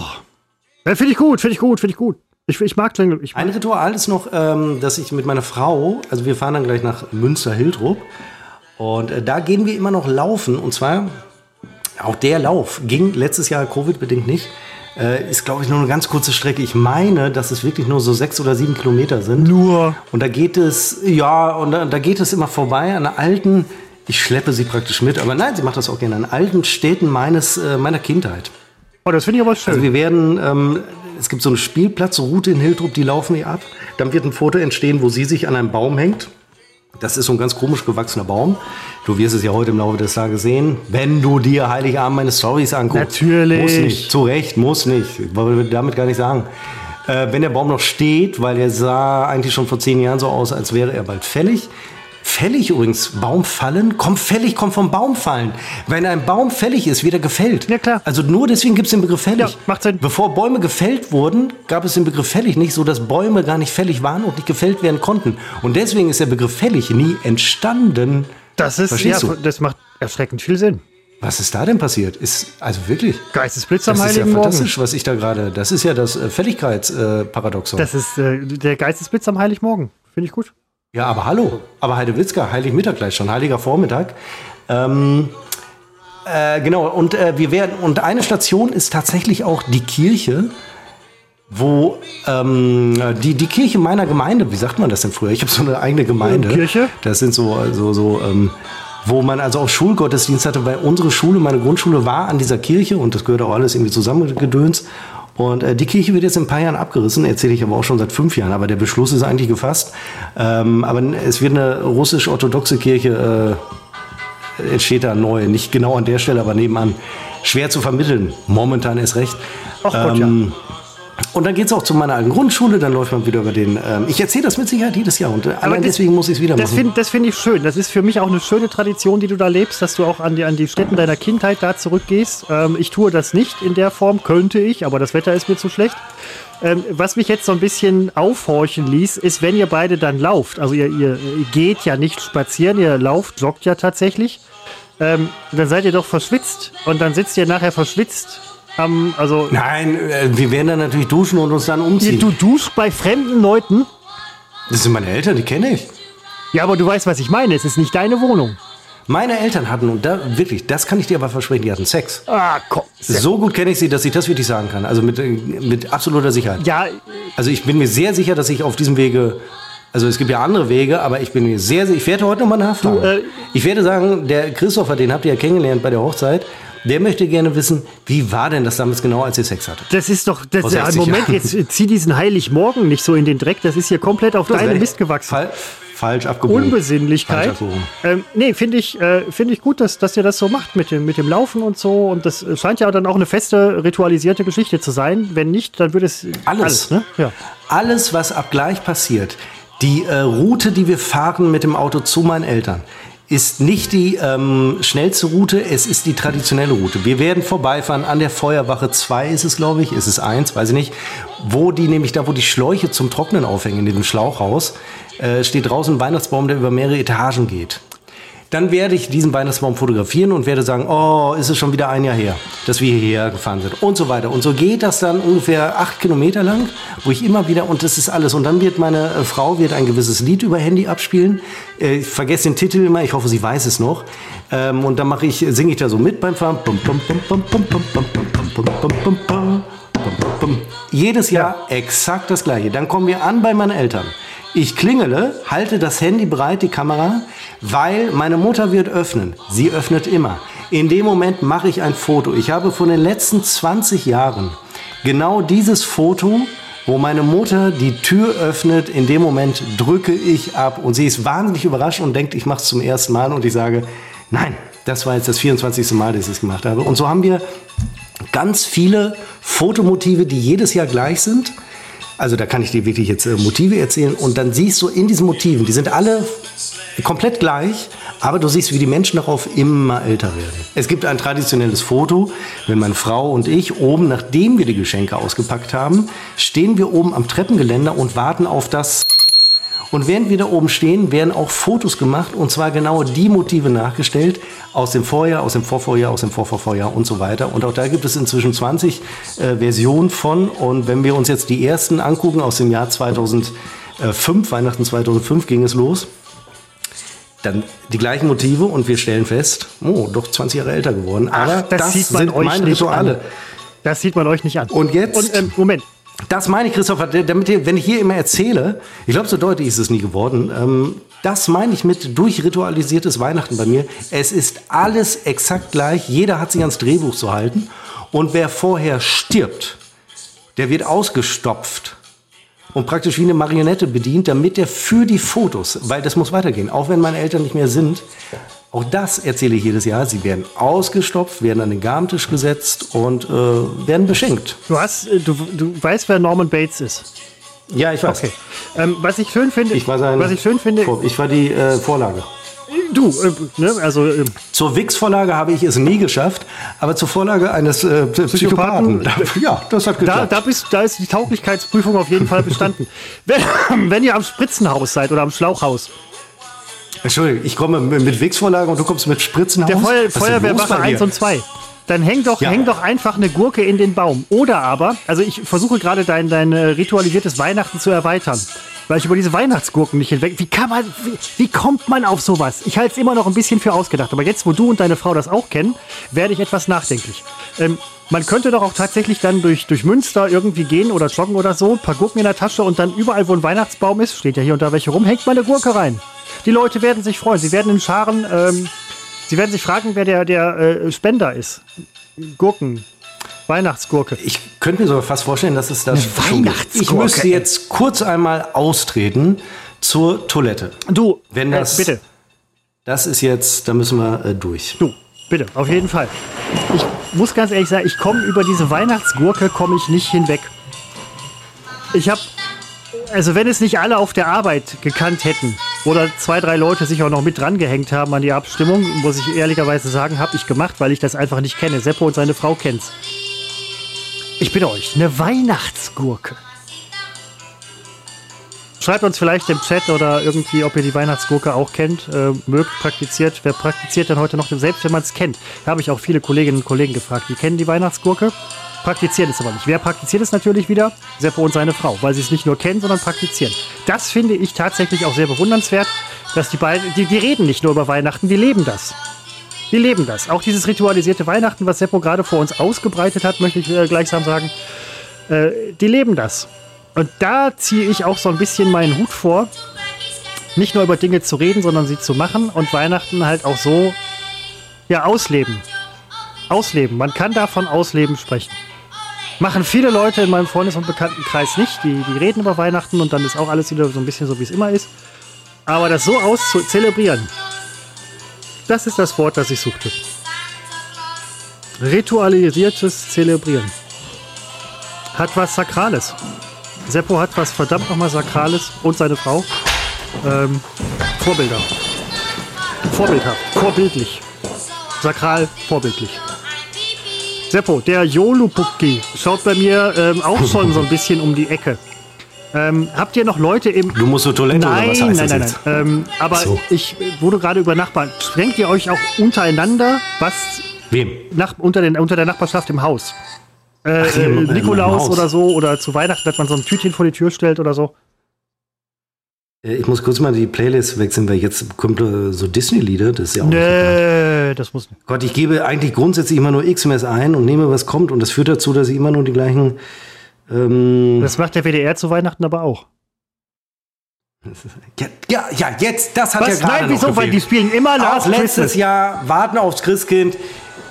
Ja, finde ich gut, finde ich gut, finde ich gut. Ich, ich mag Jingle. Ich Ein Ritual ist noch, ähm, dass ich mit meiner Frau, also wir fahren dann gleich nach Münster-Hildrup und äh, da gehen wir immer noch laufen und zwar auch der Lauf ging letztes Jahr Covid-bedingt nicht. Äh, ist, glaube ich, nur eine ganz kurze Strecke. Ich meine, dass es wirklich nur so sechs oder sieben Kilometer sind. Nur. Und da geht es, ja, und da, da geht es immer vorbei an alten, ich schleppe sie praktisch mit, aber nein, sie macht das auch gerne, an alten Städten meines, äh, meiner Kindheit. Oh, das finde ich aber schön. Also wir werden, ähm, es gibt so eine Spielplatzroute in Hildrup, die laufen wir ab. Dann wird ein Foto entstehen, wo sie sich an einem Baum hängt. Das ist so ein ganz komisch gewachsener Baum. Du wirst es ja heute im Laufe des Tages sehen, wenn du dir Heiligabend meine Stories anguckst. Natürlich. Muss nicht. Zu Recht, muss nicht. Ich wollte damit gar nicht sagen. Äh, wenn der Baum noch steht, weil er sah eigentlich schon vor zehn Jahren so aus, als wäre er bald fällig. Fällig übrigens, Baum fallen, kommt fällig, kommt vom Baum fallen. Wenn ein Baum fällig ist, wird er gefällt. Ja, klar. Also nur deswegen gibt es den Begriff fällig. Ja, macht Sinn. Bevor Bäume gefällt wurden, gab es den Begriff fällig nicht, so dass Bäume gar nicht fällig waren und nicht gefällt werden konnten. Und deswegen ist der Begriff fällig nie entstanden. das ist, ja, Verstehst du? das macht erschreckend viel Sinn. Was ist da denn passiert? Ist also wirklich. Geistesblitz am Das ist ja Heiligen Morgen. fantastisch, was ich da gerade. Das ist ja das äh, Fälligkeitsparadoxon. Das ist äh, der Geistesblitz am Heiligmorgen. Finde ich gut. Ja, aber hallo. Aber Heidewitzka, Heiligmittag gleich schon, Heiliger Vormittag. Ähm, äh, genau, und äh, wir werden, und eine Station ist tatsächlich auch die Kirche, wo ähm, die, die Kirche meiner Gemeinde, wie sagt man das denn früher? Ich habe so eine eigene Gemeinde. Äh, Kirche? Das sind so, so, so ähm, wo man also auch Schulgottesdienst hatte, weil unsere Schule, meine Grundschule war an dieser Kirche und das gehört auch alles irgendwie zusammengedöns. Und äh, die Kirche wird jetzt in ein paar Jahren abgerissen, erzähle ich aber auch schon seit fünf Jahren, aber der Beschluss ist eigentlich gefasst. Ähm, aber es wird eine russisch-orthodoxe Kirche äh, entsteht da neu, nicht genau an der Stelle, aber nebenan. Schwer zu vermitteln, momentan ist recht. Ach Gott, Ähm, Und dann geht es auch zu meiner alten Grundschule, dann läuft man wieder über den. Ähm, ich erzähle das mit Sicherheit jedes Jahr und allein das- deswegen muss ich es wieder Das machen. finde das find ich schön. Das ist für mich auch eine schöne Tradition, die du da lebst, dass du auch an die, an die Stätten deiner Kindheit da zurückgehst. Ähm, ich tue das nicht in der Form, könnte ich, aber das Wetter ist mir zu schlecht. Ähm, was mich jetzt so ein bisschen aufhorchen ließ, ist, wenn ihr beide dann lauft. Also ihr, ihr geht ja nicht spazieren, ihr lauft, joggt ja tatsächlich. Ähm, dann seid ihr doch verschwitzt und dann sitzt ihr nachher verschwitzt am, also Nein, äh, wir werden dann natürlich duschen und uns dann umziehen. du duschst bei fremden Leuten. Das sind meine Eltern, die kenne ich. Ja, aber du weißt, was ich meine. Es ist nicht deine Wohnung. Meine Eltern hatten, und da wirklich, das kann ich dir aber versprechen, die hatten Sex. Ah, komm. So gut kenne ich sie, dass ich das wirklich sagen kann. Also mit, äh, mit absoluter Sicherheit. Ja, Also ich bin mir sehr sicher, dass ich auf diesem Wege, also es gibt ja andere Wege, aber ich bin mir sehr sicher, ich werde heute nochmal nachfragen. Du, äh, ich werde sagen, der Christopher, den habt ihr ja kennengelernt bei der Hochzeit, der möchte gerne wissen, wie war denn das damals genau, als ihr Sex hattet? Das ist doch, das, ja, 60 Moment, Jahren. jetzt zieh diesen Heiligmorgen nicht so in den Dreck. Das ist hier komplett auf deine Mist gewachsen. Fall, falsch abgebogen. Falsch Unbesinnlichkeit. abgebogen. Ähm, nee, finde ich, äh, finde ich gut, dass, dass ihr das so macht mit dem, mit dem Laufen und so. Und das scheint ja dann auch eine feste, ritualisierte Geschichte zu sein. Wenn nicht, dann würde es Alles. ne? Ja. Alles, was ab gleich passiert, die äh, Route, die wir fahren mit dem Auto zu meinen Eltern, ist nicht die ähm, schnellste Route, es ist die traditionelle Route. Wir werden vorbeifahren an der Feuerwache 2 ist es, glaube ich, ist es 1, weiß ich nicht, wo die nämlich da, wo die Schläuche zum Trocknen aufhängen in diesem Schlauchhaus, äh, steht draußen ein Weihnachtsbaum, der über mehrere Etagen geht dann werde ich diesen Weihnachtsbaum fotografieren und werde sagen, oh, ist es schon wieder ein Jahr her, dass wir hierher gefahren sind und so weiter. Und so geht das dann ungefähr acht Kilometer lang, wo ich immer wieder, und das ist alles. Und dann wird meine äh, Frau wird ein gewisses Lied über Handy abspielen. Äh, ich vergesse den Titel immer, ich hoffe, sie weiß es noch. Ähm, und dann mache ich, singe ich da so mit beim Fahren. Jedes Jahr exakt das gleiche. Dann kommen wir an bei meinen Eltern. Ich klingele, halte das Handy bereit, die Kamera, weil meine Mutter wird öffnen. Sie öffnet immer. In dem Moment mache ich ein Foto. Ich habe von den letzten 20 Jahren genau dieses Foto, wo meine Mutter die Tür öffnet. In dem Moment drücke ich ab und sie ist wahnsinnig überrascht und denkt, ich mache es zum ersten Mal und ich sage, nein, das war jetzt das 24. Mal, dass ich es gemacht habe. Und so haben wir ganz viele Fotomotive, die jedes Jahr gleich sind. Also da kann ich dir wirklich jetzt äh, Motive erzählen und dann siehst du in diesen Motiven, die sind alle komplett gleich, aber du siehst, wie die Menschen darauf immer älter werden. Es gibt ein traditionelles Foto, wenn meine Frau und ich oben, nachdem wir die Geschenke ausgepackt haben, stehen wir oben am Treppengeländer und warten auf das und während wir da oben stehen, werden auch Fotos gemacht und zwar genau die Motive nachgestellt aus dem Vorjahr, aus dem Vorvorjahr, aus dem Vorvorvorjahr und so weiter. Und auch da gibt es inzwischen 20 äh, Versionen von. Und wenn wir uns jetzt die ersten angucken aus dem Jahr 2005, Weihnachten 2005 ging es los, dann die gleichen Motive und wir stellen fest, oh, doch 20 Jahre älter geworden. Aber Ach, das, das sieht man sind euch meine Rituale. An. Das sieht man euch nicht an. Und jetzt. Und, ähm, Moment, das meine ich, Christopher, damit, wenn ich hier immer erzähle, ich glaube, so deutlich ist es nie geworden. Ähm, das meine ich mit durchritualisiertes Weihnachten bei mir. Es ist alles exakt gleich. Jeder hat sich ans Drehbuch zu halten. Und wer vorher stirbt, der wird ausgestopft und praktisch wie eine Marionette bedient, damit er für die Fotos, weil das muss weitergehen, auch wenn meine Eltern nicht mehr sind, auch das erzähle ich jedes Jahr. Sie werden ausgestopft, werden an den Garmentisch gesetzt und äh, werden beschenkt. Du hast, äh, du, du weißt, wer Norman Bates ist. Ja, ich weiß. Okay. Ähm, was ich schön finde, ich war sein, was ich schön finde, ich war die äh, Vorlage. Du, äh, ne, also äh, zur Wix-Vorlage habe ich es nie geschafft, aber zur Vorlage eines äh, Psychopathen, Psychopathen, ja, das hat geklappt. Da, da, bist, da ist die Tauglichkeitsprüfung auf jeden Fall bestanden. wenn, wenn ihr am Spritzenhaus seid oder am Schlauchhaus, Entschuldigung, ich komme mit Wix-Vorlage und du kommst mit Spritzen Der Feuer, Feuerwehrwache 1 und 2. Dann häng doch, ja. häng doch einfach eine Gurke in den Baum. Oder aber, also ich versuche gerade dein, dein äh, ritualisiertes Weihnachten zu erweitern. Weil ich über diese Weihnachtsgurken nicht hinweg. Wie kann man, wie, wie kommt man auf sowas? Ich halte es immer noch ein bisschen für ausgedacht. Aber jetzt, wo du und deine Frau das auch kennen, werde ich etwas nachdenklich. Ähm, man könnte doch auch tatsächlich dann durch, durch Münster irgendwie gehen oder joggen oder so, ein paar Gurken in der Tasche und dann überall, wo ein Weihnachtsbaum ist, steht ja hier und da welche rum, hängt mal eine Gurke rein. Die Leute werden sich freuen. Sie werden in Scharen, ähm, sie werden sich fragen, wer der, der äh, Spender ist. Gurken. Weihnachtsgurke. Ich könnte mir sogar fast vorstellen, dass es das Eine Weihnachtsgurke. Ich müsste jetzt kurz einmal austreten zur Toilette. Du, wenn äh, das, äh, bitte. Das ist jetzt, da müssen wir äh, durch. Du, bitte, auf jeden Fall. Ich muss ganz ehrlich sagen, ich komme über diese Weihnachtsgurke komme ich nicht hinweg. Ich habe also wenn es nicht alle auf der Arbeit gekannt hätten oder zwei, drei Leute sich auch noch mit dran gehängt haben an die Abstimmung, muss ich ehrlicherweise sagen, habe ich gemacht, weil ich das einfach nicht kenne. Seppo und seine Frau kennt's. Ich bitte euch, eine Weihnachtsgurke. Schreibt uns vielleicht im Chat oder irgendwie, ob ihr die Weihnachtsgurke auch kennt, äh, mögt, praktiziert. Wer praktiziert denn heute noch? Selbst wenn man es kennt. Da habe ich auch viele Kolleginnen und Kollegen gefragt, die kennen die Weihnachtsgurke praktizieren es aber nicht. Wer praktiziert es natürlich wieder? Seppo und seine Frau, weil sie es nicht nur kennen, sondern praktizieren. Das finde ich tatsächlich auch sehr bewundernswert, dass die beiden, die, die reden nicht nur über Weihnachten, die leben das. Die leben das. Auch dieses ritualisierte Weihnachten, was Seppo gerade vor uns ausgebreitet hat, möchte ich äh, gleichsam sagen, äh, die leben das. Und da ziehe ich auch so ein bisschen meinen Hut vor, nicht nur über Dinge zu reden, sondern sie zu machen und Weihnachten halt auch so ja ausleben. Ausleben. Man kann davon ausleben sprechen. Machen viele Leute in meinem Freundes- und Bekanntenkreis nicht. Die, die reden über Weihnachten und dann ist auch alles wieder so ein bisschen so, wie es immer ist. Aber das so auszuzelebrieren, das ist das Wort, das ich suchte. Ritualisiertes Zelebrieren. Hat was Sakrales. Seppo hat was verdammt nochmal Sakrales und seine Frau. Ähm, Vorbilder. vorbildhaft, vorbildlich. Sakral, vorbildlich. Seppo, der Jolupukki schaut bei mir ähm, auch schon so ein bisschen um die Ecke. Ähm, habt ihr noch Leute im. Du musst zur Toilette nein, oder was heißt nein, das nein, nein. Ähm, aber So. ich wurde gerade über Nachbarn. Sprengt ihr euch auch untereinander, was Wem? nach, unter, den, unter der Nachbarschaft im Haus? Äh, Ach, im- äh, Nikolaus oder so oder zu Weihnachten, dass man so ein Tütchen vor die Tür stellt oder so. Äh, Ich muss kurz mal die Playlist wechseln, weil jetzt kommt äh, so Disney-Lieder. Das ist ja auch nicht. Nee, das muss nicht. Gott, ich gebe eigentlich grundsätzlich immer nur XMS ein und nehme, was kommt. Und das führt dazu, dass ich immer nur die gleichen. Ähm, Das macht der WDR zu Weihnachten aber auch. ja, ja, ja, jetzt, das hat Was? ja gerade Nein, wieso? Weil die spielen immer Last Auch letztes Christmas. Jahr Warten aufs Christkind.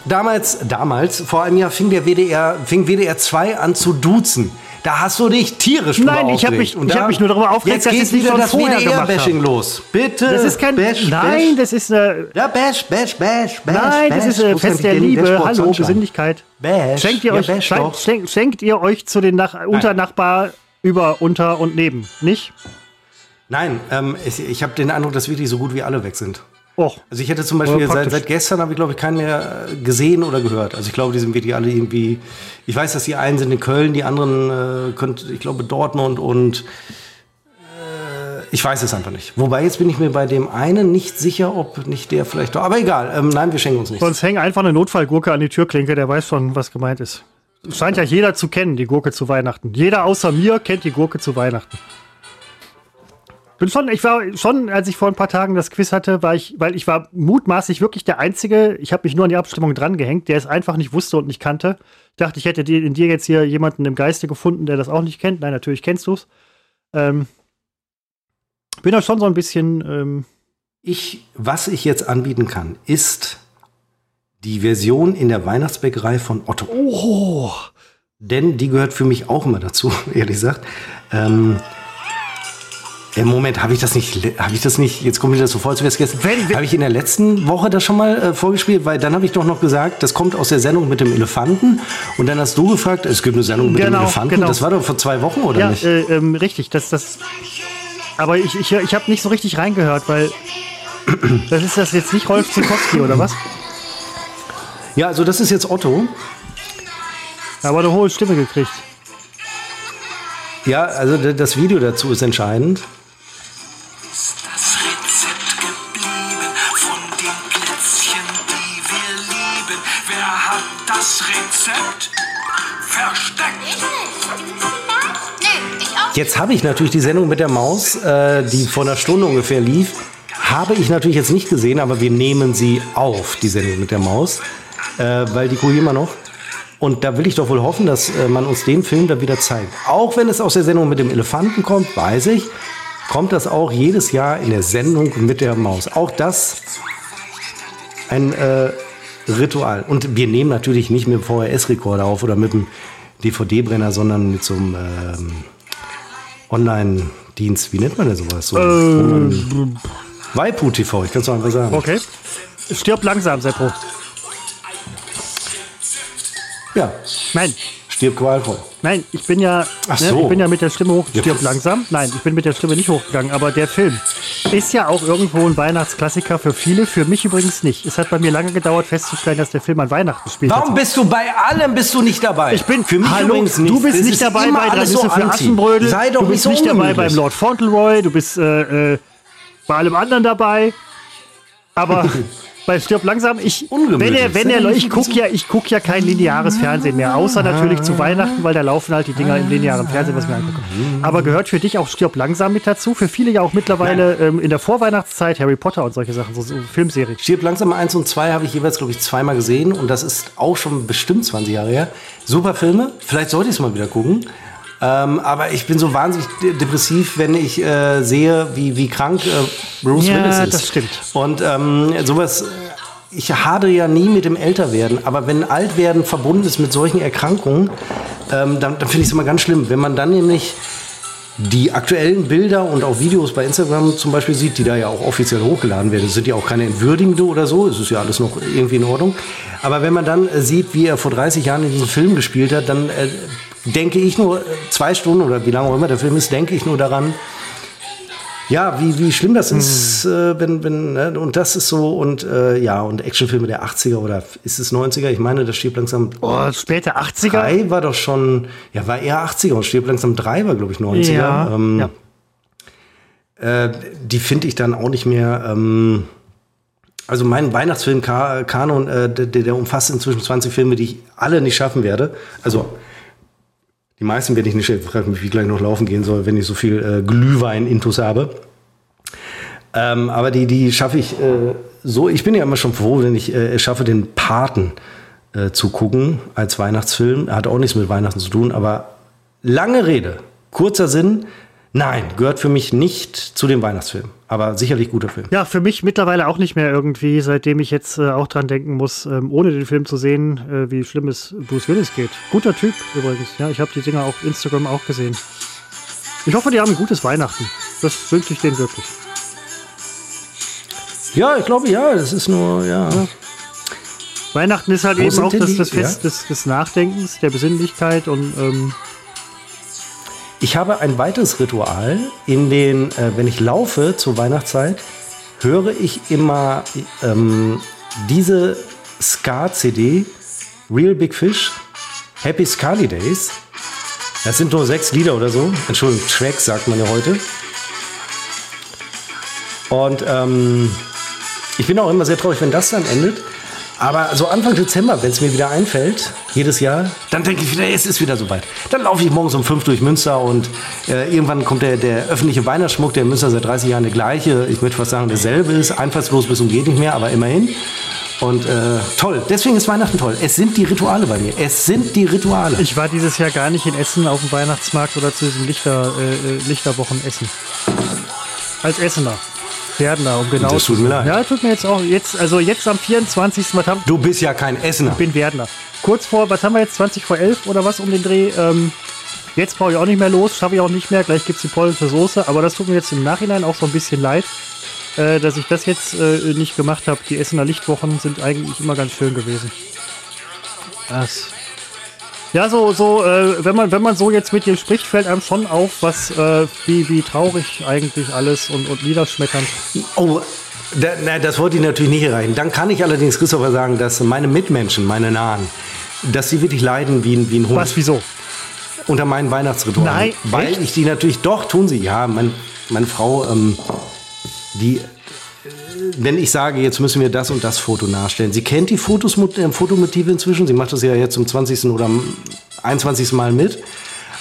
Damals, damals, vor einem Jahr fing der WDR, fing WDR 2 an zu duzen. Da hast du dich tierisch Nein, ich hab aufgeregt. mich- ich hab mich nur darüber aufgeregt, jetzt dass geht ich's nicht wieder schon das vorher gemacht WDR-Bashing hab. los. Bitte. Das ist kein. Bash, nein, das ist eine. Ja, Bash, Bash, Bash, Bash. Nein, das ist äh, Wo Fest der Liebe. Hallo? Besinnlichkeit. Bash. Schenkt ihr euch, schenkt, schenkt ihr euch zu den Nach Unternachbar über, unter und neben, nicht? Nein, ähm, ich, ich habe den Eindruck, dass wirklich so gut wie alle weg sind. Och, Also ich hätte zum Beispiel seit, seit gestern habe ich glaube ich keinen mehr äh, gesehen oder gehört. Also ich glaube, die sind wirklich alle irgendwie. Ich weiß, dass die einen sind in Köln, die anderen äh, könnt, ich glaube Dortmund und äh, ich weiß es einfach nicht. Wobei jetzt bin ich mir bei dem einen nicht sicher, ob nicht der vielleicht. doch- Aber egal. Ähm, nein, wir schenken uns nichts. sonst hängt einfach eine Notfallgurke an die Türklinke, der weiß schon, was gemeint ist. Scheint ja jeder zu kennen, die Gurke zu Weihnachten. Jeder außer mir kennt die Gurke zu Weihnachten. Bin schon, ich war schon, als ich vor ein paar Tagen das Quiz hatte, war ich, weil ich war mutmaßlich wirklich der Einzige, ich habe mich nur an die Abstimmung drangehängt, der es einfach nicht wusste und nicht kannte. Ich dachte, ich hätte in dir jetzt hier jemanden im Geiste gefunden, der das auch nicht kennt. Nein, natürlich kennst du es. Ähm, bin da schon so ein bisschen, ähm, Ich, was ich jetzt anbieten kann, ist die Version in der Weihnachtsbäckerei von Otto. oh, Denn die gehört für mich auch immer dazu, ehrlich gesagt. Ähm, im Moment habe ich das nicht, habe ich das nicht, jetzt kommt mir das so vor, als wäre es gestern. Wenn wir- Habe ich in der letzten Woche das schon mal äh, vorgespielt, weil dann habe ich doch noch gesagt, das kommt aus der Sendung mit dem Elefanten. Und dann hast du gefragt, es gibt eine Sendung mit Genau, dem Elefanten. genau. Das war doch vor zwei Wochen, oder Ja, nicht? äh, ähm, richtig. Das, das. Aber ich, ich, ich habe nicht so richtig reingehört, weil das ist das jetzt nicht Rolf Zukowski oder was? Ja, also das ist jetzt Otto. Aber eine hohe Stimme gekriegt. Ja, also das Video dazu ist entscheidend. Jetzt habe ich natürlich die Sendung mit der Maus, äh, die vor einer Stunde ungefähr lief, habe ich natürlich jetzt nicht gesehen, aber wir nehmen sie auf, die Sendung mit der Maus, äh, weil die gucke immer noch. Und da will ich doch wohl hoffen, dass äh, man uns den Film da wieder zeigt. Auch wenn es aus der Sendung mit dem Elefanten kommt, weiß ich, kommt das auch jedes Jahr in der Sendung mit der Maus. Auch das ein äh, Ritual. Und wir nehmen natürlich nicht mit dem VHS-Rekorder auf oder mit dem DVD-Brenner, sondern mit so einem ähm, Online-Dienst. Wie nennt man denn sowas? So, Ähm, Waipu TV, ich kann es doch einfach sagen. Okay. Stirb langsam, Seppo. Ja, Nein, stirb qualvoll. nein, ich bin ja, Ach ne, so. ich bin ja mit der Stimme hoch. Ja, langsam. Nein, ich bin mit der Stimme nicht hochgegangen. Aber der Film ist ja auch irgendwo ein Weihnachtsklassiker für viele. Für mich übrigens nicht. Es hat bei mir lange gedauert festzustellen, dass der Film an Weihnachten spielt. Warum bist du bei allem bist du nicht dabei? Ich bin für mich Hallo, übrigens du nicht. bist Es nicht dabei bei Drei alles Nüsse für. Aschenbrödel. Sei doch du nicht bist so nicht dabei beim Lord Fauntleroy. Du bist äh, äh, bei allem anderen dabei. Aber bei Stirb langsam, ich, wenn er, wenn er, ich gucke ja, ich guck ja kein lineares Fernsehen mehr, außer natürlich zu Weihnachten, weil da laufen halt die Dinger im linearen Fernsehen, was ich mir angucke. Aber gehört für dich auch Stirb langsam mit dazu? Für viele ja auch mittlerweile ähm, in der Vorweihnachtszeit Harry Potter und solche Sachen, so, so Filmserien. Stirb langsam 1 und 2 habe ich jeweils, glaube ich, zweimal gesehen und das ist auch schon bestimmt 20 Jahre her. Super Filme, vielleicht sollte ich es mal wieder gucken. Ähm, aber ich bin so wahnsinnig de depressiv, wenn ich äh, sehe, wie, wie krank äh, Bruce Ja, Willis ist. das stimmt. Und ähm, sowas, äh, ich hadere ja nie mit dem Älterwerden, aber wenn Altwerden verbunden ist mit solchen Erkrankungen, ähm, dann, dann finde ich es immer ganz schlimm. Wenn man dann nämlich die aktuellen Bilder und auch Videos bei Instagram zum Beispiel sieht, die da ja auch offiziell hochgeladen werden, das sind ja auch keine entwürdigende oder so, es ist ja alles noch irgendwie in Ordnung. Aber wenn man dann äh, sieht, wie er vor 30 Jahren in diesem Film gespielt hat, dann äh, denke ich nur zwei Stunden oder wie lange auch immer der Film ist, denke ich nur daran, Ja, wie, wie schlimm das ist, äh, wenn, wenn, ne? und das ist so, und äh, ja, und Actionfilme der 80er oder ist es 90er? Ich meine, das stirbt langsam. Oh, späte 80er. 3 war doch schon, ja, war eher 80er und stirbt langsam 3 war, glaube ich, 90er. Ja, ähm, ja. Äh, die finde ich dann auch nicht mehr. Ähm, also mein Weihnachtsfilm-Kanon, äh, der, der umfasst inzwischen 20 Filme, die ich alle nicht schaffen werde. Also die meisten werde ich nicht, ich frage mich, wie ich gleich noch laufen gehen soll, wenn ich so viel äh, Glühwein-Intus habe. Ähm, aber die, die schaffe ich äh, so. Ich bin ja immer schon froh, wenn ich äh, es schaffe, den Paten äh, zu gucken als Weihnachtsfilm. Hat auch nichts mit Weihnachten zu tun, aber lange Rede, kurzer Sinn. Nein, gehört für mich nicht zu den Weihnachtsfilmen, aber sicherlich guter Film. Ja, für mich mittlerweile auch nicht mehr irgendwie, seitdem ich jetzt äh, auch dran denken muss, ähm, ohne den Film zu sehen, äh, wie schlimm es Bruce Willis geht. Guter Typ übrigens. Ja, ich habe die Dinger auf Instagram auch gesehen. Ich hoffe, die haben ein gutes Weihnachten. Das wünsche ich denen wirklich. Ja, ich glaube ja, das ist nur, ja. Weihnachten ist halt Wo eben auch das, das Fest ja? des, des Nachdenkens, der Besinnlichkeit und ähm, Ich habe ein weiteres Ritual, in den, äh, wenn ich laufe zur Weihnachtszeit, höre ich immer ähm, diese Ska-CD, Real Big Fish, Happy Scarly Days. Das sind nur sechs Lieder oder so. Entschuldigung, Tracks sagt man ja heute. Und ähm, ich bin auch immer sehr traurig, wenn das dann endet. Aber so Anfang Dezember, wenn es mir wieder einfällt, jedes Jahr, dann denke ich wieder, es ist wieder soweit. Dann laufe ich morgens um fünf durch Münster und äh, irgendwann kommt der, der öffentliche Weihnachtsschmuck, der in Münster seit 30 Jahren der gleiche, ich möchte fast sagen, derselbe ist, einfallslos bis zum geht nicht mehr, aber immerhin. Und äh, toll, deswegen ist Weihnachten toll. Es sind die Rituale bei mir. Es sind die Rituale. ich war dieses Jahr gar nicht in Essen auf dem Weihnachtsmarkt oder zu diesem Lichter, äh, äh, Lichterwochen Essen. Als Essener. Pferdler, um genau Das tut mir leid. Ja, tut mir jetzt auch. Jetzt, also jetzt am 24. Was haben, du bist ja kein Essener. Ich bin Werdner. Kurz vor, was haben wir jetzt, 20 vor 11 oder was um den Dreh? Ähm, jetzt brauche ich auch nicht mehr los, schaffe ich auch nicht mehr. Gleich gibt es die polnische Soße. Aber das tut mir jetzt im Nachhinein auch so ein bisschen leid, äh, dass ich das jetzt äh, nicht gemacht habe. Die Essener Lichtwochen sind eigentlich immer ganz schön gewesen. Das. Ja, so, so, äh, wenn man, wenn man so jetzt mit dir spricht, fällt einem schon auf, was, äh, wie, wie traurig eigentlich alles und, und niederschmetternd. Oh, da, na, das wollte ich natürlich nicht erreichen. Dann kann ich allerdings, Christopher, sagen, dass meine Mitmenschen, meine Nahen, dass sie wirklich leiden wie ein, wie ein Hund Was, wieso? unter meinen Weihnachtsritualen. Nein, Weil echt? ich die natürlich, doch, tun sie. Ja, mein, meine Frau, ähm, die, wenn ich sage, jetzt müssen wir das und das Foto nachstellen. Sie kennt die Fotos, äh, Fotomotive inzwischen. Sie macht das ja jetzt zum 20. oder am 21. Mal mit.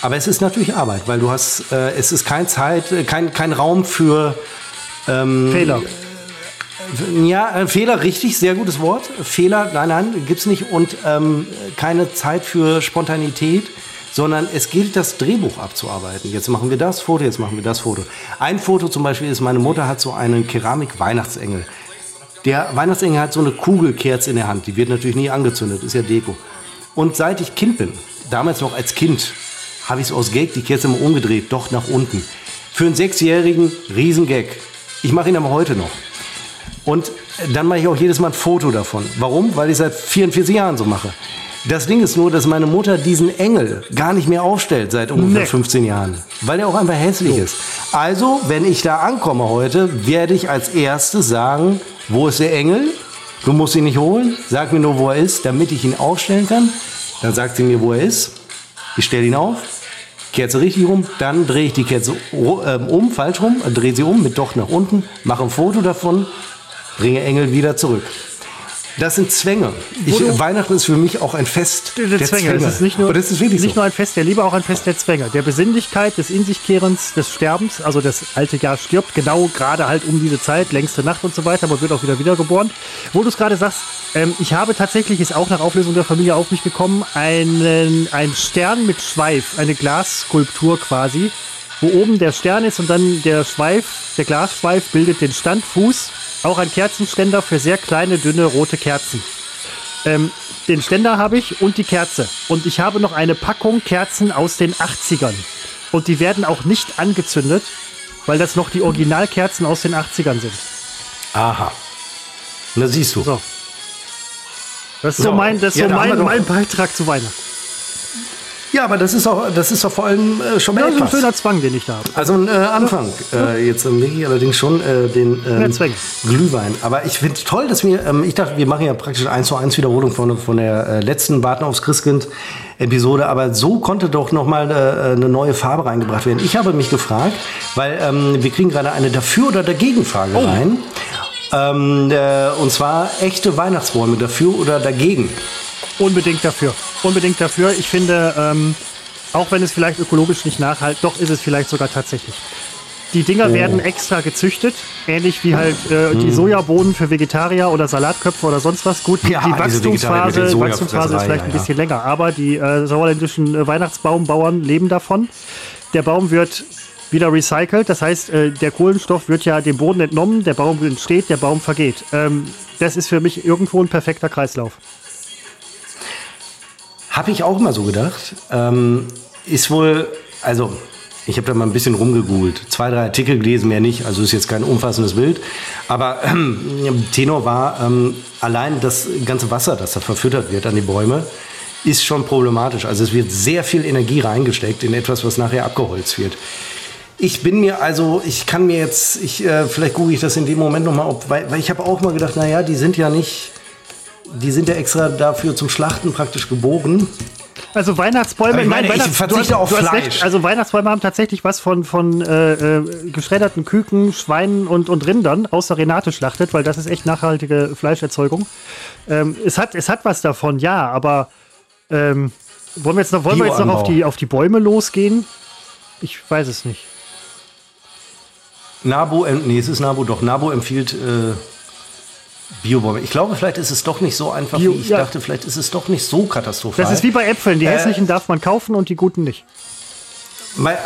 Aber es ist natürlich Arbeit, weil du hast, äh, es ist kein Zeit, äh, kein, kein Raum für Fehler. ja, äh, Fehler, richtig, sehr gutes Wort. Fehler, nein, nein, gibt's nicht. Und ähm, keine Zeit für Spontanität, sondern es gilt, das Drehbuch abzuarbeiten. Jetzt machen wir das Foto, jetzt machen wir das Foto. Ein Foto zum Beispiel ist, meine Mutter hat so einen Keramik-Weihnachtsengel. Der Weihnachtsengel hat so eine Kugelkerze in der Hand. Die wird natürlich nie angezündet, ist ja Deko. Und seit ich Kind bin, damals noch als Kind, habe ich es aus Gag die Kerze immer umgedreht, doch nach unten. Für einen Sechsjährigen, Riesengag. Ich mache ihn aber heute noch. Und dann mache ich auch jedes Mal ein Foto davon. Warum? Weil ich seit 44 Jahren so mache. Das Ding ist nur, dass meine Mutter diesen Engel gar nicht mehr aufstellt seit ungefähr Nee. 15 Jahren. Weil der auch einfach hässlich ist. Also, wenn ich da ankomme heute, werde ich als erstes sagen, wo ist der Engel? Du musst ihn nicht holen. Sag mir nur, wo er ist, damit ich ihn aufstellen kann. Dann sagt sie mir, wo er ist. Ich stelle ihn auf. Kerze richtig rum, dann drehe ich die Kerze ähm, um, falsch rum, drehe sie um mit Docht nach unten, mache ein Foto davon, bringe Engel wieder zurück. Das sind Zwänge. Ich, Weihnachten ist für mich auch ein Fest Der, der Zwänge. Es ist nicht nur, das ist wirklich nicht so. nur ein Fest der Liebe, auch ein Fest der Zwänge. Der Besinnlichkeit, des In sich Kehrens, des Sterbens. Also das alte Jahr stirbt genau gerade halt um diese Zeit, längste Nacht und so weiter, aber wird auch wieder wiedergeboren. Wo du es gerade sagst, ähm, ich habe tatsächlich, ist auch nach Auflösung der Familie auf mich gekommen, einen, einen Stern mit Schweif, eine Glasskulptur quasi, wo oben der Stern ist und dann der Schweif, der Glasschweif bildet den Standfuß. Auch ein Kerzenständer für sehr kleine, dünne, rote Kerzen. Ähm, den Ständer habe ich und die Kerze. Und ich habe noch eine Packung Kerzen aus den 80ern. Und die werden auch nicht angezündet, weil das noch die Originalkerzen aus den 80ern sind. Aha. Na siehst du. So. Das ist so, So. mein, das Ja, so mein, mein Beitrag zu Weihnachten. Ja, aber das ist auch, das ist doch vor allem äh, schon mal Ja, so ein etwas. schöner Zwang, den ich da habe. Also ein äh, Anfang. Äh, jetzt ähm, ich allerdings schon äh, den Ja, ähm. Glühwein. Aber ich finde es toll, dass wir, ähm, ich dachte, wir machen ja praktisch eins zu eins Wiederholung von, von der äh, letzten Warten aufs Christkind Episode. Aber so konnte doch noch mal äh, eine neue Farbe reingebracht werden. Ich habe mich gefragt, weil ähm, wir kriegen gerade eine Dafür- oder Dagegen-Frage rein. Ähm, äh, und zwar echte Weihnachtsbäume, dafür oder dagegen. Unbedingt dafür. Unbedingt dafür. Ich finde, ähm, auch wenn es vielleicht ökologisch nicht nachhaltig, doch ist es vielleicht sogar tatsächlich. Die Dinger Oh. werden extra gezüchtet, ähnlich wie halt äh, die Sojabohnen für Vegetarier oder Salatköpfe oder sonst was. Gut. Ja, die Wachstumsphase, Wachstumsphase ist vielleicht ein ja, ja. bisschen länger, aber die äh, sauerländischen äh, Weihnachtsbaumbauern leben davon. Der Baum wird wieder recycelt, das heißt, äh, der Kohlenstoff wird ja dem Boden entnommen, der Baum entsteht, der Baum vergeht. Ähm, das ist für mich irgendwo ein perfekter Kreislauf. Habe ich auch immer so gedacht. Ähm, ist wohl, also ich habe da mal ein bisschen rumgegoogelt. Zwei, drei Artikel gelesen, mehr nicht. Also ist jetzt kein umfassendes Bild. Aber ähm, Tenor war, ähm, allein das ganze Wasser, das da verfüttert wird an die Bäume, ist schon problematisch. Also es wird sehr viel Energie reingesteckt in etwas, was nachher abgeholzt wird. Ich bin mir also, ich kann mir jetzt, ich, äh, vielleicht google ich das in dem Moment nochmal, weil, weil ich habe auch mal gedacht, naja, die sind ja nicht, die sind ja extra dafür zum Schlachten praktisch geboren. Also Weihnachtsbäume, ich meine, ich Weihnachts- verzichte du hast- auf Fleisch. Recht. Also Weihnachtsbäume haben tatsächlich was von, von äh, äh, geschredderten Küken, Schweinen und, und Rindern, außer Renate schlachtet, weil das ist echt nachhaltige Fleischerzeugung. Ähm, es, hat, es hat was davon, ja, aber ähm, wollen wir jetzt noch, wollen wir jetzt noch auf, die, auf die Bäume losgehen? Ich weiß es nicht. Nabo, em- nee, es ist Nabo doch. Nabo empfiehlt äh, Biobäume. Ich glaube, vielleicht ist es doch nicht so einfach, Bio- wie ich ja. dachte. Vielleicht ist es doch nicht so katastrophal. Das ist wie bei Äpfeln. Die Äh, hässlichen darf man kaufen und die guten nicht. Bei, äh,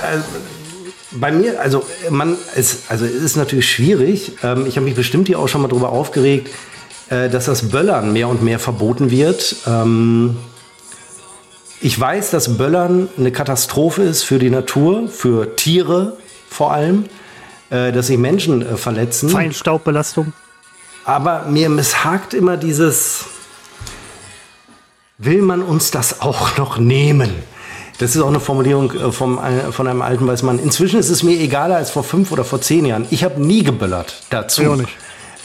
bei mir, also man, es, also es ist natürlich schwierig. Ähm, ich habe mich bestimmt hier auch schon mal drüber aufgeregt, äh, dass das Böllern mehr und mehr verboten wird. Ähm, ich weiß, dass Böllern eine Katastrophe ist für die Natur, für Tiere vor allem, äh, dass sich Menschen äh, verletzen. Feinstaubbelastung. Aber mir misshakt immer dieses, will man uns das auch noch nehmen? Das ist auch eine Formulierung äh, vom, äh, von einem alten Weißmann. Inzwischen ist es mir egaler als vor fünf oder vor zehn Jahren. Ich habe nie geböllert dazu. Ich auch nicht.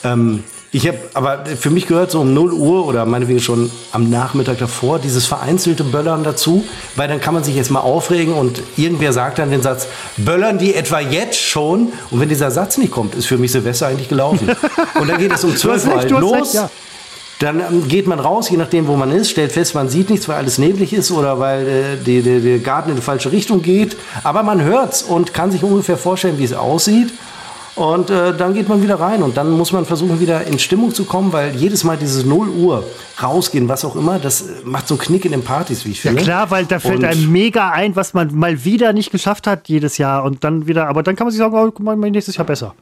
Ähm, ich habe, aber für mich gehört so um 0 Uhr oder meinetwegen schon am Nachmittag davor dieses vereinzelte Böllern dazu, weil dann kann man sich jetzt mal aufregen und irgendwer sagt dann den Satz, böllern die etwa jetzt schon? Und wenn dieser Satz nicht kommt, ist für mich Silvester eigentlich gelaufen. Und dann geht es um 12 Uhr halt los. recht, ja. Dann ähm, geht man raus, je nachdem, wo man ist, stellt fest, man sieht nichts, weil alles neblig ist oder weil äh, der Garten in die falsche Richtung geht. Aber man hört's und kann sich ungefähr vorstellen, wie es aussieht. Und äh, dann geht man wieder rein und dann muss man versuchen, wieder in Stimmung zu kommen, weil jedes Mal dieses 0 Uhr rausgehen, was auch immer, das äh, macht so einen Knick in den Partys, wie ich Ja finde. klar, weil da fällt Und- einem mega ein, was man mal wieder nicht geschafft hat jedes Jahr und dann wieder, aber dann kann man sich sagen, oh, guck mal, nächstes Jahr besser.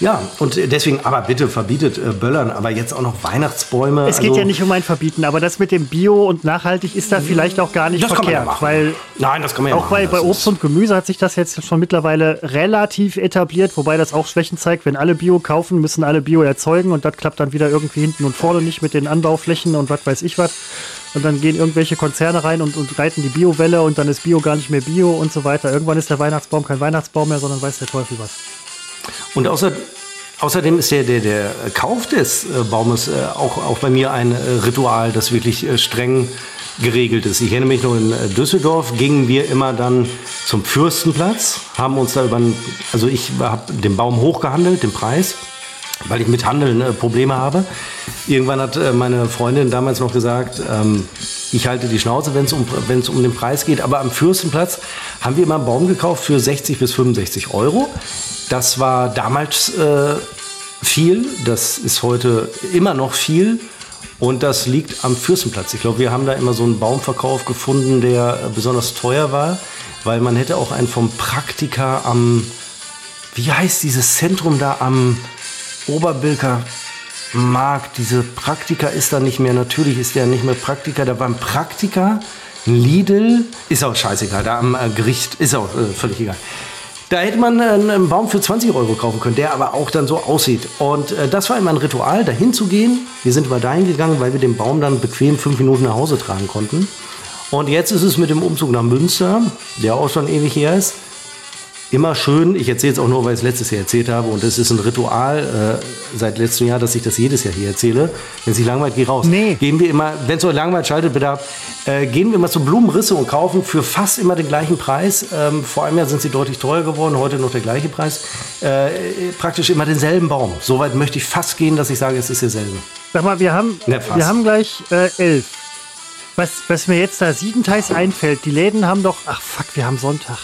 Ja, und deswegen, aber bitte verbietet äh, Böllern, aber jetzt auch noch Weihnachtsbäume. Es geht also- ja nicht um ein Verbieten, aber das mit dem Bio und nachhaltig ist da vielleicht auch gar nicht Das kann man ja verkehrt, weil Nein, das kann man ja auch machen. bei, bei Obst und Gemüse hat sich das jetzt schon mittlerweile relativ etabliert, wobei das auch Schwächen zeigt. Wenn alle Bio kaufen, müssen alle Bio erzeugen und das klappt dann wieder irgendwie hinten und vorne nicht mit den Anbauflächen und was weiß ich was. Und dann gehen irgendwelche Konzerne rein und, und reiten die Biowelle und dann ist Bio gar nicht mehr Bio und so weiter. Irgendwann ist der Weihnachtsbaum kein Weihnachtsbaum mehr, sondern weiß der Teufel was. Und außer, außerdem ist der, der, der Kauf des äh, Baumes äh, auch, auch bei mir ein äh, Ritual, das wirklich streng geregelt ist. Ich erinnere mich noch in Düsseldorf gingen wir immer dann zum Fürstenplatz, haben uns da über, also ich habe den Baum hochgehandelt, den Preis, weil ich mit Handeln Probleme habe. Irgendwann hat meine Freundin damals noch gesagt, ähm, ich halte die Schnauze, wenn es um, um den Preis geht. Aber am Fürstenplatz haben wir immer einen Baum gekauft für 60 bis 65 Euro. Das war damals äh, viel, das ist heute immer noch viel. Und das liegt am Fürstenplatz. Ich glaube, wir haben da immer so einen Baumverkauf gefunden, der besonders teuer war, weil man hätte auch einen vom Praktika am, wie heißt dieses Zentrum da am Oberbilker Markt? Diese Praktika ist da nicht mehr, natürlich ist der nicht mehr Praktika, da war ein Praktika, Lidl, ist auch scheißegal, da am äh, Gericht, ist auch äh, völlig egal. Da hätte man einen, einen Baum für 20 Euro kaufen können, der aber auch dann so aussieht. Und äh, das war immer ein Ritual, dahin zu gehen. Wir sind immer dahin gegangen, weil wir den Baum dann bequem fünf Minuten nach Hause tragen konnten. Und jetzt ist es mit dem Umzug nach Münster, der auch schon ewig her ist, immer schön. Ich erzähle es auch nur, weil ich es letztes Jahr erzählt habe. Und es ist ein Ritual äh, seit letztem Jahr, dass ich das jedes Jahr hier erzähle. Wenn es sich langweilt, geh raus. Nee. Gehen wir immer, wenn es euch langweilt, schaltet bitte ab. Äh, gehen wir mal zu Blumenrisse und kaufen für fast immer den gleichen Preis. Ähm, vor einem Jahr sind sie deutlich teurer geworden, heute noch der gleiche Preis. Äh, praktisch immer denselben Baum. Soweit möchte ich fast gehen, dass ich sage, es ist derselbe. Sag mal, wir haben, Ne, fast. wir haben gleich äh, elf. Was, was mir jetzt da siebenteils einfällt, die Läden haben doch. Ach fuck, wir haben Sonntag.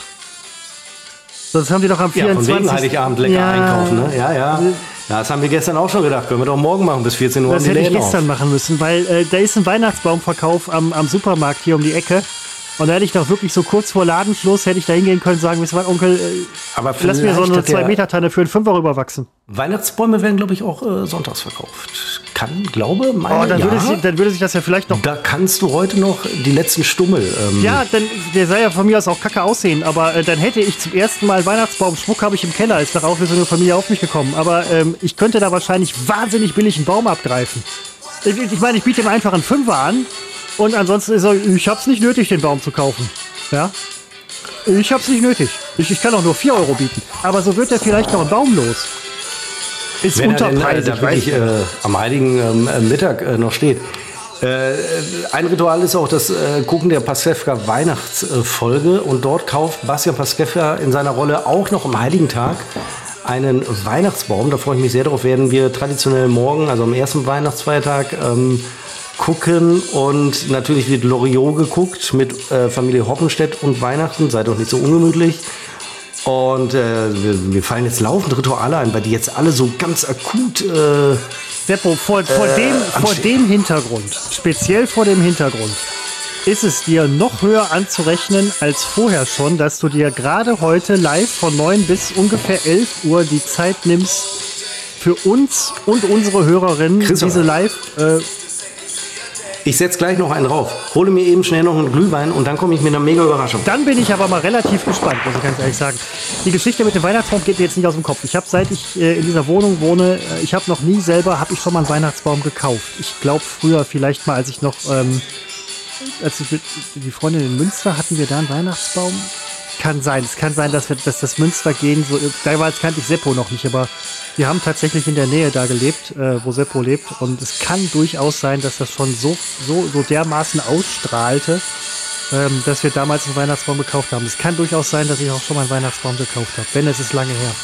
Sonst haben die doch am Ja, 24. von wegen Heiligabend lecker Ja, einkaufen, ne? Ja, ja. Ja, das haben wir gestern auch schon gedacht. Können wir doch morgen machen, bis 14 Uhr Das hätte ich Läden gestern auf. machen müssen, weil äh, da ist ein Weihnachtsbaumverkauf am, am Supermarkt hier um die Ecke. Und da hätte ich doch wirklich so kurz vor Ladenschluss, hätte ich da hingehen können und sagen, wisst ihr was, Onkel, äh, Aber lass mir so eine hat der- 2-Meter-Tanne für einen Fünfer rüberwachsen. Weihnachtsbäume werden, glaube ich, auch äh, sonntags verkauft. Kann, glaube, meine, Oh, dann, ja. würde sich, dann würde sich das ja vielleicht noch Da kannst du heute noch die letzten Stummel. Ähm, Ja, dann, der soll ja von mir aus auch kacke aussehen, aber äh, dann hätte ich zum ersten Mal Weihnachtsbaum. Schmuck habe ich im Keller, ist darauf ist so eine Familie auf mich gekommen. Aber ähm, ich könnte da wahrscheinlich wahnsinnig billig einen Baum abgreifen. Ich, ich meine, ich biete ihm einfach einen Fünfer an und ansonsten ist er, ich hab's nicht nötig, den Baum zu kaufen. Ja? Ich hab's nicht nötig. Ich, ich kann auch nur 4 Euro bieten. Aber so wird er vielleicht noch einen Baum los. Ist wenn er denn, äh, unterpreisig. da wirklich weißt du? äh, am heiligen ähm, äh, Mittag äh, noch steht. Äh, ein Ritual ist auch das äh, Gucken der Pastewka Weihnachtsfolge und dort kauft Bastian Pastewka in seiner Rolle auch noch am Heiligen Tag einen Weihnachtsbaum. Da freue ich mich sehr drauf. Werden wir traditionell morgen, also am ersten Weihnachtsfeiertag, ähm, gucken und natürlich wird Loriot geguckt mit äh, Familie Hoppenstedt und Weihnachten. Seid doch nicht so ungemütlich. Und äh, wir, mir fallen jetzt laufend Rituale ein, weil die jetzt alle so ganz akut. Äh, Seppo, vor, vor, Äh, dem, vor dem Hintergrund, speziell vor dem Hintergrund, ist es dir noch höher anzurechnen als vorher schon, dass du dir gerade heute live von 9 bis ungefähr 11 Uhr die Zeit nimmst, für uns und unsere Hörerinnen diese live. Ich setze gleich noch einen drauf. Hole mir eben schnell noch einen Glühwein und dann komme ich mit einer mega Überraschung. dann bin ich aber mal relativ gespannt, muss ich ganz ehrlich sagen. Die Geschichte mit dem Weihnachtsbaum geht mir jetzt nicht aus dem Kopf. Ich habe, seit ich äh, in dieser Wohnung wohne, äh, ich habe noch nie selber, habe ich schon mal einen Weihnachtsbaum gekauft. Ich glaube früher vielleicht mal, als ich noch, ähm, als ich mit die Freundin in Münster hatten wir da einen Weihnachtsbaum. Kann sein. Es kann sein, dass wir, dass das Münster gehen. So, damals kannte ich Seppo noch nicht, aber wir haben tatsächlich in der Nähe da gelebt, äh, wo Seppo lebt. Und es kann durchaus sein, dass das schon so, so, so dermaßen ausstrahlte, ähm, dass wir damals einen Weihnachtsbaum gekauft haben. Es kann durchaus sein, dass ich auch schon mal einen Weihnachtsbaum gekauft habe, wenn es ist lange her.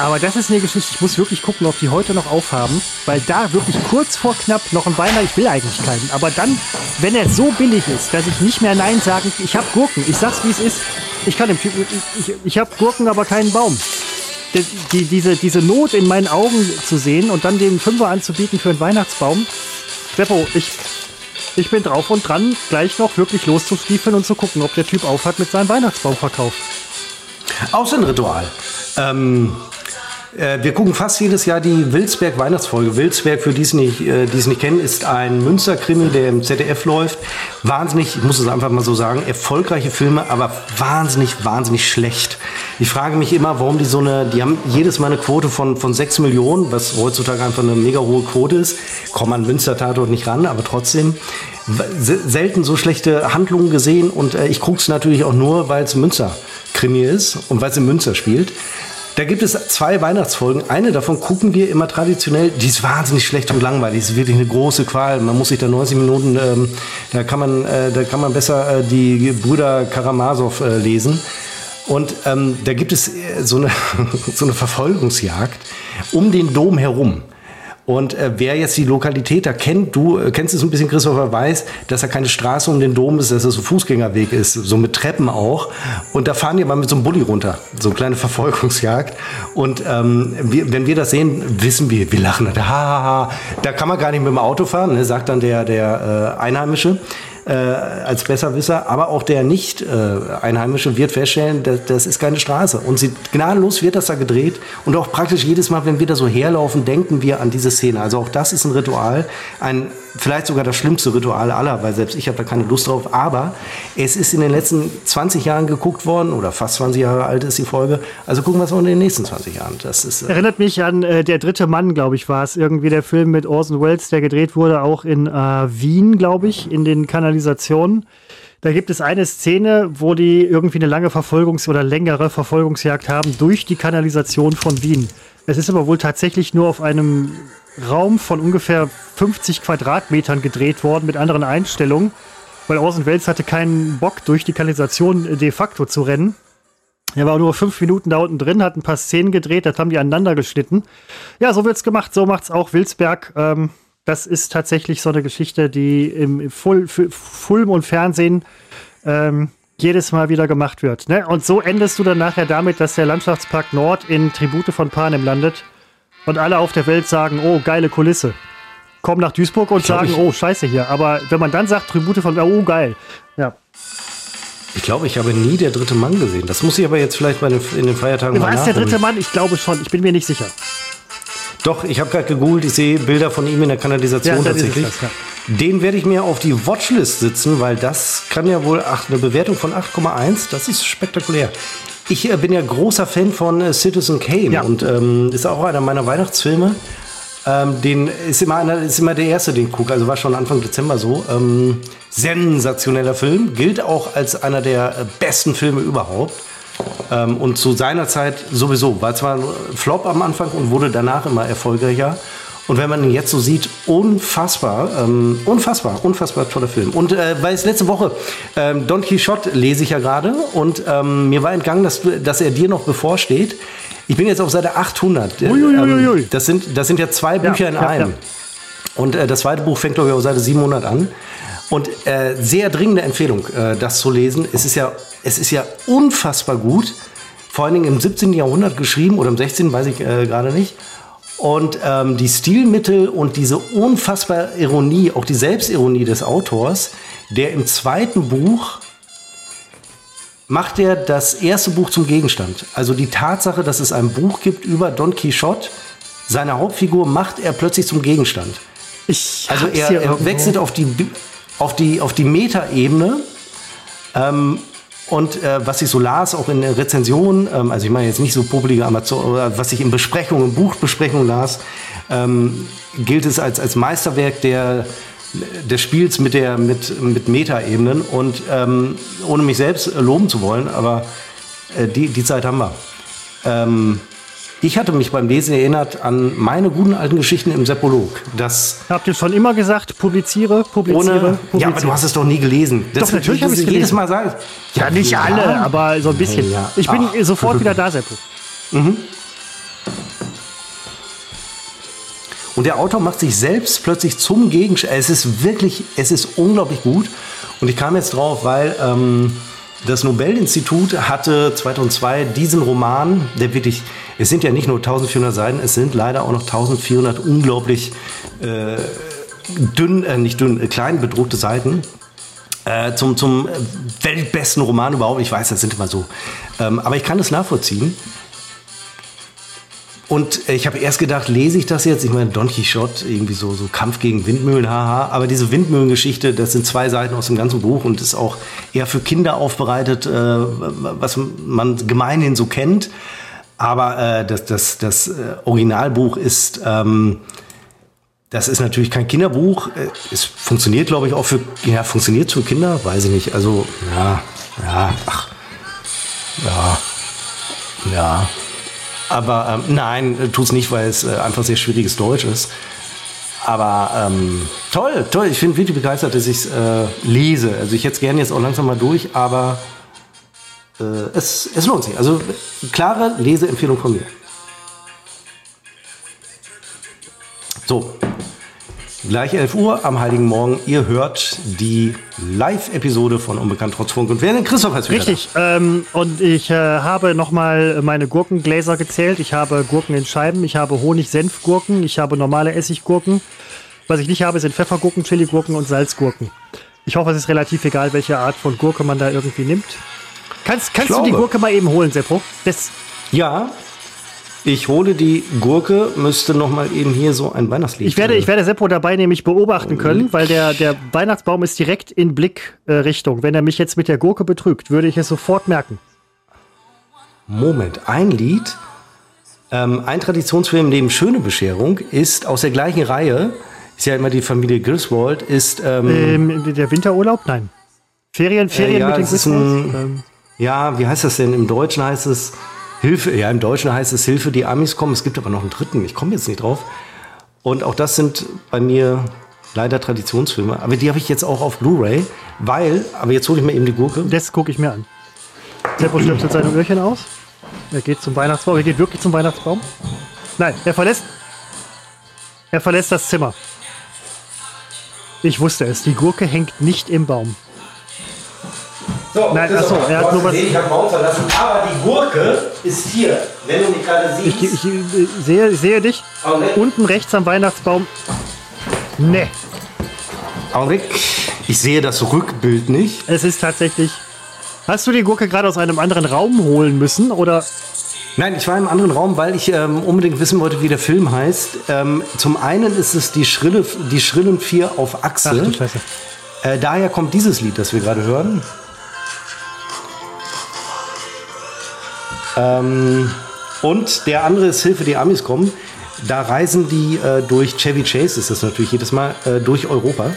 Aber das ist eine Geschichte, ich muss wirklich gucken, ob die heute noch aufhaben, weil da wirklich kurz vor knapp noch ein Weihnachten, ich will eigentlich keinen, aber dann, wenn er so billig ist, dass ich nicht mehr Nein sagen, ich habe Gurken, ich sag's wie es ist, ich kann dem Typen, ich, ich, ich habe Gurken, aber keinen Baum. Die, die, diese, diese Not in meinen Augen zu sehen und dann den Fünfer anzubieten für einen Weihnachtsbaum, Seppo, ich, ich bin drauf und dran, gleich noch wirklich loszustiefeln und zu gucken, ob der Typ aufhat mit seinem Weihnachtsbaumverkauf. Auch so ein Ritual. Ähm, äh, wir gucken fast jedes Jahr die Wilsberg Weihnachtsfolge. Wilsberg, für die es nicht, äh, die es nicht kennen, ist ein Münsterkrimi, der im ZDF läuft. Wahnsinnig, ich muss es einfach mal so sagen, erfolgreiche Filme, aber wahnsinnig, wahnsinnig schlecht. Ich frage mich immer, warum die so eine, die haben jedes Mal eine Quote von, von 6 Millionen, was heutzutage einfach eine mega hohe Quote ist. Kommt man Münster Tatort nicht ran, aber trotzdem se- selten so schlechte Handlungen gesehen und äh, ich gucke es natürlich auch nur, weil es Münster Krimi ist und weil es in Münster spielt. Da gibt es zwei Weihnachtsfolgen. Eine davon gucken wir immer traditionell. Die ist wahnsinnig schlecht und langweilig. Die ist wirklich eine große Qual. Man muss sich da 90 Minuten, ähm, da kann man, äh, da kann man besser äh, die Brüder Karamasow äh, lesen. Und ähm, da gibt es äh, so eine, so eine Verfolgungsjagd um den Dom herum. Und äh, wer jetzt die Lokalität da kennt, du äh, kennst es ein bisschen, Christopher, weiß, dass da keine Straße um den Dom ist, dass das so ein Fußgängerweg ist, so mit Treppen auch. Und da fahren die mal mit so einem Bulli runter, so eine kleine Verfolgungsjagd. Und ähm, wir, wenn wir das sehen, wissen wir, wir lachen. Da, ha, ha, ha. da kann man gar nicht mit dem Auto fahren, ne, sagt dann der, der äh, Einheimische. Äh, als Besserwisser, aber auch der Nicht-Einheimische wird feststellen, das, das ist keine Straße. Und sie, gnadenlos wird das da gedreht. Und auch praktisch jedes Mal, wenn wir da so herlaufen, denken wir an diese Szene. Also auch das ist ein Ritual, ein vielleicht sogar das schlimmste Ritual aller, weil selbst ich habe da keine Lust drauf. Aber es ist in den letzten 20 Jahren geguckt worden, oder fast 20 Jahre alt ist die Folge. Also gucken wir es auch in den nächsten 20 Jahren. Das ist, äh Erinnert mich an äh, Der dritte Mann, glaube ich, war es. Irgendwie der Film mit Orson Welles, der gedreht wurde, auch in äh, Wien, glaube ich, in den Kanalisationen. Da gibt es eine Szene, wo die irgendwie eine lange Verfolgungs- oder längere Verfolgungsjagd haben durch die Kanalisation von Wien. Es ist aber wohl tatsächlich nur auf einem Raum von ungefähr 50 Quadratmetern gedreht worden mit anderen Einstellungen, weil Orson Welles hatte keinen Bock, durch die Kanalisation de facto zu rennen. Er war nur fünf Minuten da unten drin, hat ein paar Szenen gedreht, das haben die aneinander geschnitten. Ja, so wird's gemacht, so macht's auch Wilsberg. Ähm, das ist tatsächlich so eine Geschichte, die im Ful Film und Fernsehen ähm, jedes Mal wieder gemacht wird. Ne? Und so endest du dann nachher damit, dass der Landschaftspark Nord in Tribute von Panem landet und alle auf der Welt sagen, oh, geile Kulisse. Kommen nach Duisburg und glaub, sagen, ich- oh, scheiße hier. Aber wenn man dann sagt, Tribute von, oh, geil. Ja. Ich glaube, ich habe nie der dritte Mann gesehen. Das muss ich aber jetzt vielleicht bei den, in den Feiertagen War mal es der dritte Mann? Ich glaube schon. Ich bin mir nicht sicher. Doch, ich habe gerade gegoogelt, ich sehe Bilder von ihm in der Kanalisation Ja, tatsächlich. das, ja. Den werde ich mir auf die Watchlist sitzen, weil das kann ja wohl ach, eine Bewertung von 8,1, das ist spektakulär. Ich äh, bin ja großer Fan von äh, Citizen Kane Ja. und ähm, ist auch einer meiner Weihnachtsfilme. Ähm, den ist immer, einer, ist immer der erste, den ich gucke, also war schon Anfang Dezember so. Ähm, sensationeller Film, gilt auch als einer der äh, besten Filme überhaupt. Ähm, und zu seiner Zeit sowieso. War zwar ein Flop am Anfang und wurde danach immer erfolgreicher. Und wenn man ihn jetzt so sieht, unfassbar, ähm, unfassbar, unfassbar toller Film. Und äh, weil es letzte Woche, ähm, Don Quixote lese ich ja gerade und ähm, mir war entgangen, dass, dass er dir noch bevorsteht. Ich bin jetzt auf Seite 800. Äh, Uiuiuiui. ähm, das, sind, das sind ja zwei Bücher in ja, einem. ja. Und äh, das zweite Buch fängt, glaube ich, auf Seite 700 an. Und äh, sehr dringende Empfehlung, äh, das zu lesen. Es ist, ja, es ist ja unfassbar gut. Vor allen Dingen im 17. Jahrhundert geschrieben oder im 16. weiß ich äh, gerade nicht. Und ähm, die Stilmittel und diese unfassbare Ironie, auch die Selbstironie des Autors, der im zweiten Buch macht er das erste Buch zum Gegenstand. Also die Tatsache, dass es ein Buch gibt über Don Quixote, seine Hauptfigur macht er plötzlich zum Gegenstand. Ich Also er, er wechselt auf die, auf die, auf die Metaebene. Ähm, und äh, was ich so las, auch in der Rezension, ähm, also ich meine jetzt nicht so popelige Amazon, oder was ich in Besprechungen, Buchbesprechungen las, ähm, gilt es als, als Meisterwerk der, des Spiels mit, mit, mit Metaebenen. Und ähm, ohne mich selbst loben zu wollen, aber äh, die, die Zeit haben wir. Ich hatte mich beim Lesen erinnert an meine guten alten Geschichten im Seppolog. Das Habt ihr schon immer gesagt, publiziere, publiziere, ohne. publiziere. Ja, aber du hast es doch nie gelesen. Das Doch, natürlich das hab ich's jedes. Mal sagen. ja, nicht alle, aber so ein bisschen. Ja. Ich bin Ach. sofort wieder da, Seppo. Und der Autor macht sich selbst plötzlich zum Gegenstand. Es ist wirklich, es ist unglaublich gut. Und ich kam jetzt drauf, weil ähm, das Nobelinstitut hatte 2002 diesen Roman, der wirklich, es sind ja nicht nur 1400 Seiten, es sind leider auch noch 1400 unglaublich äh, dünn, äh, nicht dünn, äh, klein bedruckte Seiten. Äh, zum, zum äh, weltbesten Roman überhaupt. Ich weiß, das sind immer so. Ähm, aber ich kann das nachvollziehen. Und äh, ich habe erst gedacht, lese ich das jetzt? Ich meine, Don Quixote, irgendwie so, so Kampf gegen Windmühlen, haha. Aber diese Windmühlengeschichte, das sind zwei Seiten aus dem ganzen Buch und ist auch eher für Kinder aufbereitet, äh, was man gemeinhin so kennt. Aber äh, das, das, das äh, Originalbuch ist, ähm, das ist natürlich kein Kinderbuch. Äh, Es funktioniert, glaube ich, auch für, ja, funktioniert für Kinder, weiß ich nicht. Also, ja, ja, ach, ja, ja. Aber ähm, nein, tut's nicht, weil es äh, einfach sehr schwieriges Deutsch ist. Aber ähm, toll, toll. Ich bin wirklich begeistert, dass ich es äh, lese. Also ich hätte es gerne jetzt auch langsam mal durch, aber äh, es, es lohnt sich. Also klare Leseempfehlung von mir. So, gleich 11 Uhr am Heiligen Morgen. Ihr hört die Live-Episode von Unbekannt trotz Funk. Und wer denn Christoph ist wieder Richtig. Ähm, und ich äh, habe nochmal meine Gurkengläser gezählt. Ich habe Gurken in Scheiben. Ich habe Honig-Senf-Gurken. Ich habe normale Essiggurken. Was ich nicht habe, sind Pfeffergurken, Chiligurken und Salzgurken. Ich hoffe, es ist relativ egal, welche Art von Gurke man da irgendwie nimmt. Kannst, kannst du die Gurke mal eben holen, Seppo? Das, Ja, ich hole die Gurke, müsste noch mal eben hier so ein Weihnachtslied. ich, werde, ich werde Seppo dabei nämlich beobachten können, weil der, der Weihnachtsbaum ist direkt in Blickrichtung. Wenn er mich jetzt mit der Gurke betrügt, würde ich es sofort merken. Moment, ein Lied. Ähm, ein Traditionsfilm neben Schöne Bescherung ist aus der gleichen Reihe, ist ja immer die Familie Griswold, ist, ähm, Ähm, der Winterurlaub? Nein. Ferien, Ferien ja, mit den Griswolds? Ähm, ja, wie heißt das denn? Im Deutschen heißt es Hilfe, ja, im Deutschen heißt es Hilfe, die Amis kommen. Es gibt aber noch einen dritten, ich komme jetzt nicht drauf. Und auch das sind bei mir leider Traditionsfilme. Aber die habe ich jetzt auch auf Blu-ray, weil, aber jetzt hole ich mir eben die Gurke. das gucke ich mir an. Seppo stöpselt seine Öhrchen aus. Er geht zum Weihnachtsbaum. Er geht wirklich zum Weihnachtsbaum. Nein, er verlässt. Er verlässt das Zimmer. Ich wusste es. Die Gurke hängt nicht im Baum. So, Nein, ach so, er hat nur was- Ich habe Baum verlassen, aber die Gurke ist hier. Wenn du mich gerade siehst. Ich, ich, äh, sehe, sehe dich. Augenblick. Unten rechts am Weihnachtsbaum. Nee, Augenblick. Ich sehe das Rückbild nicht. es ist tatsächlich. Hast du die Gurke gerade aus einem anderen Raum holen müssen? Oder Nein, ich war im anderen Raum, weil ich ähm, unbedingt wissen wollte, wie der Film heißt. Ähm, zum einen ist es die, Schrille, die Schrillen 4 auf Ach Achse. du Scheiße. Äh, daher kommt dieses Lied, das wir gerade hören. Ähm, und der andere ist Hilfe, die Amis kommen. Da reisen die äh, durch Chevy Chase, ist das natürlich jedes Mal, äh, durch Europa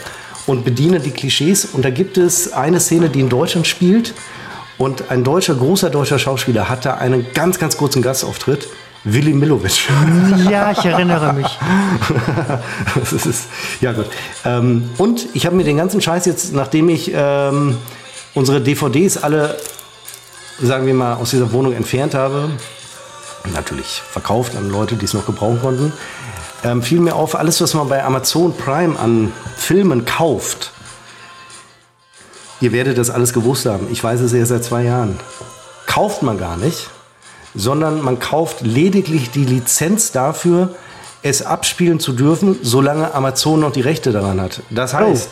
und bedienen die Klischees. Und da gibt es eine Szene, die in Deutschland spielt. Und ein deutscher, großer deutscher Schauspieler hat da einen ganz, ganz kurzen Gastauftritt. Willy Milovic. Ja, ich erinnere mich. das ist, ja gut. Ähm, und ich habe mir den ganzen Scheiß jetzt, nachdem ich ähm, unsere DVDs alle, sagen wir mal, aus dieser Wohnung entfernt habe, natürlich verkauft an Leute, die es noch gebrauchen konnten, ähm, fiel mir auf, alles, was man bei Amazon Prime an Filmen kauft, ihr werdet das alles gewusst haben, ich weiß es erst seit zwei Jahren, kauft man gar nicht, sondern man kauft lediglich die Lizenz dafür, es abspielen zu dürfen, solange Amazon noch die Rechte daran hat. Das heißt,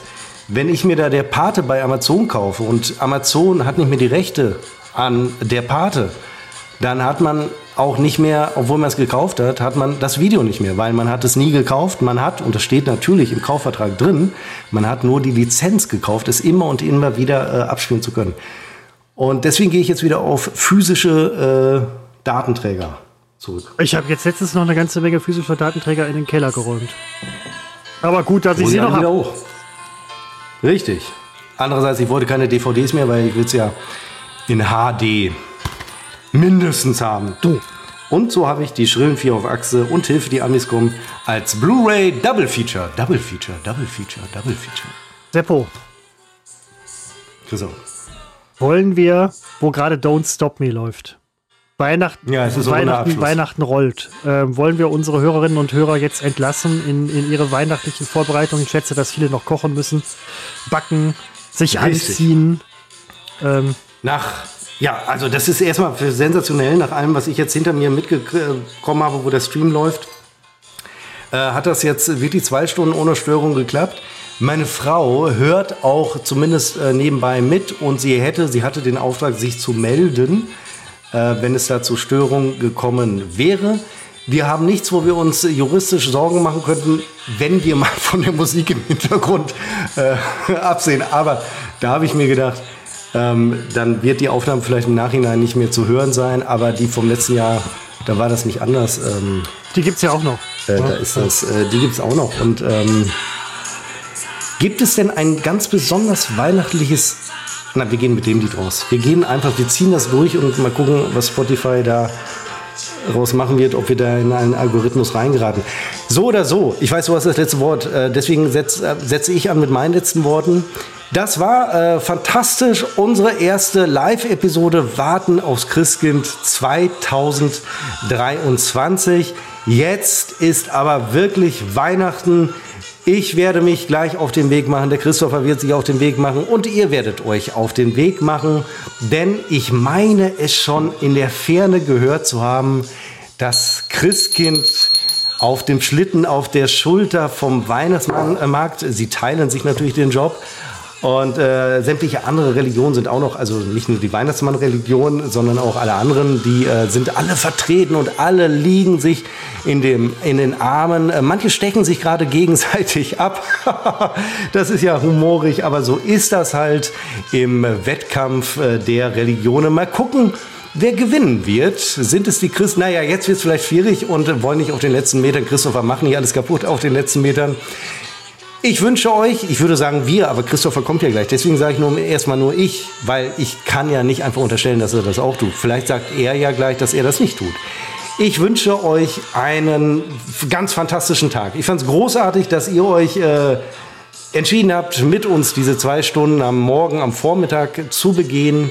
wenn ich mir da der Pate bei Amazon kaufe und Amazon hat nicht mehr die Rechte an der Pate, dann hat man auch nicht mehr, obwohl man es gekauft hat, hat man das Video nicht mehr, weil man hat es nie gekauft. Man hat, und das steht natürlich im Kaufvertrag drin, man hat nur die Lizenz gekauft, es immer und immer wieder äh, abspielen zu können. Und deswegen gehe ich jetzt wieder auf physische äh, Datenträger zurück. Ich habe jetzt letztens noch eine ganze Menge physischer Datenträger in den Keller geräumt. Aber gut, dass ich sie noch habe. hoch. Richtig. Andererseits, ich wollte keine DVDs mehr, weil ich will es ja in HD mindestens haben. Du. Und so habe ich die Schrillen 4 auf Achse und Hilfe, die Amis kommen, als Blu-ray Double Feature. Double Feature, Double Feature, Double Feature. Seppo, So. wollen wir, wo gerade Don't Stop Me läuft, Weihnachten, Ja, Weihnachten. Weihnachten rollt, ähm, wollen wir unsere Hörerinnen und Hörer jetzt entlassen in, in ihre weihnachtlichen Vorbereitungen? Ich schätze, dass viele noch kochen müssen, backen, sich Richtig. anziehen. Ähm, Nach, ja, also das ist erstmal für sensationell, nach allem, was ich jetzt hinter mir mitbekommen habe, wo der Stream läuft, äh, hat das jetzt wirklich zwei Stunden ohne Störung geklappt. Meine Frau hört auch zumindest äh, nebenbei mit und sie hätte, sie hatte den Auftrag, sich zu melden, äh, wenn es da zu Störungen gekommen wäre. Wir haben nichts, wo wir uns juristisch Sorgen machen könnten, wenn wir mal von der Musik im Hintergrund äh, absehen. Aber da habe ich mir gedacht, ähm, dann wird die Aufnahme vielleicht im Nachhinein nicht mehr zu hören sein. Aber die vom letzten Jahr, da war das nicht anders. Ähm, die gibt es ja auch noch. äh, da ist das, äh, die gibt es auch noch. Und ähm, gibt es denn ein ganz besonders weihnachtliches. Na, wir gehen mit dem Lied raus. Wir gehen einfach, wir ziehen das durch und mal gucken, was Spotify da raus machen wird, ob wir da in einen Algorithmus reingeraten. So oder so, ich weiß, du hast das letzte Wort, äh, deswegen setz, äh, setze ich an mit meinen letzten Worten. Das war äh, fantastisch, unsere erste Live-Episode Warten aufs Christkind 2023. Jetzt ist aber wirklich Weihnachten. Ich werde mich gleich auf den Weg machen, der Christopher wird sich auf den Weg machen. Und ihr werdet euch auf den Weg machen, denn ich meine es schon in der Ferne gehört zu haben, das Christkind auf dem Schlitten auf der Schulter vom Weihnachtsmarkt, sie teilen sich natürlich den Job, Und äh, sämtliche andere Religionen sind auch noch, also nicht nur die Weihnachtsmann-Religion, sondern auch alle anderen, die äh, sind alle vertreten und alle liegen sich in, dem, in den Armen. Äh, manche stecken sich gerade gegenseitig ab. das ist ja humorig, aber so ist das halt im Wettkampf äh, der Religionen. Mal gucken, Wer gewinnen wird, sind es die Christen? Naja, jetzt wird es vielleicht schwierig und wollen nicht auf den letzten Metern, Christopher, machen hier alles kaputt auf den letzten Metern. Ich wünsche euch, ich würde sagen wir, aber Christopher kommt ja gleich. Deswegen sage ich nur erstmal nur ich, weil ich kann ja nicht einfach unterstellen, dass er das auch tut. Vielleicht sagt er ja gleich, dass er das nicht tut. Ich wünsche euch einen ganz fantastischen Tag. Ich fand es großartig, dass ihr euch äh, entschieden habt, mit uns diese zwei Stunden am Morgen, am Vormittag zu begehen.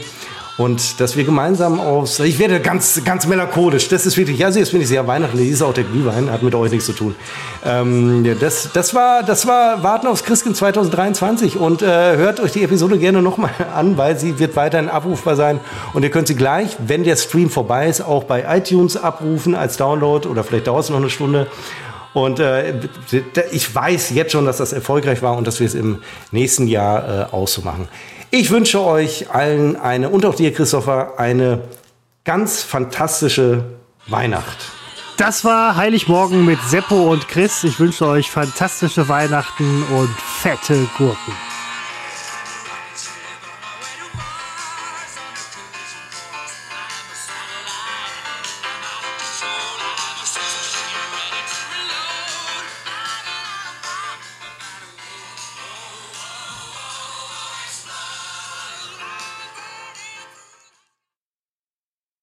Und dass wir gemeinsam aus, ich werde ganz, ganz melancholisch, das ist wirklich, also jetzt bin ich sehr weihnachtlich, ist auch der Glühwein, hat mit euch nichts zu tun. Ähm, das, das war, das war Warten aufs Christkind 2023 und äh, hört euch die Episode gerne nochmal an, weil sie wird weiterhin abrufbar sein und ihr könnt sie gleich, wenn der Stream vorbei ist, auch bei iTunes abrufen als Download oder vielleicht dauert es noch eine Stunde. Und äh, ich weiß jetzt schon, dass das erfolgreich war und dass wir es im nächsten Jahr äh, auch so. Ich wünsche euch allen eine und auch dir, Christopher, eine ganz fantastische Weihnacht. Das war Heiligmorgen mit Seppo und Chris. Ich wünsche euch fantastische Weihnachten und fette Gurken.